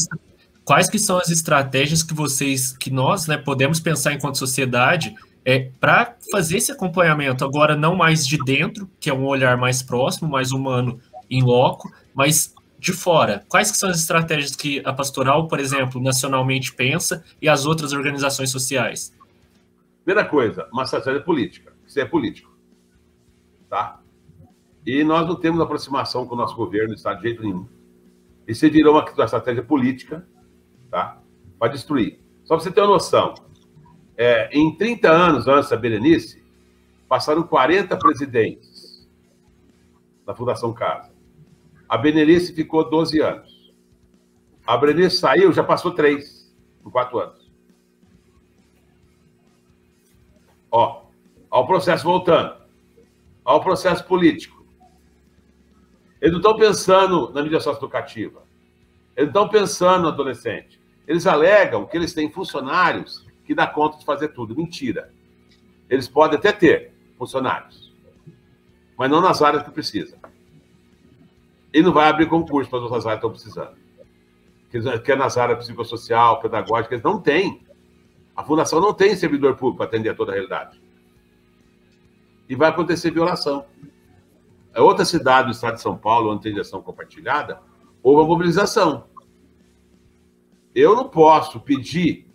quais que são as estratégias que vocês, que nós né, podemos pensar enquanto sociedade É, para fazer esse acompanhamento, agora não mais de dentro, que é um olhar mais próximo, mais humano, em loco, mas de fora. Quais que são as estratégias que a pastoral, por exemplo, nacionalmente pensa e as outras organizações sociais? Primeira coisa, uma estratégia política. Isso é político. Tá? E nós não temos aproximação com o nosso governo, Estado, de jeito nenhum. Isso virou uma, estratégia política tá? para destruir. Só para você ter uma noção, é, em 30 anos antes da Berenice, passaram 40 presidentes da Fundação Casa. A Berenice ficou 12 anos. A Berenice saiu, já passou três, em quatro anos. Ó, ao processo voltando. Ao processo político. Eles não estão pensando na mídia socioeducativa. Eles não estão pensando no adolescente. Eles alegam que eles têm funcionários que dá conta de fazer tudo. Mentira. Eles podem até ter funcionários, mas não nas áreas que precisa. E não vai abrir concurso para as outras áreas que estão precisando. Que é nas áreas psicossocial, pedagógica, eles não têm. A fundação não tem servidor público para atender a toda a realidade. E vai acontecer violação. É outra cidade do estado de São Paulo, onde tem gestão compartilhada, houve uma mobilização. Eu não posso pedir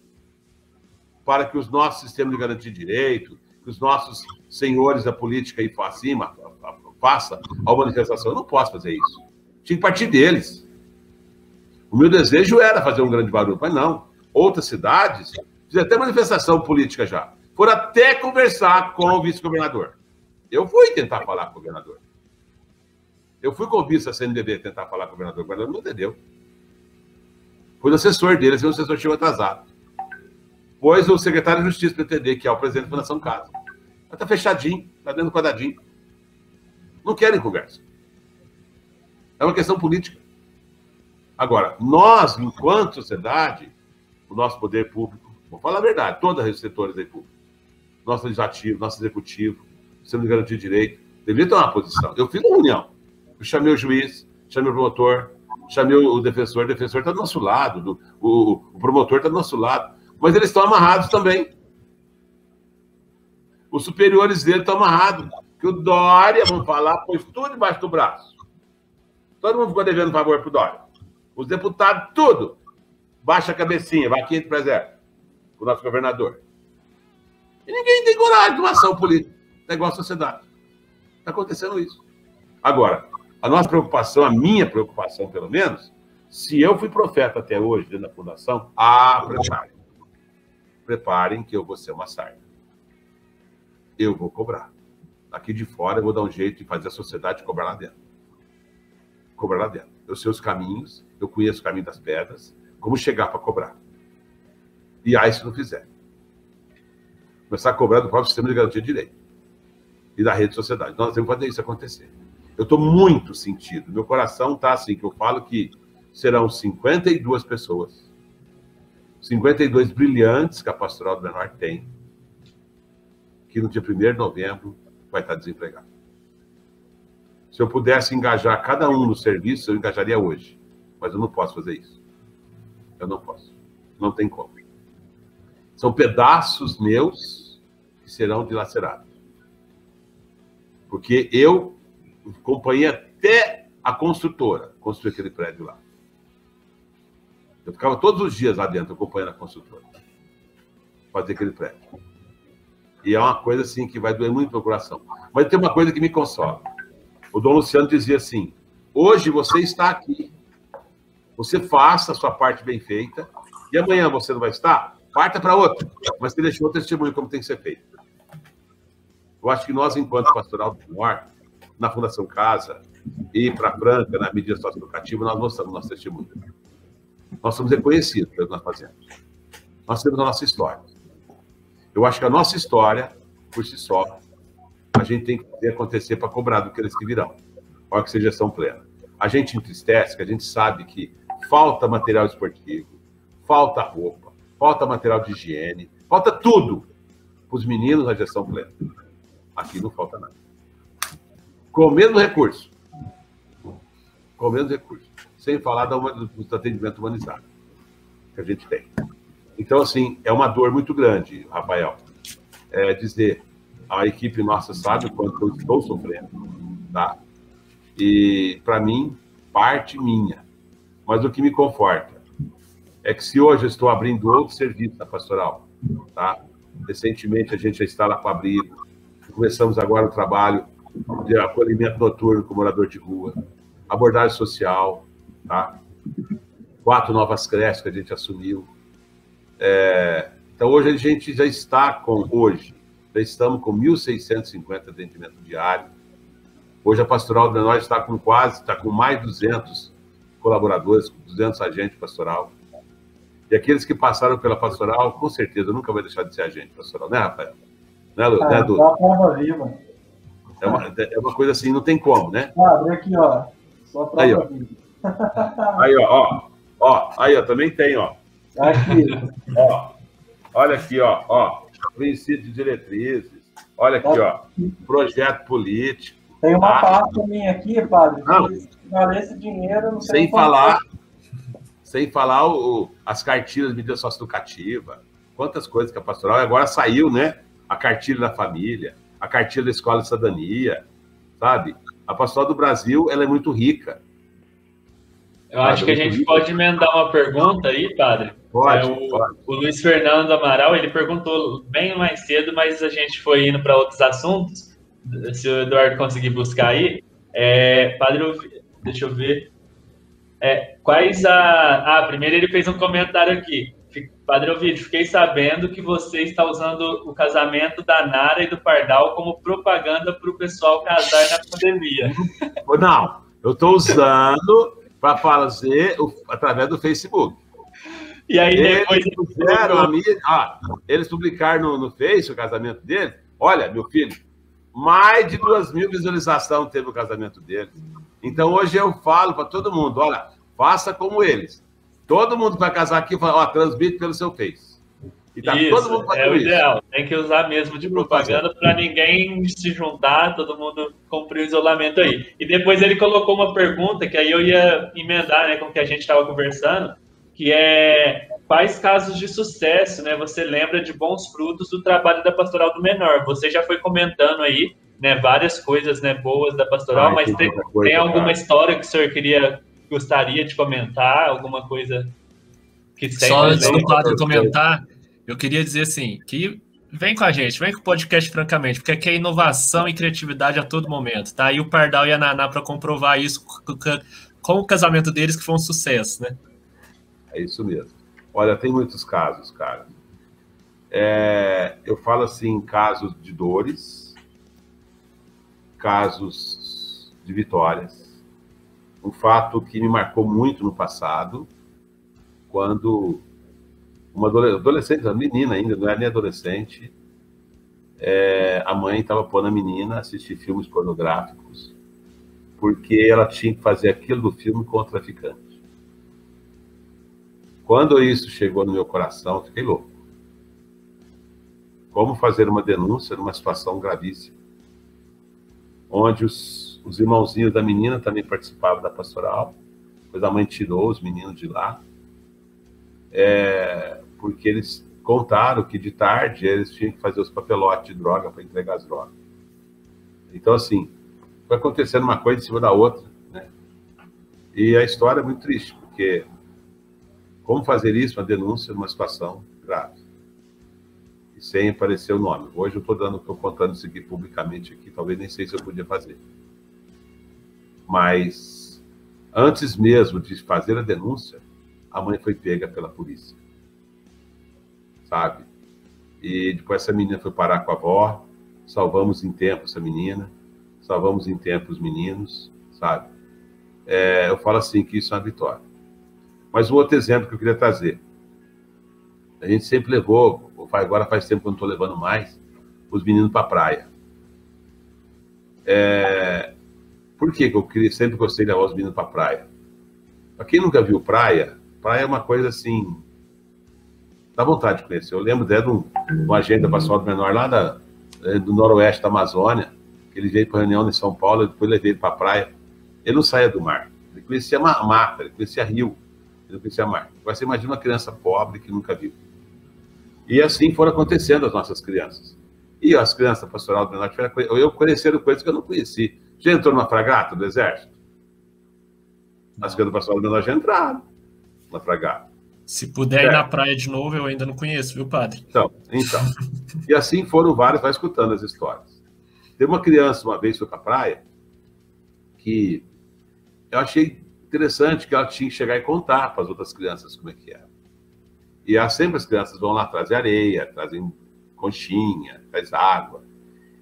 para que os nossos sistemas de garantia de direito, que os nossos senhores da política aí acima faça a manifestação. Eu não posso fazer isso. Tinha que partir deles. O meu desejo era fazer um grande barulho, mas não. Outras cidades fizeram até manifestação política já. Foram até conversar com o vice-governador. Eu fui tentar falar com o governador. Eu fui vice da CNBB tentar falar com o governador. O governador não entendeu. Fui o assessor dele, o assessor chegou atrasado pois o secretário de Justiça para entender que é o presidente da Fundação Casa. Está fechadinho, está dentro do quadradinho. Não querem conversa. É uma questão política. Agora, nós, enquanto sociedade, o nosso poder público, vou falar a verdade, todos os setores aí públicos, nosso legislativo, nosso executivo, garantia de direito, deveria ter uma posição. Eu fiz uma reunião. Eu chamei o juiz, chamei o promotor, chamei o defensor, o defensor está do nosso lado, do, o, o promotor está do nosso lado mas eles estão amarrados também. Os superiores dele estão amarrados. Que o Dória, vamos falar, pôs tudo embaixo do braço. Todo mundo ficou devendo favor pro Dória. Os deputados, tudo. Baixa a cabecinha, vai aqui para exército. O nosso governador. E ninguém tem coragem de uma ação política. É igual a sociedade. Está acontecendo isso. Agora, a nossa preocupação, a minha preocupação, pelo menos, se eu fui profeta até hoje dentro da fundação, ah, prepare preparem que eu vou ser uma sarna. Eu vou cobrar. Aqui de fora eu vou dar um jeito de fazer a sociedade cobrar lá dentro. Cobrar lá dentro. Eu sei os caminhos, eu conheço o caminho das pedras, como chegar para cobrar. E aí, se não fizer. Começar a cobrar do próprio sistema de garantia de direito. E da rede sociedade. Nós temos que fazer isso acontecer. Eu estou muito sentido. Meu coração está assim, que eu falo que serão 52 pessoas 52 brilhantes que a Pastoral do Menor tem, que no dia 1 de novembro vai estar desempregado. Se eu pudesse engajar cada um no serviço, eu engajaria hoje. Mas eu não posso fazer isso. Eu não posso. Não tem como. São pedaços meus que serão dilacerados. Porque eu acompanhei até a construtora construir aquele prédio lá. Eu ficava todos os dias lá dentro acompanhando a construtora. Fazer aquele prédio. E é uma coisa assim que vai doer muito no coração. Mas tem uma coisa que me consola. O Dom Luciano dizia assim: hoje você está aqui. Você faça a sua parte bem feita. E amanhã você não vai estar? Parta para outra. Mas você deixou o testemunho como tem que ser feito. Eu acho que nós, enquanto pastoral do Norte, na Fundação Casa e para a Franca, na mídia socioeducativa, nós mostramos nosso testemunho. Nós somos reconhecidos pelo que nós fazemos. Nós temos a nossa história. Eu acho que a nossa história, por si só, a gente tem que fazer acontecer para cobrar do que eles que virão. Olha que seja gestão plena. A gente entristece, que a gente sabe que falta material esportivo, falta roupa, falta material de higiene, falta tudo para os meninos na gestão plena. Aqui não falta nada. Com o mesmo recurso. Com o mesmo recurso sem falar do atendimento humanizado que a gente tem. Então, assim, é uma dor muito grande, Rafael. é, dizer, a equipe nossa sabe o quanto eu estou sofrendo, tá? E, para mim, parte minha. Mas o que me conforta é que se hoje eu estou abrindo outro serviço na pastoral, tá? Recentemente a gente já lá para abrir, começamos agora o trabalho de acolhimento noturno com morador de rua, abordagem social, tá? Quatro novas creches que a gente assumiu. É, então hoje a gente já está com, hoje, já estamos com 1.650 atendimento diário. Hoje a Pastoral de nós está com quase, está com mais de 200 colaboradores, 200 agentes pastoral. E aqueles que passaram pela pastoral, com certeza, nunca vai deixar de ser agente pastoral, né, Rafael? Né, Lu? Ah, né, Dudu? É uma, é uma coisa assim, não tem como, né? Ah, abre aqui, ó. Só Aí, ó. Aí, ó, ó, ó, aí, ó, também tem, ó. Aqui. ó. Olha aqui, ó, ó, princípio de diretrizes. Olha aqui, ó, projeto político. Tem uma Ah. pasta minha aqui, padre. Não. que Se valesse dinheiro, não sei Sem falar, sem falar o, as cartilhas de medida socioeducativa, quantas coisas que a pastoral, agora saiu, né? A cartilha da família, a cartilha da escola de cidadania, sabe? A pastoral do Brasil, ela é muito rica. Eu acho que a gente pode emendar uma pergunta aí, padre. Pode, É, o, pode. o Luiz Fernando Amaral, ele perguntou bem mais cedo, mas a gente foi indo para outros assuntos. Se o Eduardo conseguir buscar aí. É, padre, deixa eu ver. É, quais a. Ah, primeiro ele fez um comentário aqui. Padre Ovidio, fiquei sabendo que você está usando o casamento da Nara e do Pardal como propaganda para o pessoal casar na pandemia. Não, eu estou usando para fazer o- através do Facebook. E aí depois. Eles puseram a mídia, ah, eles publicaram no, no Face o casamento deles. Olha, meu filho, mais de duas mil visualizações teve o casamento deles. Então hoje eu falo para todo mundo: olha, faça como eles. Todo mundo que vai casar aqui, fala, ó, transmite pelo seu Face. E tá isso, todo mundo fazendo é o isso. ideal. Tem que usar mesmo de propaganda para ninguém se juntar, todo mundo cumprir o isolamento aí. E depois ele colocou uma pergunta que aí eu ia emendar né, com o que a gente estava conversando, que é quais casos de sucesso né, você lembra de bons frutos do trabalho da Pastoral do Menor? Você já foi comentando aí né, várias coisas né, boas da Pastoral, Ai, mas tem coisa, tem alguma cara. história que o senhor queria, gostaria de comentar? Alguma coisa que Só sempre antes do padre comentar, eu queria dizer assim, que vem com a gente, vem com o podcast francamente, porque aqui é inovação e criatividade a todo momento, tá? E o Pardal e a Naná para comprovar isso com o casamento deles, que foi um sucesso, né? É isso mesmo. Olha, tem muitos casos, cara. É, eu falo assim, casos de dores, casos de vitórias. Um fato que me marcou muito no passado, quando uma adole- adolescente, uma menina ainda, não era nem adolescente, é, a mãe estava pondo a menina a assistir filmes pornográficos, porque ela tinha que fazer aquilo do filme com o traficante. Quando isso chegou no meu coração, eu fiquei louco. Como fazer uma denúncia numa situação gravíssima, onde os, os irmãozinhos da menina também participavam da pastoral, pois a mãe tirou os meninos de lá, é, porque eles contaram que de tarde eles tinham que fazer os papelotes de droga para entregar as drogas. Então, assim, foi acontecendo uma coisa em cima da outra, né? E a história é muito triste, porque como fazer isso, uma denúncia numa situação grave? E sem aparecer o nome. Hoje eu estou dando, estou contando isso aqui publicamente aqui, talvez nem sei se eu podia fazer. Mas antes mesmo de fazer a denúncia, a mãe foi pega pela polícia. Sabe? E depois essa menina foi parar com a avó, salvamos em tempo essa menina, salvamos em tempo os meninos, sabe? É, eu falo assim que isso é uma vitória. Mas um outro exemplo que eu queria trazer. A gente sempre levou, agora faz tempo que eu não estou levando mais, os meninos para a praia. É, por que eu queria, sempre gostei de levar os meninos para praia? Para quem nunca viu praia, praia é uma coisa assim. Dá vontade de conhecer. Eu lembro até de um, de um agente da Pastoral do Menor lá da, eh, do noroeste da Amazônia, que ele veio para reunião em São Paulo, depois levei ele para a praia. Ele não saía do mar. Ele conhecia ma- mata, ele conhecia rio, ele não conhecia mar. Agora você imagina uma criança pobre que nunca viu. E assim foram acontecendo as nossas crianças. E as crianças pastoral do menor, eu conheceram coisas que eu não conheci. Já entrou numa fragata do exército? As crianças da pastoral do menor já entraram na fragata. Se puder é. ir na praia de novo, eu ainda não conheço, viu, padre? Então, então. e assim foram vários, vai escutando as histórias. Tem uma criança, uma vez foi para a praia, que eu achei interessante que ela tinha que chegar e contar para as outras crianças como é que era. E há sempre as crianças vão lá trazer areia, trazem conchinha, traz água.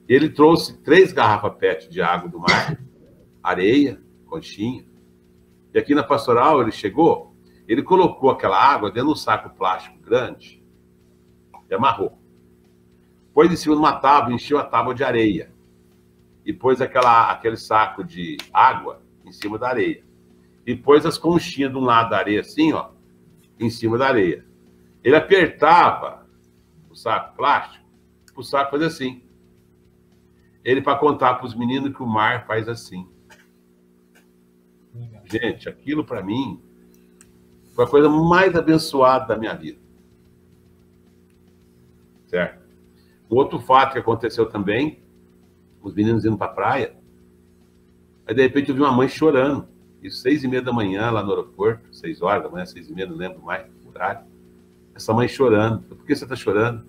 Ele trouxe três garrafas PET de água do mar, areia, conchinha. E aqui na pastoral ele chegou, ele colocou aquela água dentro de um saco plástico grande e amarrou. Pôs em cima de uma tábua, encheu a tábua de areia. E pôs aquela, aquele saco de água em cima da areia. E pôs as conchinhas de um lado da areia, assim, ó, em cima da areia. Ele apertava o saco plástico, o saco fazia assim. Ele para contar para os meninos que o mar faz assim. Gente, aquilo para mim foi a coisa mais abençoada da minha vida. Certo? Outro fato que aconteceu também, os meninos indo para a praia, aí de repente eu vi uma mãe chorando. Isso seis e meia da manhã lá no aeroporto, seis horas da manhã, seis e meia, não lembro mais o horário. Essa mãe chorando. Por que você está chorando?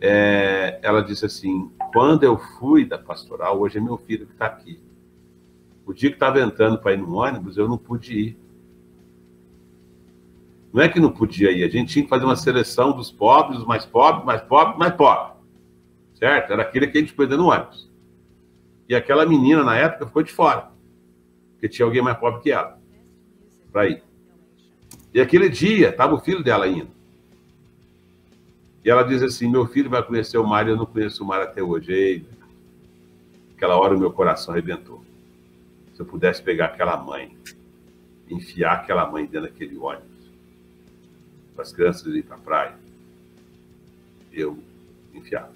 É, ela disse assim: quando eu fui da pastoral, hoje é meu filho que está aqui. O dia que estava entrando para ir no ônibus, eu não pude ir. Não é que não podia ir, a gente tinha que fazer uma seleção dos pobres, os mais pobres, mais pobres, mais pobres. Certo? Era aquele que a gente podia no ônibus. E aquela menina, na época, ficou de fora. Porque tinha alguém mais pobre que ela. Para ir. E aquele dia, estava o filho dela indo. E ela diz assim: Meu filho vai conhecer o mar e eu não conheço o mar até hoje. Ei, aquela hora o meu coração arrebentou. Se eu pudesse pegar aquela mãe, enfiar aquela mãe dentro daquele ônibus para as crianças irem para a praia, eu enfiava.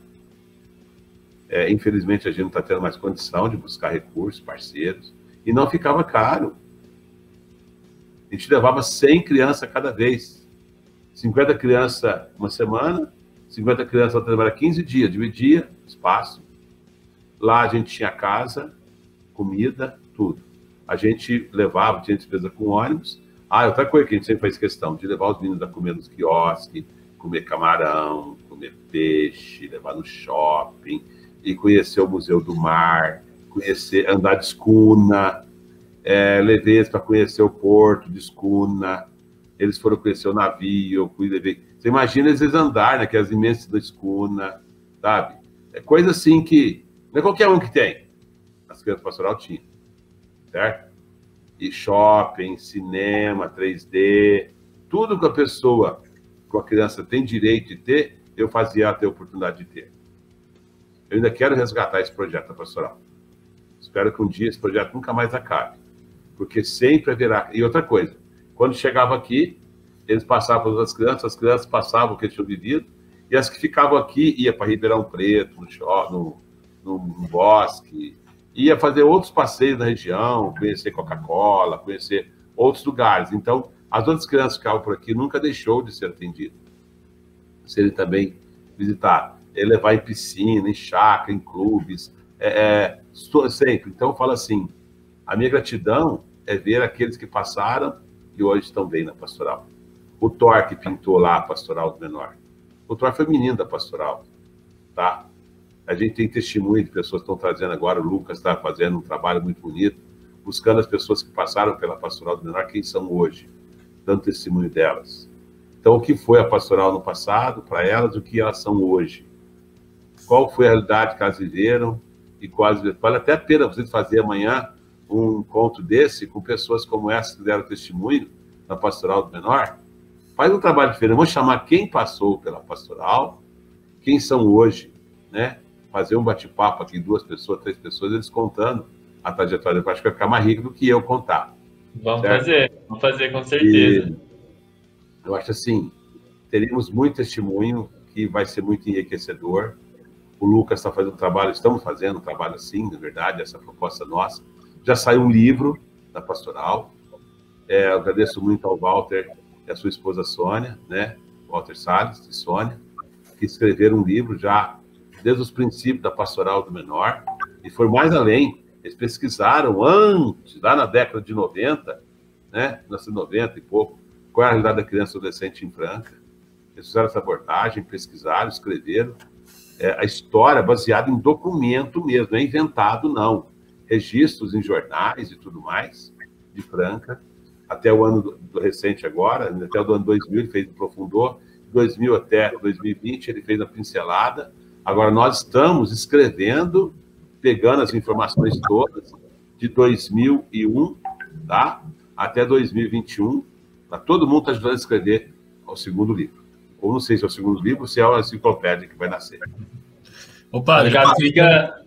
É, infelizmente, a gente não está tendo mais condição de buscar recursos, parceiros, e não ficava caro. A gente levava 100 crianças cada vez. 50 crianças uma semana, 50 crianças outra semana, 15 dias, dividia espaço. Lá a gente tinha casa, comida, tudo. A gente levava, tinha despesa com ônibus, ah, outra coisa que a gente sempre faz questão, de levar os meninos a comer nos quiosques, comer camarão, comer peixe, levar no shopping, e conhecer o Museu do Mar, conhecer, andar de escuna, é, levei eles para conhecer o porto de escuna, eles foram conhecer o navio, eu fui, levei... Você imagina eles andar naquelas imensas da escuna, sabe? É coisa assim que não é qualquer um que tem. As crianças pastoral tinham, certo? e shopping, cinema, 3D, tudo que a pessoa, com a criança tem direito de ter, eu fazia ter a oportunidade de ter. Eu ainda quero resgatar esse projeto pastoral. Espero que um dia esse projeto nunca mais acabe, porque sempre haverá. E outra coisa, quando chegava aqui, eles passavam para as crianças, as crianças passavam o que eles tinham vivido, e as que ficavam aqui ia para Ribeirão Preto, no, no, no, bosque, ia fazer outros passeios na região, conhecer Coca-Cola, conhecer outros lugares. Então, as outras crianças que ficavam por aqui nunca deixou de ser atendido. Serem também visitar, é levar em piscina, em chácara, em clubes, é, é, sempre. Então, eu falo assim, a minha gratidão é ver aqueles que passaram e hoje estão bem na pastoral. O Thor que pintou lá a pastoral do menor. O Thor foi menino da pastoral, tá? A gente tem testemunho de pessoas que estão trazendo agora, o Lucas está fazendo um trabalho muito bonito, buscando as pessoas que passaram pela pastoral do menor, quem são hoje, dando testemunho delas. Então, o que foi a pastoral no passado para elas, o que elas são hoje? Qual foi a realidade que elas viveram e quase vale até a pena vocês fazer amanhã um encontro desse com pessoas como essa que deram testemunho na pastoral do menor. Faz um trabalho diferente. Vamos chamar quem passou pela pastoral, quem são hoje, né? fazer um bate-papo aqui, duas pessoas, três pessoas, eles contando a trajetória. Eu acho que vai ficar mais rico do que eu contar. Vamos certo? fazer, vamos fazer com certeza. E eu acho assim, teremos muito testemunho que vai ser muito enriquecedor. O Lucas está fazendo um trabalho, estamos fazendo um trabalho assim, na verdade, essa proposta nossa. Já saiu um livro da Pastoral. É, agradeço muito ao Walter e a sua esposa Sônia, né? Walter Salles e Sônia, que escreveram um livro já desde os princípios da pastoral do menor, e foi mais além. Eles pesquisaram antes, lá na década de 90, né, 1990 e pouco, qual é a realidade da criança adolescente em Franca. Eles fizeram essa abordagem, pesquisaram, escreveram é, a história baseada em documento mesmo, não é inventado, não. Registros em jornais e tudo mais, de Franca, até o ano do, do recente agora, até o ano 2000 ele fez, aprofundou, 2000 até 2020 ele fez a pincelada, agora nós estamos escrevendo, pegando as informações todas, de 2001, tá? Até 2021, para todo mundo está ajudando a escrever o segundo livro ou não sei se é o segundo livro, ou se é a enciclopédia que vai nascer. Opa, já fica.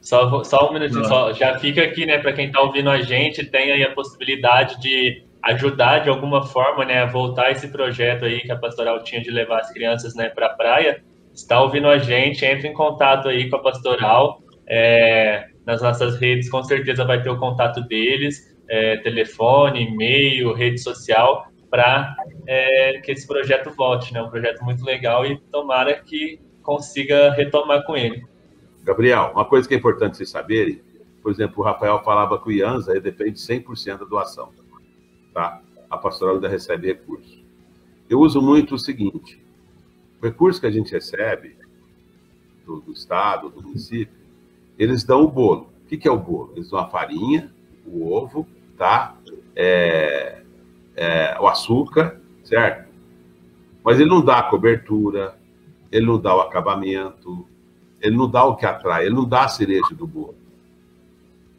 Só, só um minutinho, só, já fica aqui, né, para quem está ouvindo a gente, tem aí a possibilidade de ajudar de alguma forma, né, a voltar esse projeto aí que a pastoral tinha de levar as crianças, né, para a praia. Está ouvindo a gente, entre em contato aí com a pastoral, é, nas nossas redes, com certeza vai ter o contato deles, é, telefone, e-mail, rede social, para é, que esse projeto volte, né? Um projeto muito legal e tomara que consiga retomar com ele. Gabriel, uma coisa que é importante vocês saberem, por exemplo, o Rafael falava que o IANSA depende 100% da doação, tá? A pastoral ainda recebe recurso. Eu uso muito o seguinte, o recurso que a gente recebe do, do Estado, do município, eles dão o bolo. O que, que é o bolo? Eles dão a farinha, o ovo, tá? É, é, o açúcar, certo? Mas ele não dá a cobertura, ele não dá o acabamento, ele não dá o que atrai, ele não dá a cereja do bolo,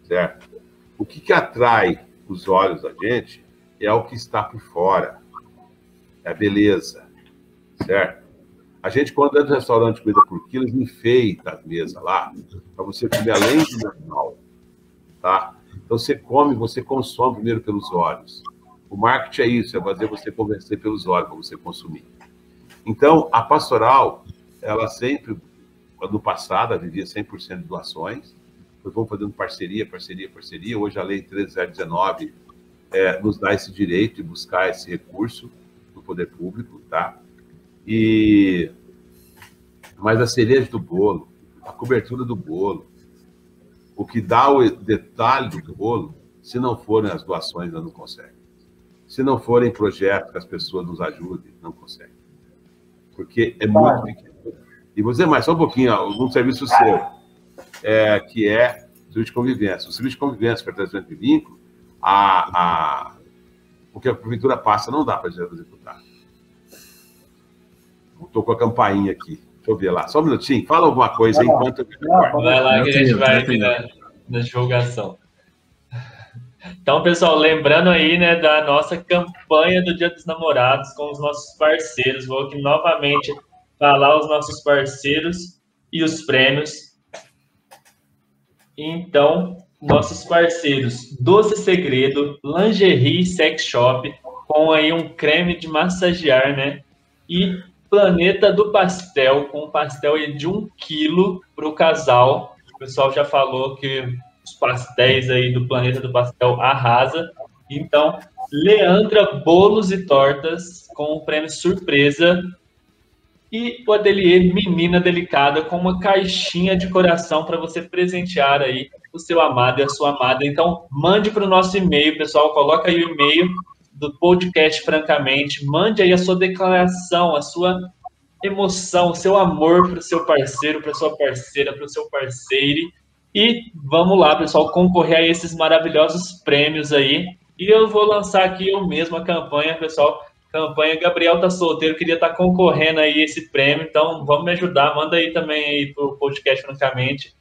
certo? O que, que atrai os olhos da gente é o que está por fora, é a beleza, certo? A gente, quando entra no restaurante comida por quilos, enfeita as mesas lá, para você comer além do normal, tá? Então, você come, você consome primeiro pelos olhos. O marketing é isso, é fazer você convencer pelos olhos para você consumir. Então, a pastoral, ela sempre, no passado, vivia 100% de doações, nós vamos fazendo parceria, parceria, parceria. Hoje a Lei 13019 é, nos dá esse direito de buscar esse recurso do poder público, tá? E mas a cereja do bolo, a cobertura do bolo, o que dá o detalhe do bolo, se não forem as doações, não consegue. Se não forem projetos que as pessoas nos ajudem, não consegue. Porque é muito pequeno. E vou dizer mais, só um pouquinho, ó, um serviço seu, é, que é o serviço de convivência. O serviço de convivência, pertencimento de vínculo, a, a, o que a prefeitura passa não dá para executar. Estou com a campainha aqui. Deixa eu ver lá. Só um minutinho. Fala alguma coisa enquanto eu... Vai lá que a gente vai aqui na, na divulgação. Então, pessoal, lembrando aí, né, da nossa campanha do Dia dos Namorados com os nossos parceiros. Vou aqui novamente falar os nossos parceiros e os prêmios. Então, nossos parceiros Doce Segredo, Lingerie Sex Shop, com aí um creme de massagear, né? E Planeta do Pastel, com um pastel de um quilo para o casal. O pessoal já falou que os pastéis aí do Planeta do Pastel arrasa. Então, Leandra Bolos e Tortas com o prêmio surpresa e o ateliê Menina Delicada com uma caixinha de coração para você presentear aí o seu amado e a sua amada. Então, mande para o nosso e-mail, pessoal, coloca aí o e-mail do podcast Francamente, mande aí a sua declaração, a sua emoção, o seu amor para o seu parceiro, para sua parceira, para o seu parceiro e vamos lá, pessoal, concorrer a esses maravilhosos prêmios aí. E eu vou lançar aqui eu mesmo a campanha, pessoal. Campanha Gabriel tá solteiro, queria estar tá concorrendo aí esse prêmio, então vamos me ajudar, manda aí também aí pro podcast, francamente.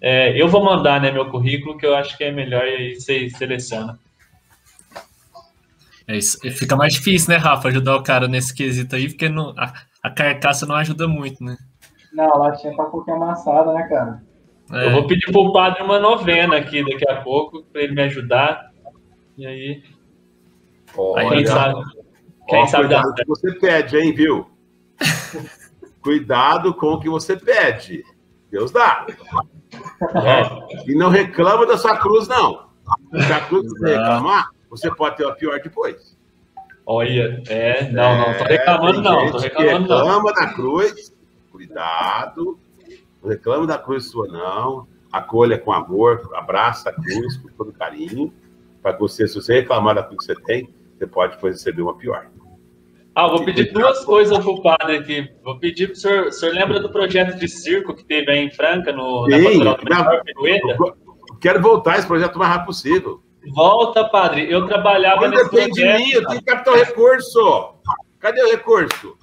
É, eu vou mandar, né, meu currículo, que eu acho que é melhor e aí você seleciona. É isso. Fica mais difícil, né, Rafa, ajudar o cara nesse quesito aí, porque não, a, a carcaça não ajuda muito, né? Não, a latinha tá um pouquinho amassada, né, cara? É. Eu vou pedir pro padre uma novena aqui daqui a pouco, para ele me ajudar. E aí. Olha, aí quem sabe. Quem ó, sabe cuidado com o que você pede, hein, viu? cuidado com o que você pede. Deus dá. É. E não reclama da sua cruz, não. Se a cruz você reclamar, você pode ter a pior depois. Olha, é, não, não, tô reclamando, é, não, tô reclamando, reclama não. da cruz, cuidado, Não reclame da cruz sua, não. Acolha com amor, abraça a cruz com todo carinho. Para você, se você reclamar da cruz que você tem, você pode depois receber uma pior. Ah, vou pedir duas coisas pro padre aqui. Vou pedir pro senhor. O senhor lembra do projeto de circo que teve aí em Franca, no, na Sim, Pastoral do Menor, quero voltar esse projeto o mais rápido possível. Volta, padre. Eu trabalhava Não nesse depende de projeto. mim, eu tenho o recurso. Cadê o recurso?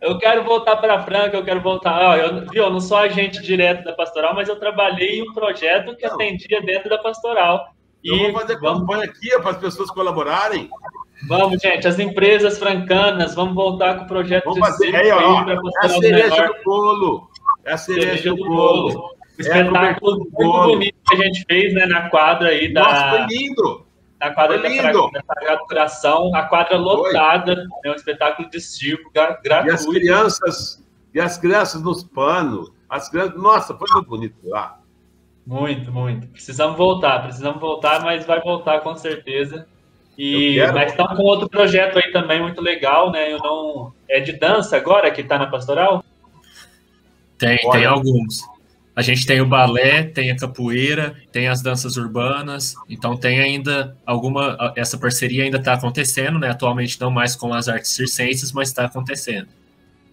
Eu quero voltar para Franca, eu quero voltar. Ó, eu, viu, eu não sou agente direto da pastoral, mas eu trabalhei em um projeto que Não. atendia dentro da pastoral. Eu E vou fazer vamos, campanha aqui para as pessoas colaborarem. Vamos, gente, as empresas francanas, vamos voltar com o projeto Vamos de fazer aí, ó. É a do cereja do bolo. É a cereja do bolo. O É, espetáculo do muito bolo. bonito que a gente fez né, na quadra aí da, Nossa, foi lindo. na quadra foi lindo. da Sagrado Coração, a quadra lotada, é um espetáculo de circo gra- E as gratuito. crianças, e as crianças nos panos. As crianças, nossa, foi muito bonito lá. Muito, muito. Precisamos voltar, precisamos voltar, mas vai voltar com certeza. E mas estamos com outro projeto aí também muito legal, né? Eu não é de dança agora que está na pastoral. Tem, Olha. tem alguns. A gente tem o balé, tem a capoeira, tem as danças urbanas, então tem ainda alguma. Essa parceria ainda está acontecendo, né? Atualmente não mais com as artes circenses, mas está acontecendo.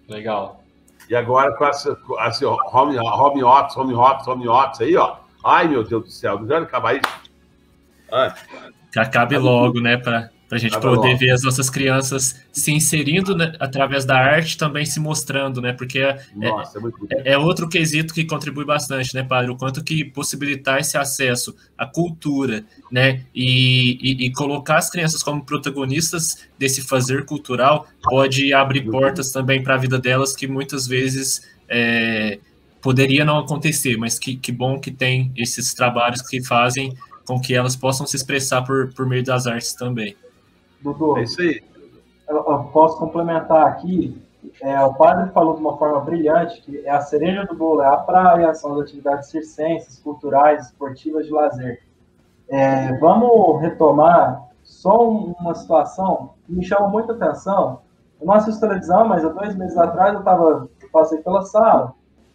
Legal. E agora com essa, essa home, home office, home office, home office aí, ó. Ai, meu Deus do céu, não quero acabar isso. Ai, Que acabe logo, né? Para a gente Acabe poder logo. ver as nossas crianças se inserindo né, através da arte, também se mostrando, né? Porque é, nossa, é muito bonito. É é outro quesito que contribui bastante, né, padre? O quanto que possibilitar esse acesso à cultura, né, e, e, e colocar as crianças como protagonistas desse fazer cultural pode abrir portas também para a vida delas que muitas vezes é, poderia não acontecer, mas que, que bom que tem esses trabalhos que fazem com que elas possam se expressar por, por meio das artes também. Dudu, É isso aí. eu, eu posso complementar aqui. É, o padre falou de uma forma brilhante que é a cereja do bolo, é a praia, são as atividades circenses, culturais, esportivas de lazer. É, vamos retomar só um- uma situação que me chama muita atenção. Eu não assisto televisão, mas há dois meses atrás eu tava, eu passei pela sala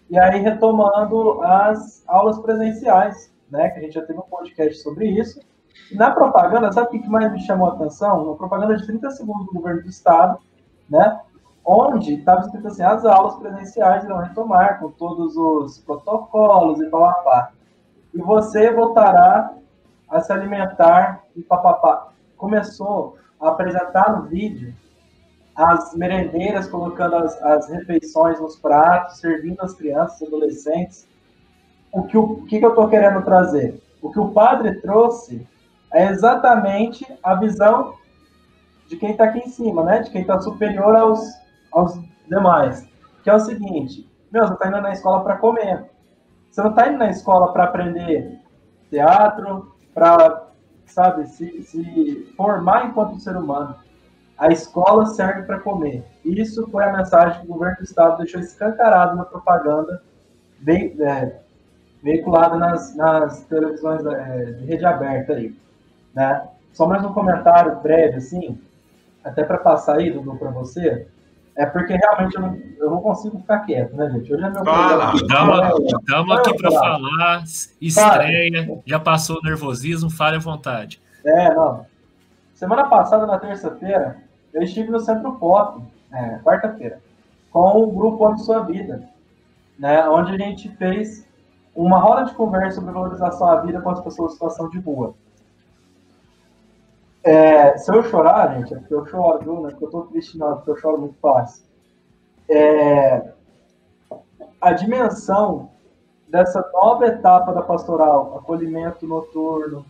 e aí retomando as aulas presenciais, né? Que a gente já teve um podcast sobre isso. E na propaganda, sabe o que mais me chamou a atenção? Uma propaganda de 30 segundos do governo do estado, né? Onde estava escrito assim, as aulas presenciais irão retomar com todos os protocolos e papapá. E você voltará a se alimentar e papapá. Começou a apresentar no vídeo as merendeiras colocando as, as refeições nos pratos, servindo as crianças adolescentes. O que, o que, eu estou querendo trazer? O que o padre trouxe é exatamente a visão de quem está aqui em cima, né? De quem está superior aos, aos demais. Que é o seguinte: meu, você está indo na escola para comer. Você não está indo na escola para aprender teatro, para, sabe, se, se formar enquanto ser humano. A escola serve para comer. Isso foi a mensagem que o governo do estado deixou escancarado na propaganda ve- é, veiculada nas, nas televisões é, de rede aberta aí, né? Só mais um comentário breve, assim, até para passar aí, Dudu, para você, é porque realmente eu não, eu não consigo ficar quieto, né, gente? Hoje é meu Fala. Estamos aqui para falar, estreia, já passou o nervosismo, fale à vontade. É, não. Semana passada, na terça-feira, eu estive no Centro Pop, é, quarta-feira, com o grupo Onde Sua Vida, né, onde a gente fez uma roda de conversa sobre valorização à vida com as pessoas em situação de rua. É, se eu chorar, gente, é porque eu choro, viu? Não é porque eu tô triste, não, é porque eu choro muito fácil. É, a dimensão dessa nova etapa da pastoral, acolhimento noturno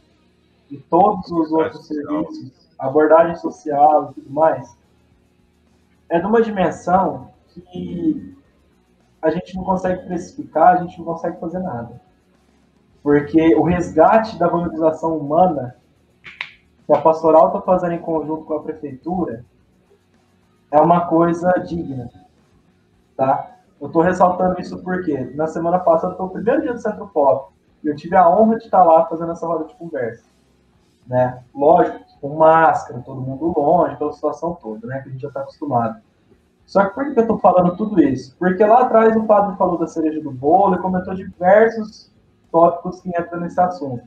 e todos os outros serviços, abordagem social e tudo mais, é de uma dimensão que a gente não consegue precificar, a gente não consegue fazer nada. Porque o resgate da valorização humana que a pastoral está fazendo em conjunto com a prefeitura é uma coisa digna, tá? Eu estou ressaltando isso porque na semana passada foi o primeiro dia do Centro Pop e eu tive a honra de estar lá fazendo essa roda de conversa, né? Lógico, com máscara, todo mundo longe, pela situação toda, né? Que a gente já está acostumado. Só que por que eu estou falando tudo isso? Porque lá atrás o padre falou da cereja do bolo e comentou diversos tópicos que entram nesse assunto.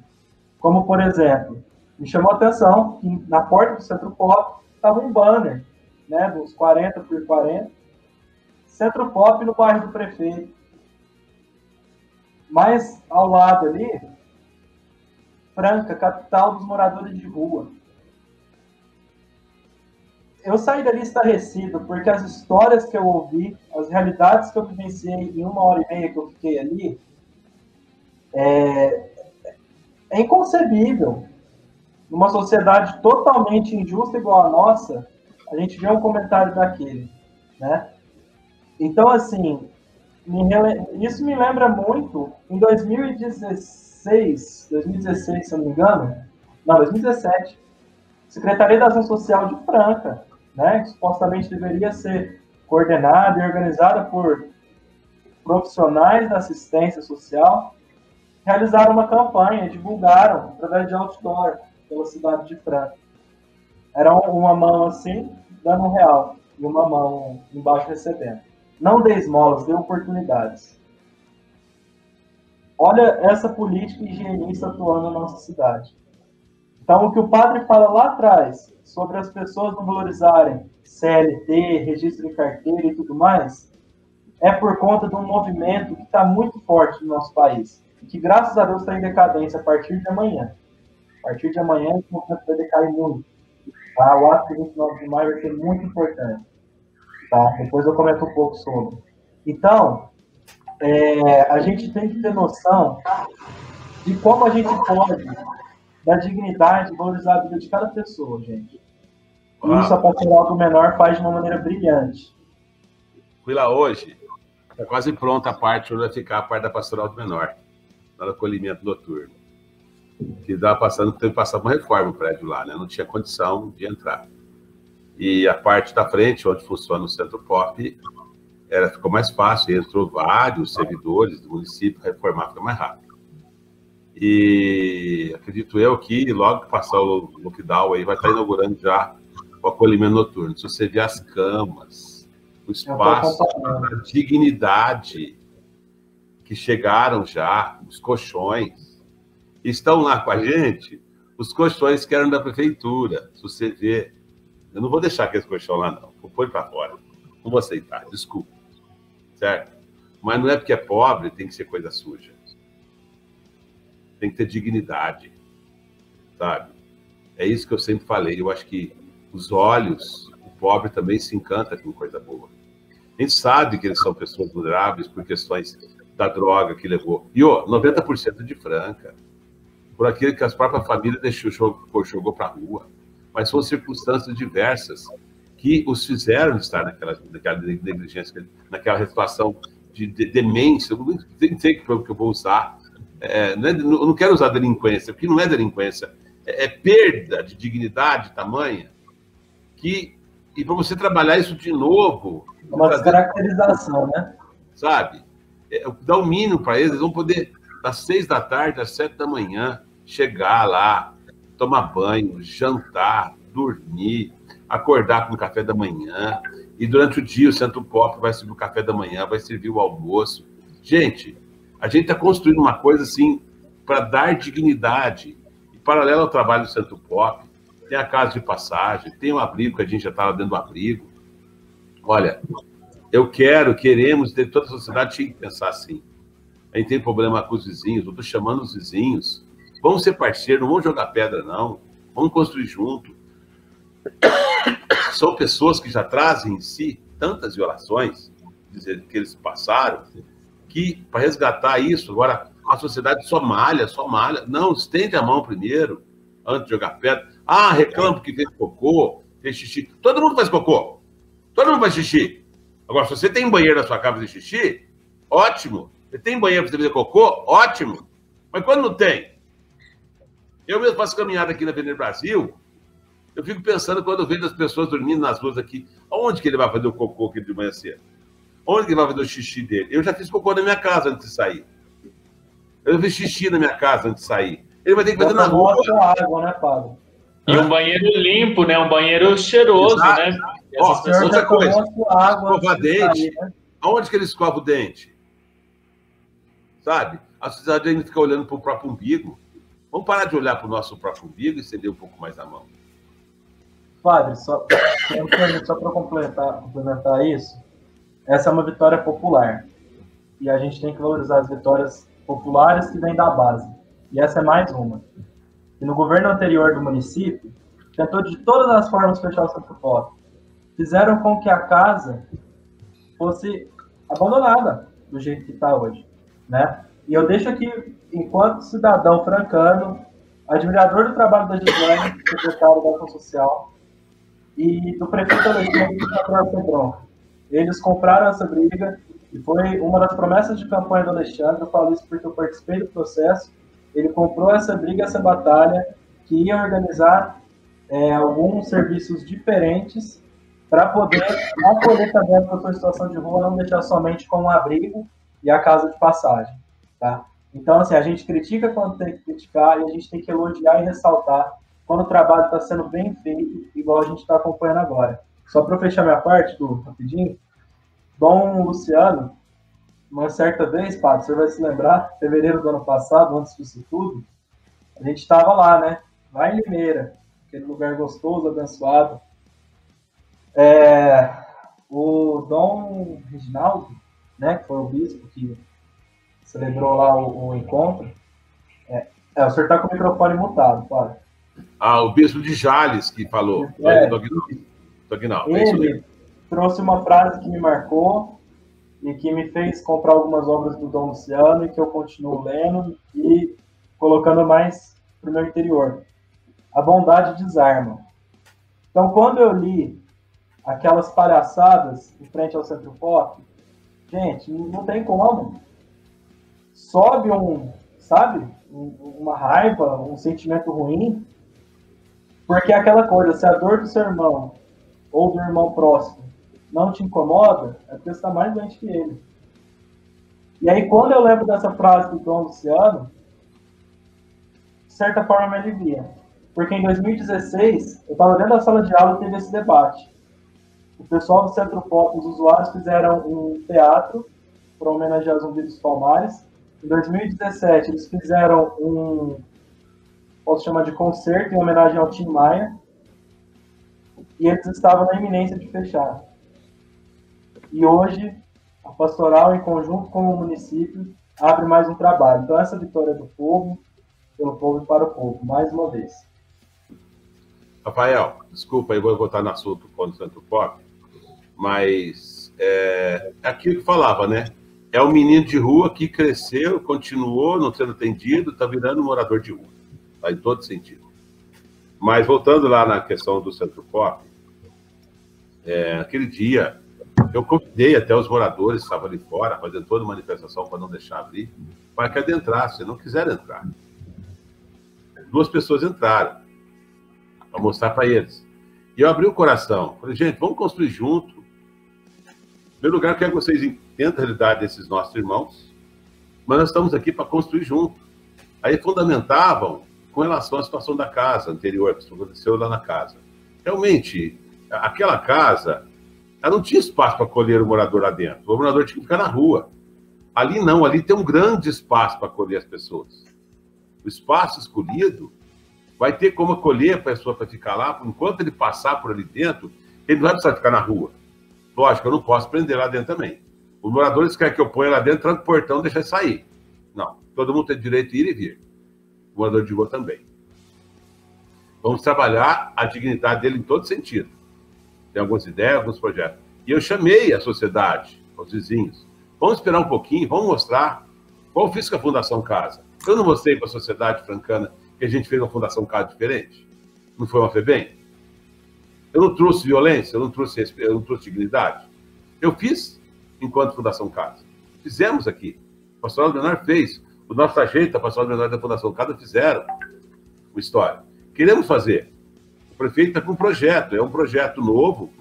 Como, por exemplo, me chamou a atenção que na porta do Centro Pop estava um banner, né, dos 40 por 40, Centro Pop no bairro do Prefeito. Mas ao lado ali, Franca, capital dos moradores de rua. Eu saí dali estarrecido, porque as histórias que eu ouvi, as realidades que eu vivenciei em uma hora e meia que eu fiquei ali, é, é inconcebível. Numa sociedade totalmente injusta igual a nossa, a gente vê um comentário daquele, né? Então, assim, me isso me lembra muito em 2016, 2016, se eu não me engano, não, 2017, Secretaria da Ação Social de Franca, né, que supostamente deveria ser coordenada e organizada por profissionais da assistência social, realizaram uma campanha, divulgaram através de outdoor pela cidade de Franca. Era uma mão assim, dando um real, e uma mão embaixo recebendo. Não dê esmolas, dê oportunidades. Olha essa política higienista atuando na nossa cidade. Então, o que o padre fala lá atrás sobre as pessoas não valorizarem CLT, registro de carteira e tudo mais, é por conta de um movimento que está muito forte no nosso país. E que, graças a Deus, está em decadência a partir de amanhã. A partir de amanhã, o movimento vai decair muito. Tá? O ato de 29 de maio vai ser muito importante. Tá? Depois eu comento um pouco sobre. Então, é, a gente tem que ter noção de como a gente pode dar dignidade e valorizar a vida de cada pessoa, gente. E isso a pastoral do menor faz de uma maneira brilhante. Fui lá hoje, está quase pronta a parte onde vai ficar a parte da pastoral do menor, lá no acolhimento noturno. Que dá passando, teve que passar uma reforma o prédio lá, né? Não tinha condição de entrar. E a parte da frente, onde funciona o Centro Pop, era, ficou mais fácil. Entrou vários servidores do município, reformar fica mais rápido. E acredito eu que logo que passar o lockdown aí, vai estar inaugurando já o acolhimento noturno. Se você ver as camas, o espaço, a dignidade que chegaram já, os colchões, estão lá com a gente, os colchões que eram da prefeitura. Se você ver eu não vou deixar aquele colchão lá, não. Vou pôr para fora. Não vou aceitar, desculpa. Certo? Mas não é porque é pobre, tem que ser coisa suja. Tem que ter dignidade. Sabe? É isso que eu sempre falei. Eu acho que os olhos, o pobre também se encanta com coisa boa. A gente sabe que eles são pessoas vulneráveis por questões da droga que levou. E, ó, 90% de franca. Por aquilo que as próprias famílias deixou, jogou para a rua mas são circunstâncias diversas que os fizeram estar naquela, naquela negligência, naquela situação de, de demência. Eu não sei o que eu vou usar. É, não é, eu não quero usar delinquência, porque não é delinquência. É, é perda de dignidade tamanha que. E para você trabalhar isso de novo. É uma descaracterização, né? Sabe? É, dá o um mínimo para eles, eles vão poder, das seis da tarde às sete da manhã, chegar lá, tomar banho, jantar, dormir, acordar com o café da manhã. E durante o dia o Centro Pop vai servir o café da manhã, vai servir o almoço. Gente, a gente está construindo uma coisa assim para dar dignidade. E paralelo ao trabalho do Centro Pop, tem a casa de passagem, tem o abrigo, que a gente já estava dando abrigo. Olha, eu quero, queremos, ter toda a sociedade tinha que pensar assim. A gente tem problema com os vizinhos, eu estou chamando os vizinhos Vamos ser parceiros, não vamos jogar pedra, não. Vamos construir junto. São pessoas que já trazem em si tantas violações que eles passaram, que para resgatar isso, agora a sociedade só malha, só malha. Não, estende a mão primeiro, antes de jogar pedra. Ah, reclamo que fez cocô, fez xixi. Todo mundo faz cocô. Todo mundo faz xixi. Agora, se você tem banheiro na sua casa de xixi, ótimo. Você tem banheiro para você fazer cocô, ótimo. Mas quando não tem? Eu mesmo faço caminhada aqui na Avenida Brasil, eu fico pensando quando eu vejo as pessoas dormindo nas ruas aqui, onde que ele vai fazer o cocô aqui de manhã cedo? Onde que ele vai fazer o xixi dele? Eu já fiz cocô na minha casa antes de sair. Eu já fiz xixi na minha casa antes de sair. Ele vai ter que fazer na rua. água, né, Paulo? E um banheiro limpo, né? Um banheiro cheiroso, Exato. né? Ó, outra coisa, água escovar dente. sair, né? Aonde que ele escova o dente? Sabe? A sociedade ainda fica olhando para o próprio umbigo. Vamos parar de olhar para o nosso próprio umbigo e estender um pouco mais a mão. Padre, só, só para complementar, complementar isso, essa é uma vitória popular. E a gente tem que valorizar as vitórias populares que vêm da base. E essa é mais uma. E no governo anterior do município, tentou de todas as formas fechar o foto. Fizeram com que a casa fosse abandonada do jeito que está hoje. Né? E eu deixo aqui, enquanto cidadão francano, admirador do trabalho da Gislaine, secretário da Ação Social, e do prefeito eleito do Patrão Pedron. Eles compraram essa briga e foi uma das promessas de campanha do Alexandre. Eu falo isso porque eu participei do processo. Ele comprou essa briga, essa batalha, que ia organizar é, alguns serviços diferentes para poder acolher também a em situação de rua, não deixar somente com um abrigo e a casa de passagem. Tá? Então, assim, a gente critica quando tem que criticar e a gente tem que elogiar e ressaltar quando o trabalho está sendo bem feito, igual a gente está acompanhando agora. Só para fechar minha parte, do rapidinho, Dom Luciano, uma certa vez, Pato, você vai se lembrar, fevereiro do ano passado, antes disso tudo, a gente estava lá, né? Lá em Limeira, aquele lugar gostoso, abençoado. É, o Dom Reginaldo, né, que foi o bispo que celebrou lá o, o encontro, é, é, o senhor está com o microfone mutado, Pato. Ah, o bispo de Jales que falou. É. Do Aguinaldo, é Ele trouxe uma frase que me marcou e que me fez comprar algumas obras do Dom Luciano e que eu continuo lendo e colocando mais para o meu interior. A bondade desarma. Então, quando eu li aquelas palhaçadas em frente ao Centro Pop, gente, não tem como. Sobe um, sabe, um- uma raiva, um sentimento ruim, porque é aquela coisa, se a dor do seu irmão ou do irmão próximo não te incomoda, é porque você está mais doente que ele. E aí, quando eu lembro dessa frase do Dom Luciano, de certa forma me alivia. Porque em 2016, eu estava dentro da sala de aula e teve esse debate. O pessoal do Centro Pop, os usuários, fizeram um teatro para homenagear os Zumbi dos Palmares. Em 2017, eles fizeram um, posso chamar de concerto em homenagem ao Tim Maia. E eles estavam na iminência de fechar. E hoje, a pastoral, em conjunto com o município, abre mais um trabalho. Então, essa vitória é do povo, pelo povo e para o povo, mais uma vez. Rafael, desculpa, eu vou voltar no assunto quando Santo Pop, mas é, é aquilo que falava, né? É o menino de rua que cresceu, continuou não sendo atendido, está virando morador de rua. Tá em todo sentido. Mas voltando lá na questão do Centro Pop, é, aquele dia eu convidei até os moradores que estavam ali fora, fazendo toda manifestação para não deixar abrir, para que adentrassem, não quiseram entrar. Duas pessoas entraram para mostrar para eles. E eu abri o coração. Falei, gente, vamos construir junto. Em primeiro lugar, eu quero que vocês entendam a realidade desses nossos irmãos, mas nós estamos aqui para construir junto. Aí fundamentavam com relação à situação da casa anterior, que aconteceu lá na casa. Realmente, aquela casa, ela não tinha espaço para acolher o morador lá dentro. O morador tinha que ficar na rua. Ali não, ali tem um grande espaço para acolher as pessoas. O espaço escolhido vai ter como acolher a pessoa para ficar lá, enquanto ele passar por ali dentro, ele não vai precisar ficar na rua. Lógico, eu não posso prender lá dentro também. Os moradores querem que eu ponha lá dentro, tranco o portão e deixe sair. Não, todo mundo tem direito de ir e vir. O morador de rua também. Vamos trabalhar a dignidade dele em todo sentido. Tem algumas ideias, alguns projetos. E eu chamei a sociedade, os vizinhos. Vamos esperar um pouquinho, vamos mostrar. Qual fiz com a Fundação Casa? Eu não mostrei para a sociedade francana que a gente fez uma Fundação Casa diferente? Não foi uma FEBEM? Eu não trouxe violência, eu não trouxe, eu não trouxe dignidade. Eu fiz enquanto Fundação Casa. Fizemos aqui. O Pastoral Menor fez. O nosso agente, a Pastoral Menor da Fundação Casa, fizeram uma história. Queremos fazer. Prefeito está com um projeto, é um projeto novo.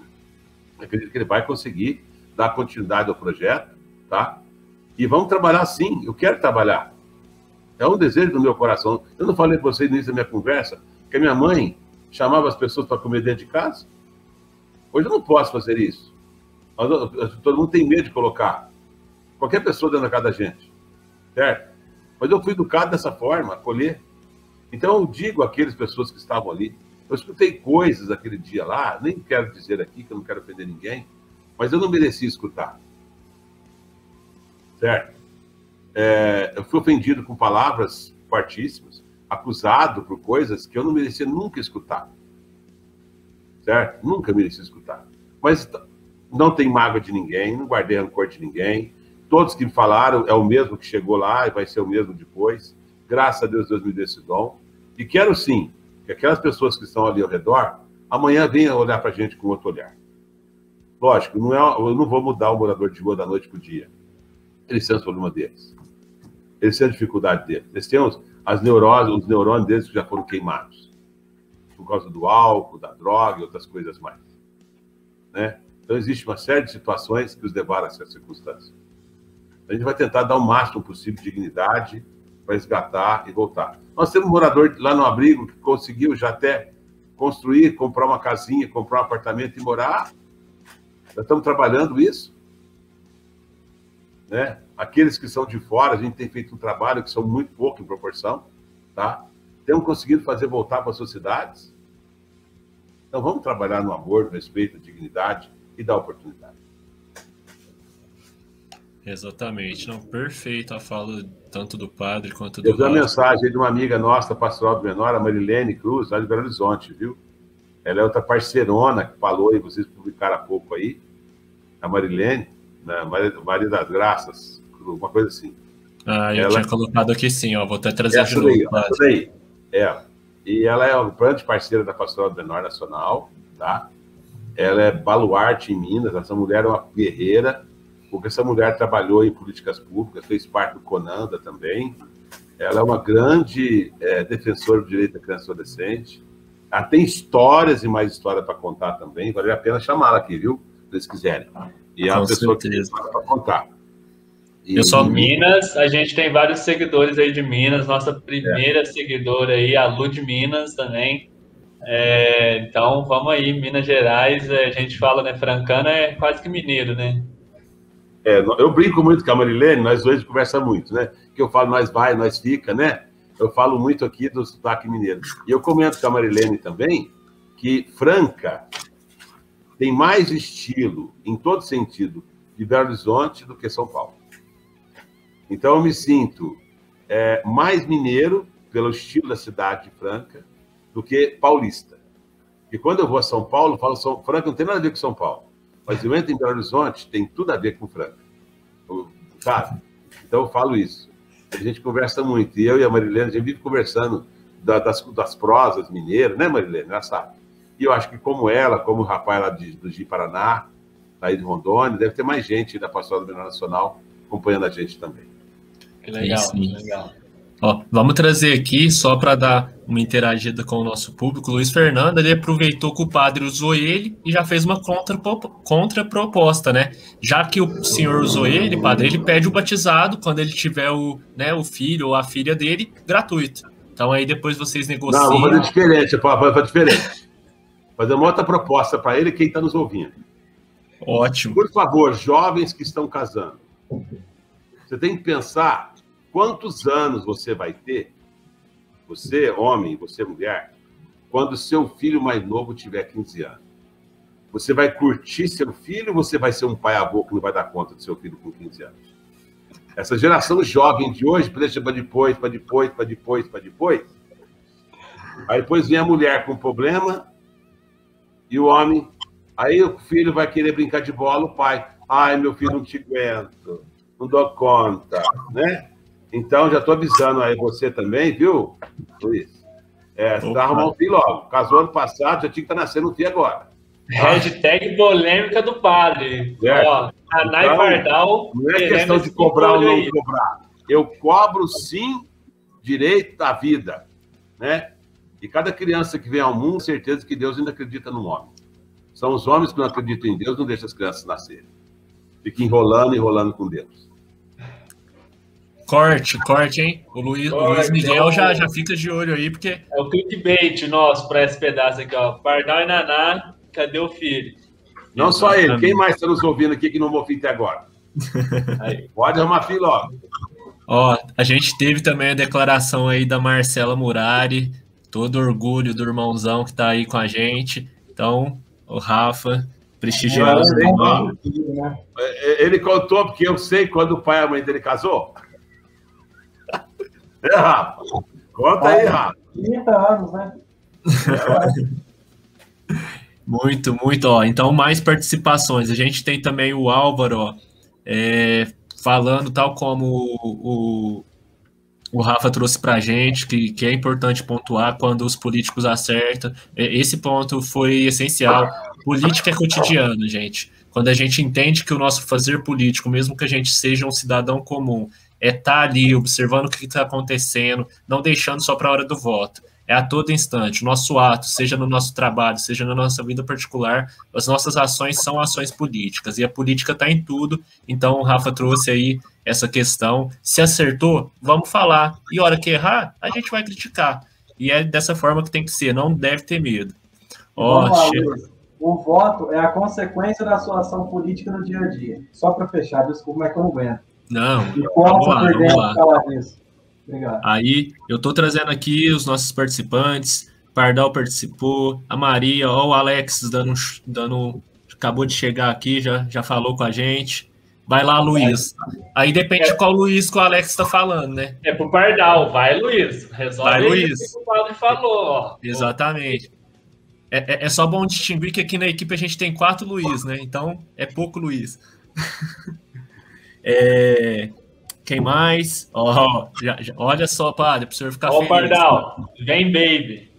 Acredito que ele vai conseguir dar continuidade ao projeto, tá? E vamos trabalhar sim. Eu quero trabalhar. É um desejo do meu coração. Eu não falei para vocês no início da minha conversa que a minha mãe chamava as pessoas para comer dentro de casa? Hoje eu não posso fazer isso. Todo mundo tem medo de colocar qualquer pessoa dentro da casa da gente, certo? Mas eu fui educado dessa forma, acolher. Então eu digo àquelas pessoas que estavam ali, eu escutei coisas aquele dia lá, nem quero dizer aqui que eu não quero ofender ninguém, mas eu não merecia escutar. Certo? É, eu fui ofendido com palavras fortíssimas, acusado por coisas que eu não merecia nunca escutar. Certo? Nunca merecia escutar. Mas não tem mágoa de ninguém, não guardei rancor de ninguém. Todos que me falaram é o mesmo que chegou lá e vai ser o mesmo depois. Graças a Deus, Deus me deu esse dom. E quero sim que aquelas pessoas que estão ali ao redor amanhã venham olhar para a gente com outro olhar. Lógico, não é, eu não vou mudar o morador de rua da noite para o dia. Eles têm os problemas deles. Eles têm a dificuldade deles. Eles têm os, as neuroses, os neurônios deles que já foram queimados. Por causa do álcool, da droga e outras coisas mais. Né? Então, existe uma série de situações que os levaram a essa circunstância. A gente vai tentar dar o máximo possível de dignidade para resgatar e voltar. Nós temos um morador lá no abrigo que conseguiu já até construir, comprar uma casinha, comprar um apartamento e morar. Já estamos trabalhando isso. Né? Aqueles que são de fora, a gente tem feito um trabalho que são muito pouco em proporção, tá? Temos conseguido fazer voltar para as sociedades. Então vamos trabalhar no amor, no respeito, na dignidade e dar oportunidade. Exatamente, não, perfeito a fala tanto do padre quanto do. Eu vi uma mensagem de uma amiga nossa, pastoral do menor, a Marilene Cruz, lá de Belo Horizonte, viu? Ela é outra parceirona que falou e vocês publicaram há pouco aí, a Marilene, né? Maria, das Graças, uma coisa assim. Ah, eu ela... tinha colocado aqui sim, ó, vou até trazer de novo. Aí, essa daí, é. E ela é uma grande parceira da Pastoral do Menor Nacional, tá? Ela é baluarte em Minas, essa mulher é uma guerreira, porque essa mulher trabalhou em políticas públicas, fez parte do CONANDA também. Ela é uma grande é, defensora do direito da criança e adolescente. Ela tem histórias e mais histórias para contar também. Vale a pena chamá-la aqui, viu? Se eles quiserem. E é uma pessoa certeza. que tem para contar. E... Eu sou Minas, a gente tem vários seguidores aí de Minas. Nossa primeira é. seguidora aí, a Lu de Minas também. É, então, vamos aí, Minas Gerais, é, a gente fala, né? Francana é quase que mineiro, né? É, eu brinco muito com a Marilene, nós dois conversamos muito, né? Que eu falo, nós vai, nós fica, né? Eu falo muito aqui do sotaque mineiro. E eu comento com a Marilene também que Franca tem mais estilo, em todo sentido, de Belo Horizonte do que São Paulo. Então eu me sinto é, mais mineiro, pelo estilo da cidade de Franca, do que paulista. E quando eu vou a São Paulo, falo São Franca não tem nada a ver com São Paulo. Mas eu entro em Belo Horizonte, tem tudo a ver com Franca. Sabe? Então eu falo isso. A gente conversa muito. E eu e a Marilene, a gente vive conversando das, das prosas mineiras, né, Marilene? Ela sabe. E eu acho que como ela, como o rapaz lá de, do Gi Paraná, aí de Rondônia, deve ter mais gente da Pastoral do Menor Nacional acompanhando a gente também. Que legal, que legal. Ó, vamos trazer aqui, só para dar uma interagida com o nosso público, Luiz Fernando, ele aproveitou que o padre usou ele e já fez uma contraproposta, né? Já que o senhor usou ele, padre, ele pede o batizado quando ele tiver o, né, o filho ou a filha dele, gratuito. Então aí depois vocês negociam. Não, vamos fazer diferente, vamos fazer diferente. Fazer uma outra proposta para ele, quem está nos ouvindo. Ótimo. Por favor, jovens que estão casando, você tem que pensar quantos anos você vai ter, você, homem, você, mulher, quando seu filho mais novo tiver 15 anos. Você vai curtir seu filho ou você vai ser um pai avô que não vai dar conta do seu filho com 15 anos? Essa geração jovem de hoje deixa para depois, para depois, para depois, para depois. Aí depois vem a mulher com problema e o homem. Aí o filho vai querer brincar de bola, o pai. Ai, meu filho, não te aguento, não dou conta, né? Então, já estou avisando aí você também, viu, Luiz? É, você vai arrumar um filho logo. Casou ano passado, já tinha que estar tá nascendo um filho agora. Hashtag polêmica do padre. Certo. Ó, Anai então, Pardal. Não é questão de cobrar ou não cobrar. Eu cobro sim direito da vida, né? E cada criança que vem ao mundo, certeza que Deus ainda acredita no homem. São os homens que não acreditam em Deus, não deixam as crianças nascerem. Fica enrolando, enrolando com Deus. Corte, corte, hein? O Luiz, corte, o Luiz Miguel é já, já fica de olho aí, porque. É o clickbait nosso para esse pedaço aqui, ó. Pardal e Naná, cadê o filho? Não só ele, quem mais está nos ouvindo aqui que não vou até agora? Aí, pode arrumar fila, ó. Ó, a gente teve também a declaração aí da Marcela Murari, todo orgulho do irmãozão que tá aí com a gente. Então, o Rafa, prestigioso. É, ele contou, porque eu sei quando o pai e a mãe dele casou. É, Rafa? Conta aí, Rafa. 30 anos, né? Muito, muito, ó. Então, mais participações. A gente tem também o Álvaro, ó, é, falando, tal como o, o, o Rafa trouxe para a gente, que, que é importante pontuar quando os políticos acertam. Esse ponto foi essencial. Política é cotidiano, gente. Quando a gente entende que o nosso fazer político, mesmo que a gente seja um cidadão comum, é estar tá ali observando o que está acontecendo, não deixando só para a hora do voto é a todo instante. O nosso ato, seja no nosso trabalho, seja na nossa vida particular, as nossas ações são ações políticas e a política está em tudo. Então, o Rafa trouxe aí essa questão. Se acertou, vamos falar. E hora que errar, a gente vai criticar. E é dessa forma que tem que ser, não deve ter medo. Ó, o voto é a consequência da sua ação política no dia a dia. Só para fechar, desculpa, mas que eu não aguento. Não, e vamos lá, vamos lá. falar disso. Obrigado. Aí, eu estou trazendo aqui os nossos participantes. Pardal participou, a Maria, ó, o Alex dando, dando. Acabou de chegar aqui, já, já falou com a gente. Vai lá, Luiz. Aí depende é. de qual Luiz que o Alex está falando, né? É pro Pardal, vai, Luiz. Resolve vai, Luiz. o que o Padre falou. Ó. Exatamente. É, é, é, só bom distinguir que aqui na equipe a gente tem quatro Luiz, né? Então é pouco Luiz. é, quem mais? Oh, já, já, olha só, padre, para o senhor ficar oh, feliz. Ó, Pardal, vem, baby.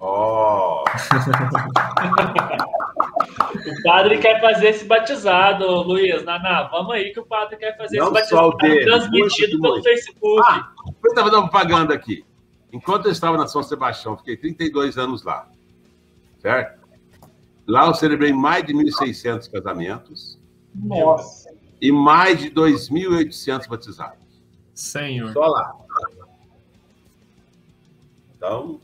Ó. Oh. o padre quer fazer esse batizado, Luiz. Naná, vamos aí que o padre quer fazer Não esse batizado. Dele, transmitido pelo. Facebook. Ah, eu estava dando propaganda aqui. Enquanto eu estava na São Sebastião, fiquei 32 anos lá. Certo? Lá eu celebrei mais de 1.600 casamentos. Nossa e mais de 2.800 batizados. Senhor. Só lá. Então.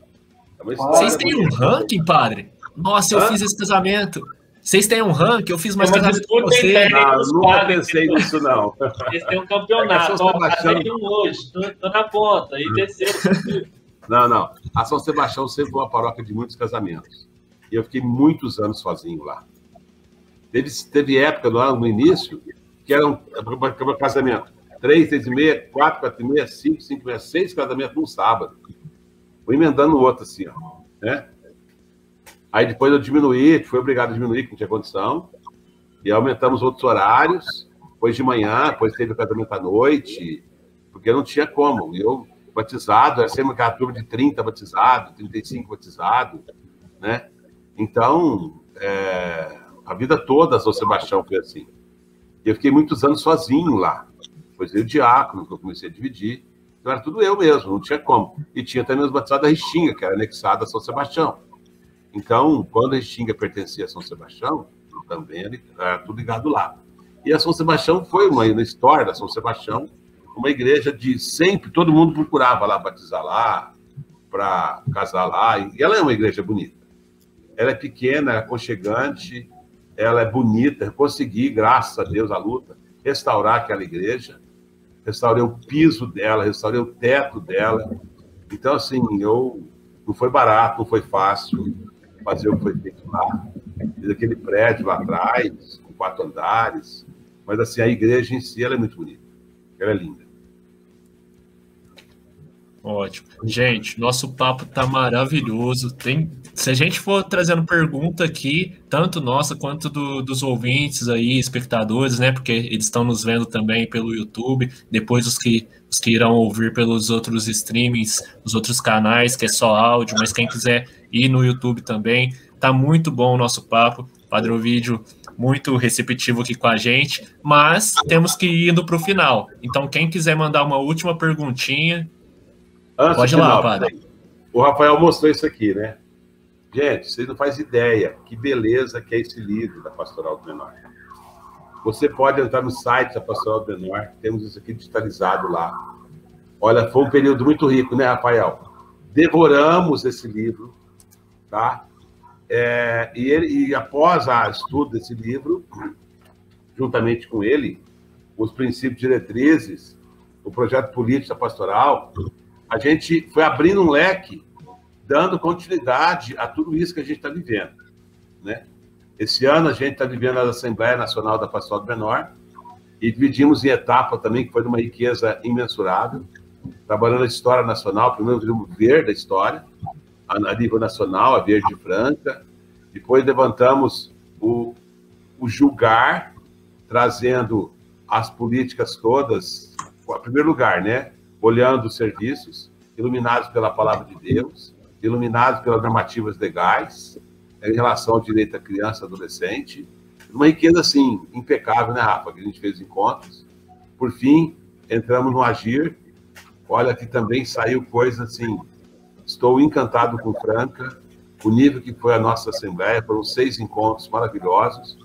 É Vocês têm um ranking, padre? Nossa, eu Hã? fiz esse casamento. Vocês têm um ranking? Eu fiz mais casamento que você. Não, nunca pensei nisso, não. Eles têm um campeonato. É Ó, Sebastião... um hoje, tô, tô, na ponta. E desceu. Não, não. A São Sebastião sempre foi uma paróquia de muitos casamentos. E eu fiquei muitos anos sozinho lá. Teve, teve época lá no início que eram para casamento. Três, seis e meia, quatro, quatro e meia, cinco, cinco e meia, seis casamentos num sábado. Fui emendando o outro assim, ó. Né? Aí depois eu diminuí, fui obrigado a diminuir, que não tinha condição. E aumentamos outros horários. Depois de manhã, depois teve o casamento à noite, porque não tinha como. Eu, batizado, era sempre aquela turma de 30 batizado, 35 batizado, né? Então, é, a vida toda São Sebastião foi assim. Eu fiquei muitos anos sozinho lá. Depois veio o diácono, que eu comecei a dividir. Então era tudo eu mesmo, não tinha como. E tinha também os batizados da Restinga, que era anexada a São Sebastião. Então, quando a Restinga pertencia a São Sebastião, também era tudo ligado lá. E a São Sebastião foi uma, na história da São Sebastião, uma igreja de sempre, todo mundo procurava lá batizar lá, para casar lá. E ela é uma igreja bonita. Ela é pequena, aconchegante, ela é bonita. Eu consegui, graças a Deus, a luta, restaurar aquela igreja. Restaurei o piso dela, restaurei o teto dela. Então, assim, eu não foi barato, não foi fácil fazer o que foi feito lá. Fiz aquele prédio lá atrás, com quatro andares. Mas, assim, a igreja em si, ela é muito bonita. Ela é linda. Ótimo. Gente, nosso papo tá maravilhoso. Tem, se a gente for trazendo pergunta aqui, tanto nossa quanto do, dos ouvintes aí, espectadores, né? Porque eles estão nos vendo também pelo YouTube, depois os que, os que irão ouvir pelos outros streamings, os outros canais, que é só áudio, mas quem quiser ir no YouTube também, tá muito bom o nosso papo. Padre Ovídio muito receptivo aqui com a gente, mas temos que ir indo para o final. Então, quem quiser mandar uma última perguntinha, Antes Pode ir lá, padre. O Rafael mostrou isso aqui, né? Gente, vocês não fazem ideia que beleza que é esse livro da Pastoral do Menor. Você pode entrar no site da Pastoral do Menor, temos isso aqui digitalizado lá. Olha, foi um período muito rico, né, Rafael? Devoramos esse livro, tá? É, e, ele, e após a estudo desse livro, juntamente com ele, os princípios diretrizes, o projeto político pastoral, a gente foi abrindo um leque, dando continuidade a tudo isso que a gente está vivendo. Né? Esse ano a gente está vivendo a Assembleia Nacional da Pastoral do Menor e dividimos em etapa também, que foi de uma riqueza imensurável, trabalhando a história nacional, primeiro vimos ver da história, a nível nacional, a Verde Franca, depois levantamos o, o julgar, trazendo as políticas todas, em primeiro lugar, né? Olhando os serviços, iluminados pela palavra de Deus, iluminados pelas normativas legais, né, em relação ao direito à criança e adolescente. Uma riqueza, assim, impecável, né, Rafa? Que a gente fez encontros. Por fim, entramos no Agir. Olha, que também saiu coisa assim. Estou encantado com Franca, o nível que foi a nossa Assembleia. Foram seis encontros maravilhosos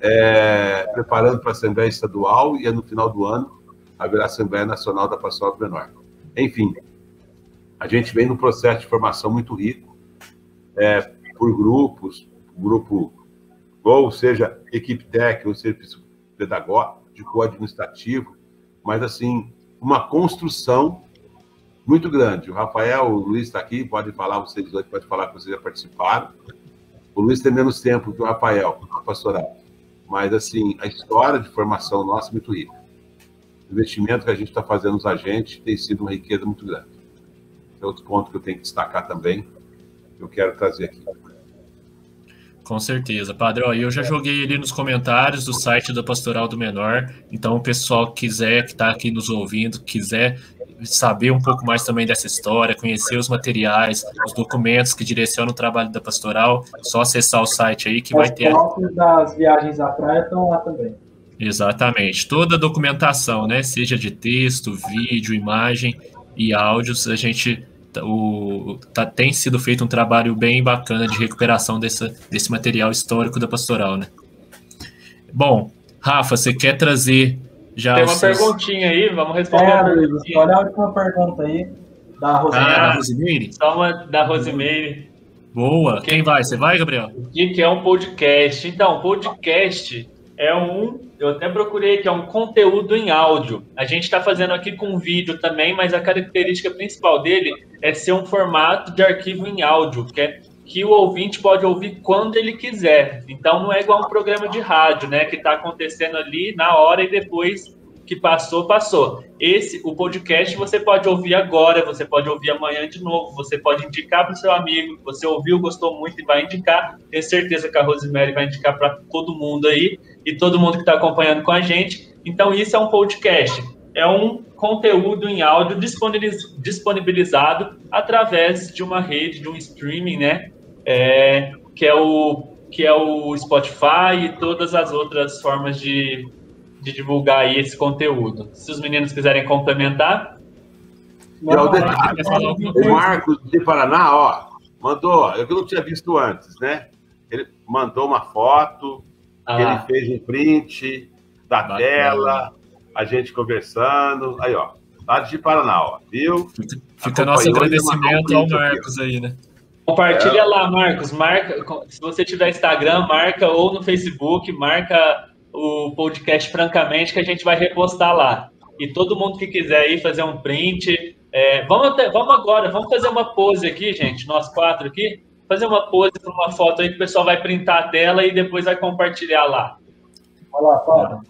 é, preparando para a Assembleia Estadual e no final do ano haverá a Assembleia Nacional da Pastoral do Menor. Enfim, a gente vem num processo de formação muito rico, é, por grupos, grupo, ou seja, equipe técnica, ou seja, pedagógico, administrativo, mas assim, uma construção muito grande. O Rafael, o Luiz está aqui, pode falar, vocês dois podem falar que vocês já participaram. O Luiz tem menos tempo que o Rafael, a pastoral. Mas, assim, a história de formação nossa é muito rica. O investimento que a gente está fazendo nos agentes tem sido uma riqueza muito grande. É outro ponto que eu tenho que destacar também, que eu quero trazer aqui. Com certeza, Padre. Ó, eu já joguei ali nos comentários do site da Pastoral do Menor. Então, o pessoal que quiser, que está aqui nos ouvindo, quiser saber um pouco mais também dessa história, conhecer os materiais, os documentos que direcionam o trabalho da pastoral, só acessar o site aí que As vai ter. As das viagens à praia estão lá também. Exatamente. Toda a documentação, né? Seja de texto, vídeo, imagem e áudios, a gente o, tá, tem sido feito um trabalho bem bacana de recuperação dessa, desse material histórico da pastoral, né? Bom, Rafa, você quer trazer já Tem uma seus... perguntinha aí, vamos responder. É, Luiz, olha a última pergunta aí da Rosimeire. Ah, da Rosimeire? Só uma da Rosimeire. Boa. Quem vai? Você vai, Gabriel? O que é um podcast? Então, podcast é um. Eu até procurei que é um conteúdo em áudio. A gente está fazendo aqui com vídeo também, mas a característica principal dele é ser um formato de arquivo em áudio, que é que o ouvinte pode ouvir quando ele quiser. Então não é igual um programa de rádio, né, que está acontecendo ali na hora e depois que passou, passou. Esse, o podcast, você pode ouvir agora, você pode ouvir amanhã de novo, você pode indicar para o seu amigo, você ouviu, gostou muito e vai indicar. Tenho certeza que a Rosemary vai indicar para todo mundo aí e todo mundo que está acompanhando com a gente. Então, isso é um podcast. É um conteúdo em áudio disponibilizado através de uma rede, de um streaming, né? é, que, é o, que é o Spotify e todas as outras formas de, de divulgar aí esse conteúdo. Se os meninos quiserem complementar. E o detalhe, o Marcos de Paraná, ó, mandou, eu não tinha visto antes, né? Ele mandou uma foto, ah. ele fez um print da Bacana. tela, a gente conversando. Aí, ó, lá de Paraná, ó, viu? Fica, nosso agradecimento ao Marcos aí, né? Compartilha é. lá, Marcos. Marca, se você tiver Instagram, marca ou no Facebook, marca o podcast francamente que a gente vai repostar lá. E todo mundo que quiser aí fazer um print, é, vamos, até, vamos agora, vamos fazer uma pose aqui, gente, nós quatro aqui, fazer uma pose para uma foto aí que o pessoal vai printar a tela e depois vai compartilhar lá. Olha lá, foto.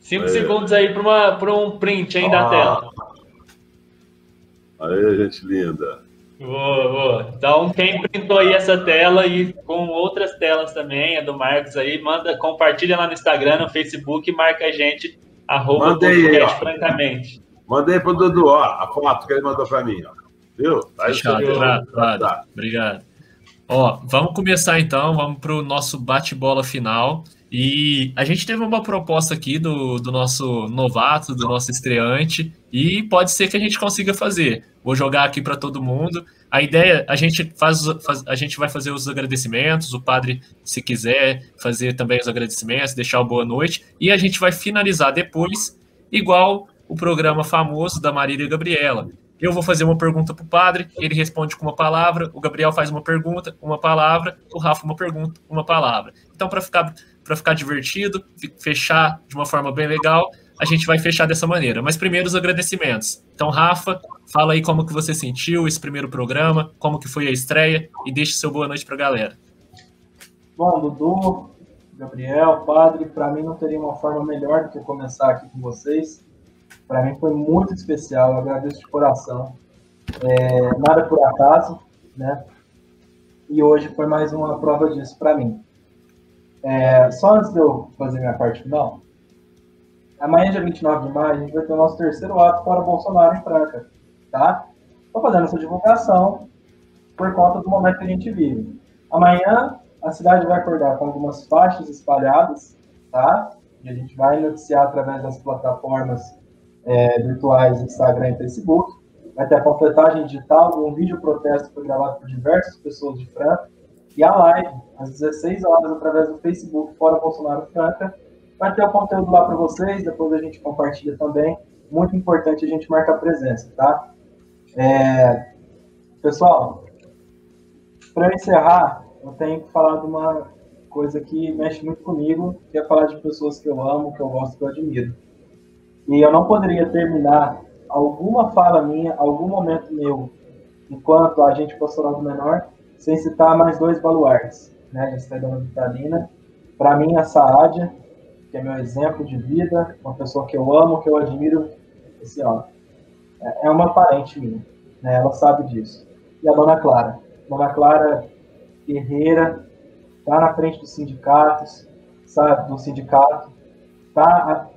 Cinco segundos aí para um print aí ah. da tela. Aí, gente linda. Boa, boa. Então, quem printou aí essa tela e com outras telas também, a do Marcos aí, manda, compartilha lá no Instagram, no Facebook, marca a gente, arroba Mandei podcast, francamente. Mandei pro Dudu, ó, a foto que ele mandou para mim, ó. Viu? Tá Fechado, claro. Obrigado. Ó, vamos começar então, vamos para o nosso bate-bola final. E a gente teve uma proposta aqui do, do nosso novato, do nosso estreante, e pode ser que a gente consiga fazer. Vou jogar aqui para todo mundo. A ideia, a gente faz, faz, a gente vai fazer os agradecimentos, o padre, se quiser, fazer também os agradecimentos, deixar o boa noite, e a gente vai finalizar depois, igual o programa famoso da Marília Gabriela. Eu vou fazer uma pergunta para o padre, ele responde com uma palavra, o Gabriel faz uma pergunta, uma palavra, o Rafa uma pergunta, uma palavra. Então, para ficar, ficar divertido, fechar de uma forma bem legal, a gente vai fechar dessa maneira. Mas primeiro os agradecimentos. Então, Rafa, fala aí como que você sentiu esse primeiro programa, como que foi a estreia e deixe seu boa noite para a galera. Bom, Dudu, Gabriel, Padre, para mim não teria uma forma melhor do que começar aqui com vocês. Para mim foi muito especial, eu agradeço de coração. É, nada por acaso, né? E hoje foi mais uma prova disso para mim. É, só antes de eu fazer minha parte final, amanhã, dia 29 de maio, a gente vai ter o nosso terceiro ato para Bolsonaro em Franca, tá? Estou fazendo essa divulgação por conta do momento que a gente vive. Amanhã, a cidade vai acordar com algumas faixas espalhadas, tá? E a gente vai noticiar através das plataformas é, virtuais Instagram e Facebook. Vai ter a completagem digital, um vídeo protesto foi gravado por diversas pessoas de Franca. E a live, às 16 horas, através do Facebook Fora Bolsonaro Franca. Vai ter o conteúdo lá para vocês, depois a gente compartilha também. Muito importante a gente marcar presença, tá? É... Pessoal, para encerrar, eu tenho que falar de uma coisa que mexe muito comigo, que é falar de pessoas que eu amo, que eu gosto, que eu admiro. E eu não poderia terminar alguma fala minha, algum momento meu, enquanto agente pastoral do menor, sem citar mais dois baluartes, né? A gente dando Vitalina. Para mim, a Saadia, que é meu exemplo de vida, uma pessoa que eu amo, que eu admiro, assim, ó, é uma parente minha, né? Ela sabe disso. E a Dona Clara. Dona Clara guerreira, tá na frente dos sindicatos, sabe, do sindicato, tá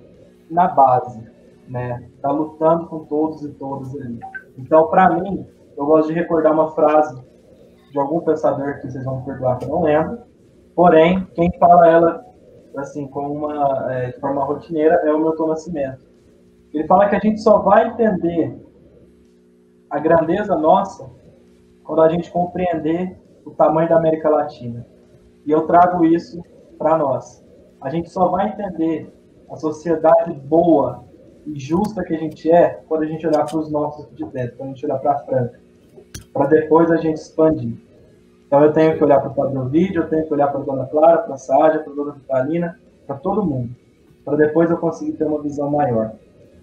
na base, né? Tá lutando com todos e todas ali. Então, para mim, eu gosto de recordar uma frase de algum pensador que vocês vão perdoar que eu não lembro. Porém, quem fala ela assim com uma é, de forma rotineira é o Milton Nascimento. Ele fala que a gente só vai entender a grandeza nossa quando a gente compreender o tamanho da América Latina. E eu trago isso para nós. A gente só vai entender a sociedade boa e justa que a gente é quando a gente olhar para os nossos de dentro, quando a gente olhar para a Franca, para depois a gente expandir. Então eu tenho que olhar para o Padre Vídeo, eu tenho que olhar para a Dona Clara, para a Sádia, para a Dona Vitalina, para todo mundo, para depois eu conseguir ter uma visão maior,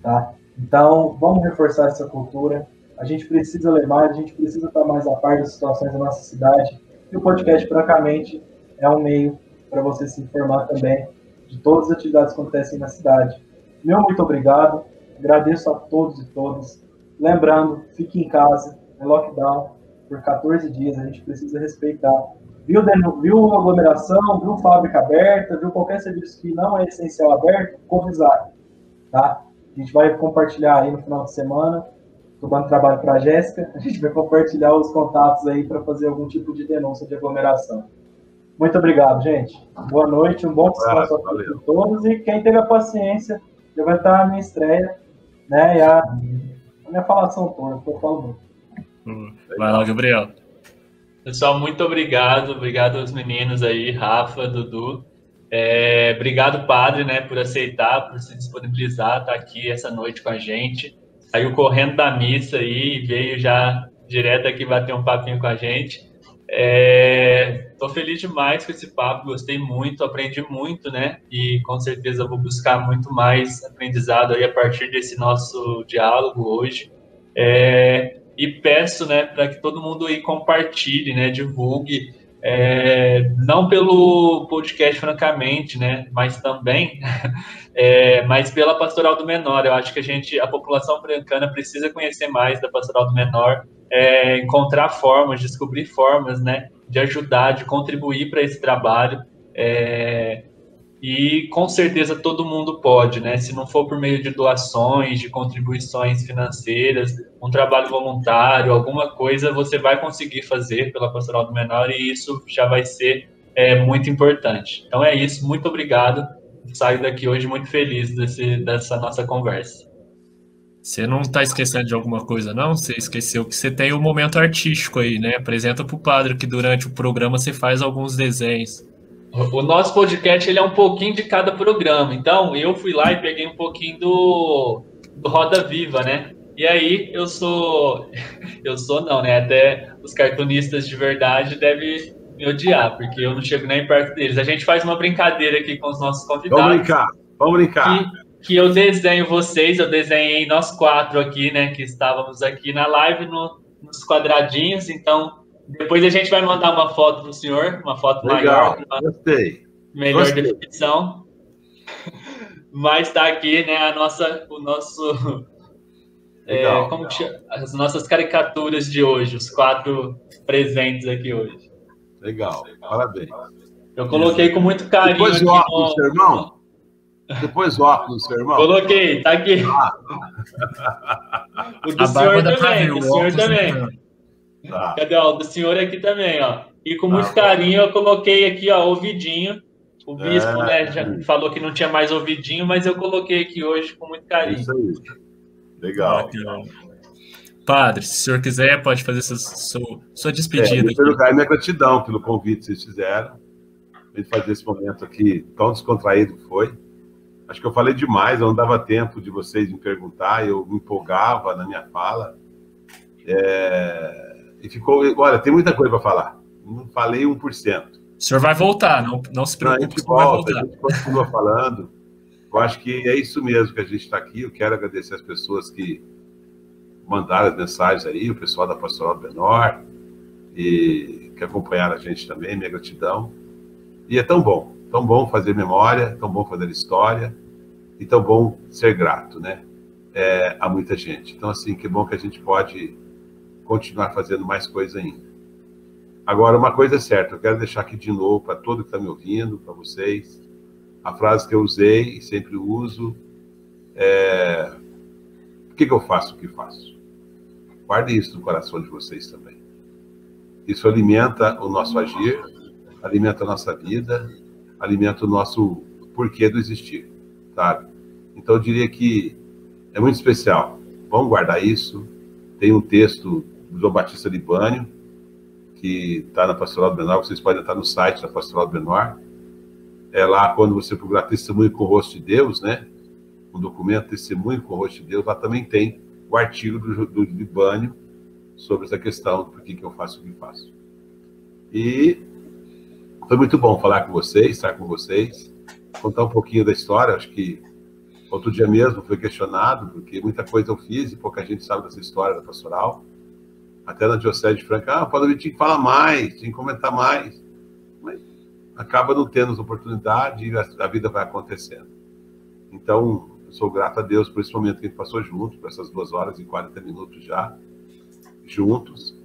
tá? Então vamos reforçar essa cultura. A gente precisa mais, a gente precisa estar mais a par das situações da nossa cidade. E o podcast, francamente, é um meio para você se informar também de todas as atividades que acontecem na cidade. Meu muito obrigado, agradeço a todos e todas. Lembrando, fique em casa, é lockdown por 14 dias, a gente precisa respeitar. Viu, viu aglomeração, viu fábrica aberta, viu qualquer serviço que não é essencial aberto, convisar, tá? A gente vai compartilhar aí no final de semana, estou dando trabalho para a Jéssica, a gente vai compartilhar os contatos aí para fazer algum tipo de denúncia de aglomeração. Muito obrigado, gente. Boa noite, um bom descanso a todos. E quem teve a paciência, já vai estar a minha estreia, né? E a, a minha falação toda, eu falo muito. Hum, vai lá, Gabriel. Pessoal, muito obrigado. Obrigado aos meninos aí, Rafa, Dudu. É, obrigado, padre, né, por aceitar, por se disponibilizar, estar aqui essa noite com a gente. Saiu correndo da missa aí e veio já direto aqui bater um papinho com a gente. Estou é, feliz demais com esse papo, gostei muito, aprendi muito, né? E com certeza vou buscar muito mais aprendizado aí a partir desse nosso diálogo hoje. É, e peço, né, para que todo mundo aí compartilhe, né, divulgue, é, não pelo podcast, francamente, né, mas também, é, mas pela Pastoral do Menor. Eu acho que a gente, a população francana precisa conhecer mais da Pastoral do Menor, é, encontrar formas, descobrir formas, né, de ajudar, de contribuir para esse trabalho. É, e com certeza todo mundo pode, né? Se não for por meio de doações, de contribuições financeiras, um trabalho voluntário, alguma coisa, você vai conseguir fazer pela Pastoral do Menor e isso já vai ser é, muito importante. Então é isso, muito obrigado. Saio daqui hoje muito feliz desse, dessa nossa conversa. Você não está esquecendo de alguma coisa, não? Você esqueceu que você tem o um momento artístico aí, né? Apresenta para o padre que durante o programa você faz alguns desenhos. O nosso podcast ele é um pouquinho de cada programa. Então, eu fui lá e peguei um pouquinho do, do Roda Viva, né? E aí eu sou. Eu sou não, né? Até os cartunistas de verdade devem me odiar, porque eu não chego nem perto deles. A gente faz uma brincadeira aqui com os nossos convidados. Vamos brincar, vamos brincar. Que, que eu desenho vocês, eu desenhei nós quatro aqui, né? Que estávamos aqui na live no, nos quadradinhos, então depois a gente vai mandar uma foto pro senhor, uma foto Legal, maior. Gostei. Melhor Gostei. definição. Mas está aqui, né, a nossa, o nosso, é, como que chama? as nossas caricaturas de hoje, os quatro presentes aqui hoje. Legal, parabéns. Eu coloquei com muito carinho Depois aqui o óculos, no- seu irmão. Depois o óculos, seu irmão. Coloquei, tá aqui. o do A senhor também, ver, do o senhor também. não. Tá. Cadê? Ó, o do senhor aqui também, ó. E com muito Ah, carinho eu coloquei aqui, ó, ouvidinho. O bispo, É. né, já falou que não tinha mais ouvidinho, mas eu coloquei aqui hoje com muito carinho. Isso aí. Legal. Padre, se o senhor quiser, pode fazer sua, sua, sua É, despedida. em aqui. primeiro lugar, minha gratidão pelo convite que vocês fizeram. A gente fazer esse momento aqui tão descontraído que foi. Acho que eu falei demais, eu não dava tempo de vocês me perguntar, eu me empolgava na minha fala. É, E ficou. Olha, tem muita coisa para falar. Não falei 1%. O senhor vai voltar, não, não se Não, a preocupe, gente o senhor vai volta, a gente continua falando. Eu acho que é isso mesmo que a gente está aqui. Eu quero agradecer as pessoas que mandaram as mensagens aí, o pessoal da Pastoral do Menor, e que acompanharam a gente também, minha gratidão. E é tão bom, tão bom fazer memória, tão bom fazer história, e tão bom ser grato, né? É, a muita gente. Então, assim, que bom que a gente pode continuar fazendo mais coisa ainda. Agora, uma coisa é certa, eu quero deixar aqui de novo para todo que está me ouvindo, para vocês, a frase que eu usei e sempre uso é: Por que, que eu faço o que faço? Guarde isso no coração de vocês também. Isso alimenta o nosso agir, alimenta a nossa vida, alimenta o nosso porquê do existir, sabe? Então, eu diria que é muito especial. Vamos guardar isso. Tem um texto do João Batista Libânio, que está na Pastoral do Menor, vocês podem estar no site da Pastoral do Menor. É lá quando você procurar testemunho com o rosto de Deus, né? Um documento testemunho com o rosto de Deus, lá também tem o artigo do, do Libânio sobre essa questão, por que, que eu faço o que faço. E foi muito bom falar com vocês, estar com vocês, contar um pouquinho da história, acho que outro dia mesmo foi questionado, porque muita coisa eu fiz e pouca gente sabe dessa história da pastoral até na Diocese de Franca, ah, o tinha que falar mais, tinha que comentar mais. Mas acaba não tendo oportunidade e a, a vida vai acontecendo. Então, eu sou grato a Deus por esse momento que a gente passou junto, por essas duas horas e 40 minutos já, juntos.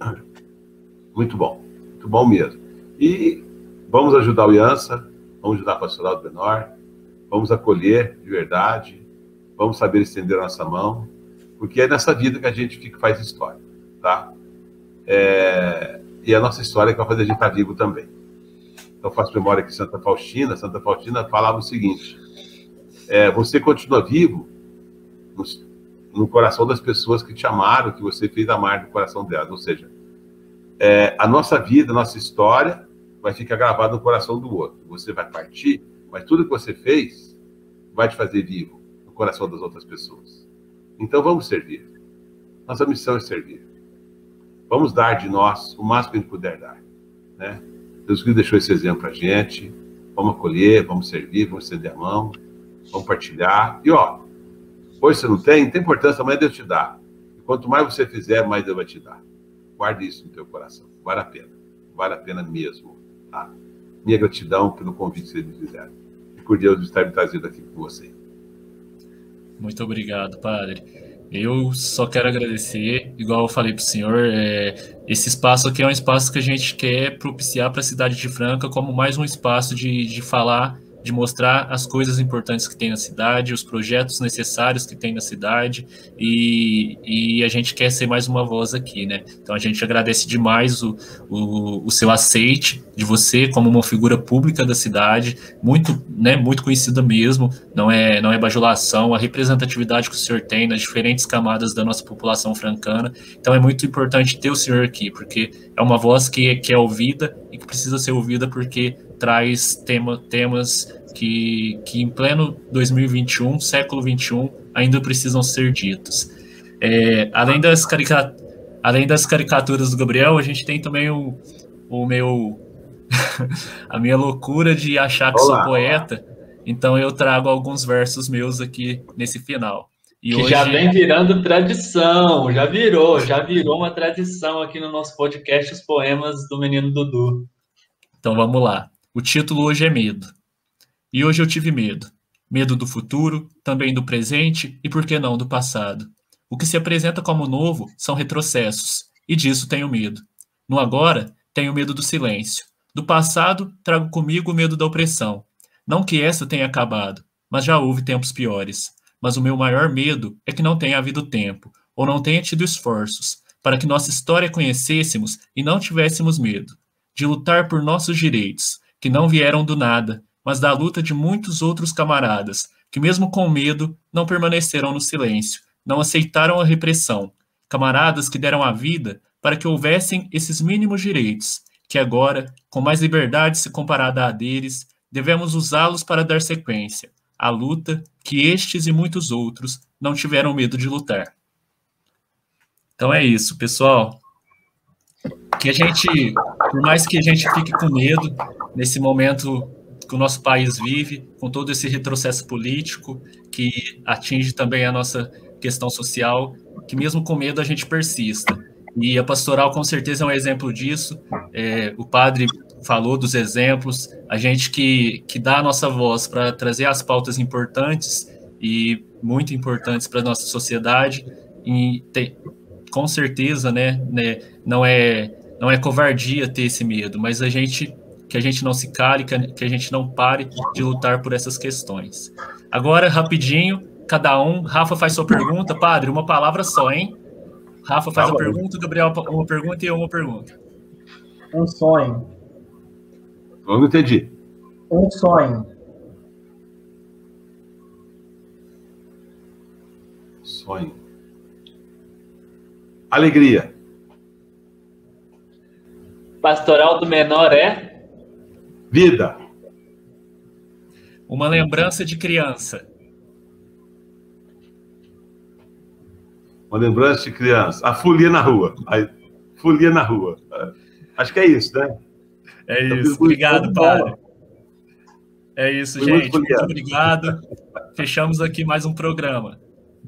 Muito bom, muito bom mesmo. E vamos ajudar o Iança, vamos ajudar a Pastoral do Menor, vamos acolher de verdade, vamos saber estender a nossa mão, porque é nessa vida que a gente fica, faz história, tá? É, e a nossa história que vai fazer a gente estar vivo também. Então, faço memória que Santa Faustina, Santa Faustina falava o seguinte: é, você continua vivo no, no, coração das pessoas que te amaram, que você fez amar no coração delas. Ou seja, é, a nossa vida, a nossa história vai ficar gravada no coração do outro. Você vai partir, mas tudo que você fez vai te fazer vivo no coração das outras pessoas. Então, vamos servir. Nossa missão é servir. Vamos dar de nós o máximo que a gente puder dar. Né? Deus Cristo deixou esse exemplo para a gente. Vamos acolher, vamos servir, vamos estender a mão, vamos partilhar. E ó, hoje você não tem, não tem importância, amanhã Deus te dá. E quanto mais você fizer, mais Deus vai te dar. Guarde isso no teu coração. Vale a pena. Vale a pena mesmo. Tá? Minha gratidão pelo convite que vocês me fizeram. E por Deus estar me trazendo aqui com você. Muito obrigado, Padre. Eu só quero agradecer, igual eu falei para o senhor, é, esse espaço aqui é um espaço que a gente quer propiciar para a cidade de Franca como mais um espaço de, de falar, de mostrar as coisas importantes que tem na cidade, os projetos necessários que tem na cidade, e, e a gente quer ser mais uma voz aqui, né? Então a gente agradece demais o, o, o seu aceite de você como uma figura pública da cidade, muito, né, muito conhecida mesmo, não é, não é bajulação, a representatividade que o senhor tem nas diferentes camadas da nossa população francana. Então é muito importante ter o senhor aqui, porque é uma voz que, que é ouvida e que precisa ser ouvida porque traz tema, temas que, que em pleno 2021, século 21, ainda precisam ser ditos. É, além, das carica... além das caricaturas do Gabriel, a gente tem também o, o meu. a minha loucura de achar que Olá. sou poeta. Então eu trago alguns versos meus aqui nesse final. E que hoje... já vem virando tradição, já virou, já virou uma tradição aqui no nosso podcast Os Poemas do Menino Dudu. Então vamos lá. O título hoje é Medo. E hoje eu tive medo. Medo do futuro, também do presente e, por que não, do passado. O que se apresenta como novo são retrocessos, e disso tenho medo. No agora, tenho medo do silêncio. Do passado, trago comigo o medo da opressão. Não que essa tenha acabado, mas já houve tempos piores. Mas o meu maior medo é que não tenha havido tempo, ou não tenha tido esforços, para que nossa história conhecêssemos e não tivéssemos medo. De lutar por nossos direitos, que não vieram do nada, mas da luta de muitos outros camaradas, que mesmo com medo, não permaneceram no silêncio, não aceitaram a repressão. Camaradas que deram a vida para que houvessem esses mínimos direitos, que agora, com mais liberdade se comparada à deles, devemos usá-los para dar sequência à luta que estes e muitos outros não tiveram medo de lutar. Então é isso, pessoal. Que a gente, por mais que a gente fique com medo nesse momento que o nosso país vive, com todo esse retrocesso político que atinge também a nossa questão social, que mesmo com medo a gente persista. E a pastoral com certeza é um exemplo disso. É, o padre falou dos exemplos, a gente que, que dá a nossa voz para trazer as pautas importantes e muito importantes para a nossa sociedade, e tem, com certeza, né, né, não é não é covardia ter esse medo, mas a gente que a gente não se cale, que a, gente não pare de lutar por essas questões. Agora, rapidinho, cada um, Rafa faz sua pergunta, padre, uma palavra só, hein? Rafa faz Tá a bom. pergunta, Gabriel uma pergunta e eu uma pergunta. Um sonho. Eu não entendi. Um sonho. Sonho. Alegria. Pastoral do Menor é Vida. Uma lembrança de criança. Uma lembrança de criança. A folia na rua. A folia na rua. É. Acho que é isso, né? É Eu isso. muito Obrigado, padre. É isso, Foi muito gente. Muito obrigado. obrigado. Fechamos aqui mais um programa.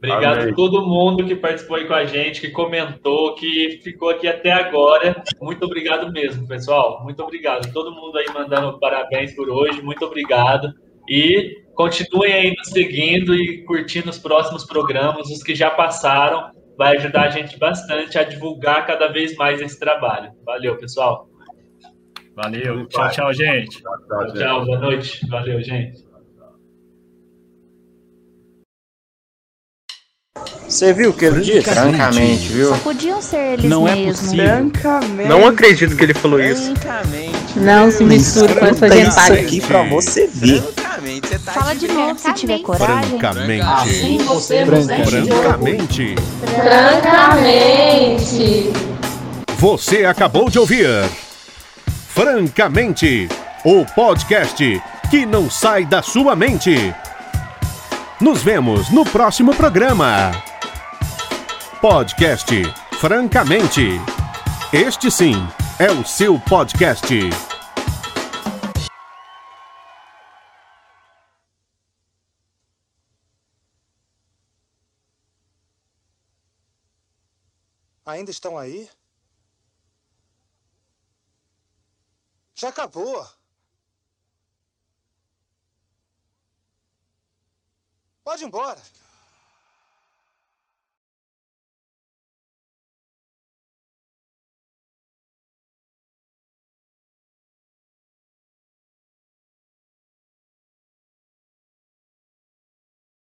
Obrigado Amém. a todo mundo que participou aí com a gente, que comentou, que ficou aqui até agora. Muito obrigado mesmo, pessoal. Muito obrigado. Todo mundo aí mandando parabéns por hoje. Muito obrigado. E continuem aí nos seguindo e curtindo os próximos programas, os que já passaram. Vai ajudar a gente bastante a divulgar cada vez mais esse trabalho. Valeu, pessoal. Valeu. Tchau, tchau, gente. Tá, gente. Tchau, boa noite. Valeu, gente. Você viu o que ele disse? Francamente, viu? Só podiam ser eles Não é mesmos. possível. Francamente. Não acredito que ele falou isso. Francamente. Não se misture com essa Escuta isso aqui pra você ver. Francamente, você tá Fala de novo se tiver coragem. Francamente. Assim você. Francamente. Francamente. Você acabou de ouvir Francamente, o podcast que não sai da sua mente. Nos vemos no próximo programa. Podcast Francamente. Este sim é o seu podcast. Ainda estão aí? Já acabou. Pode ir embora.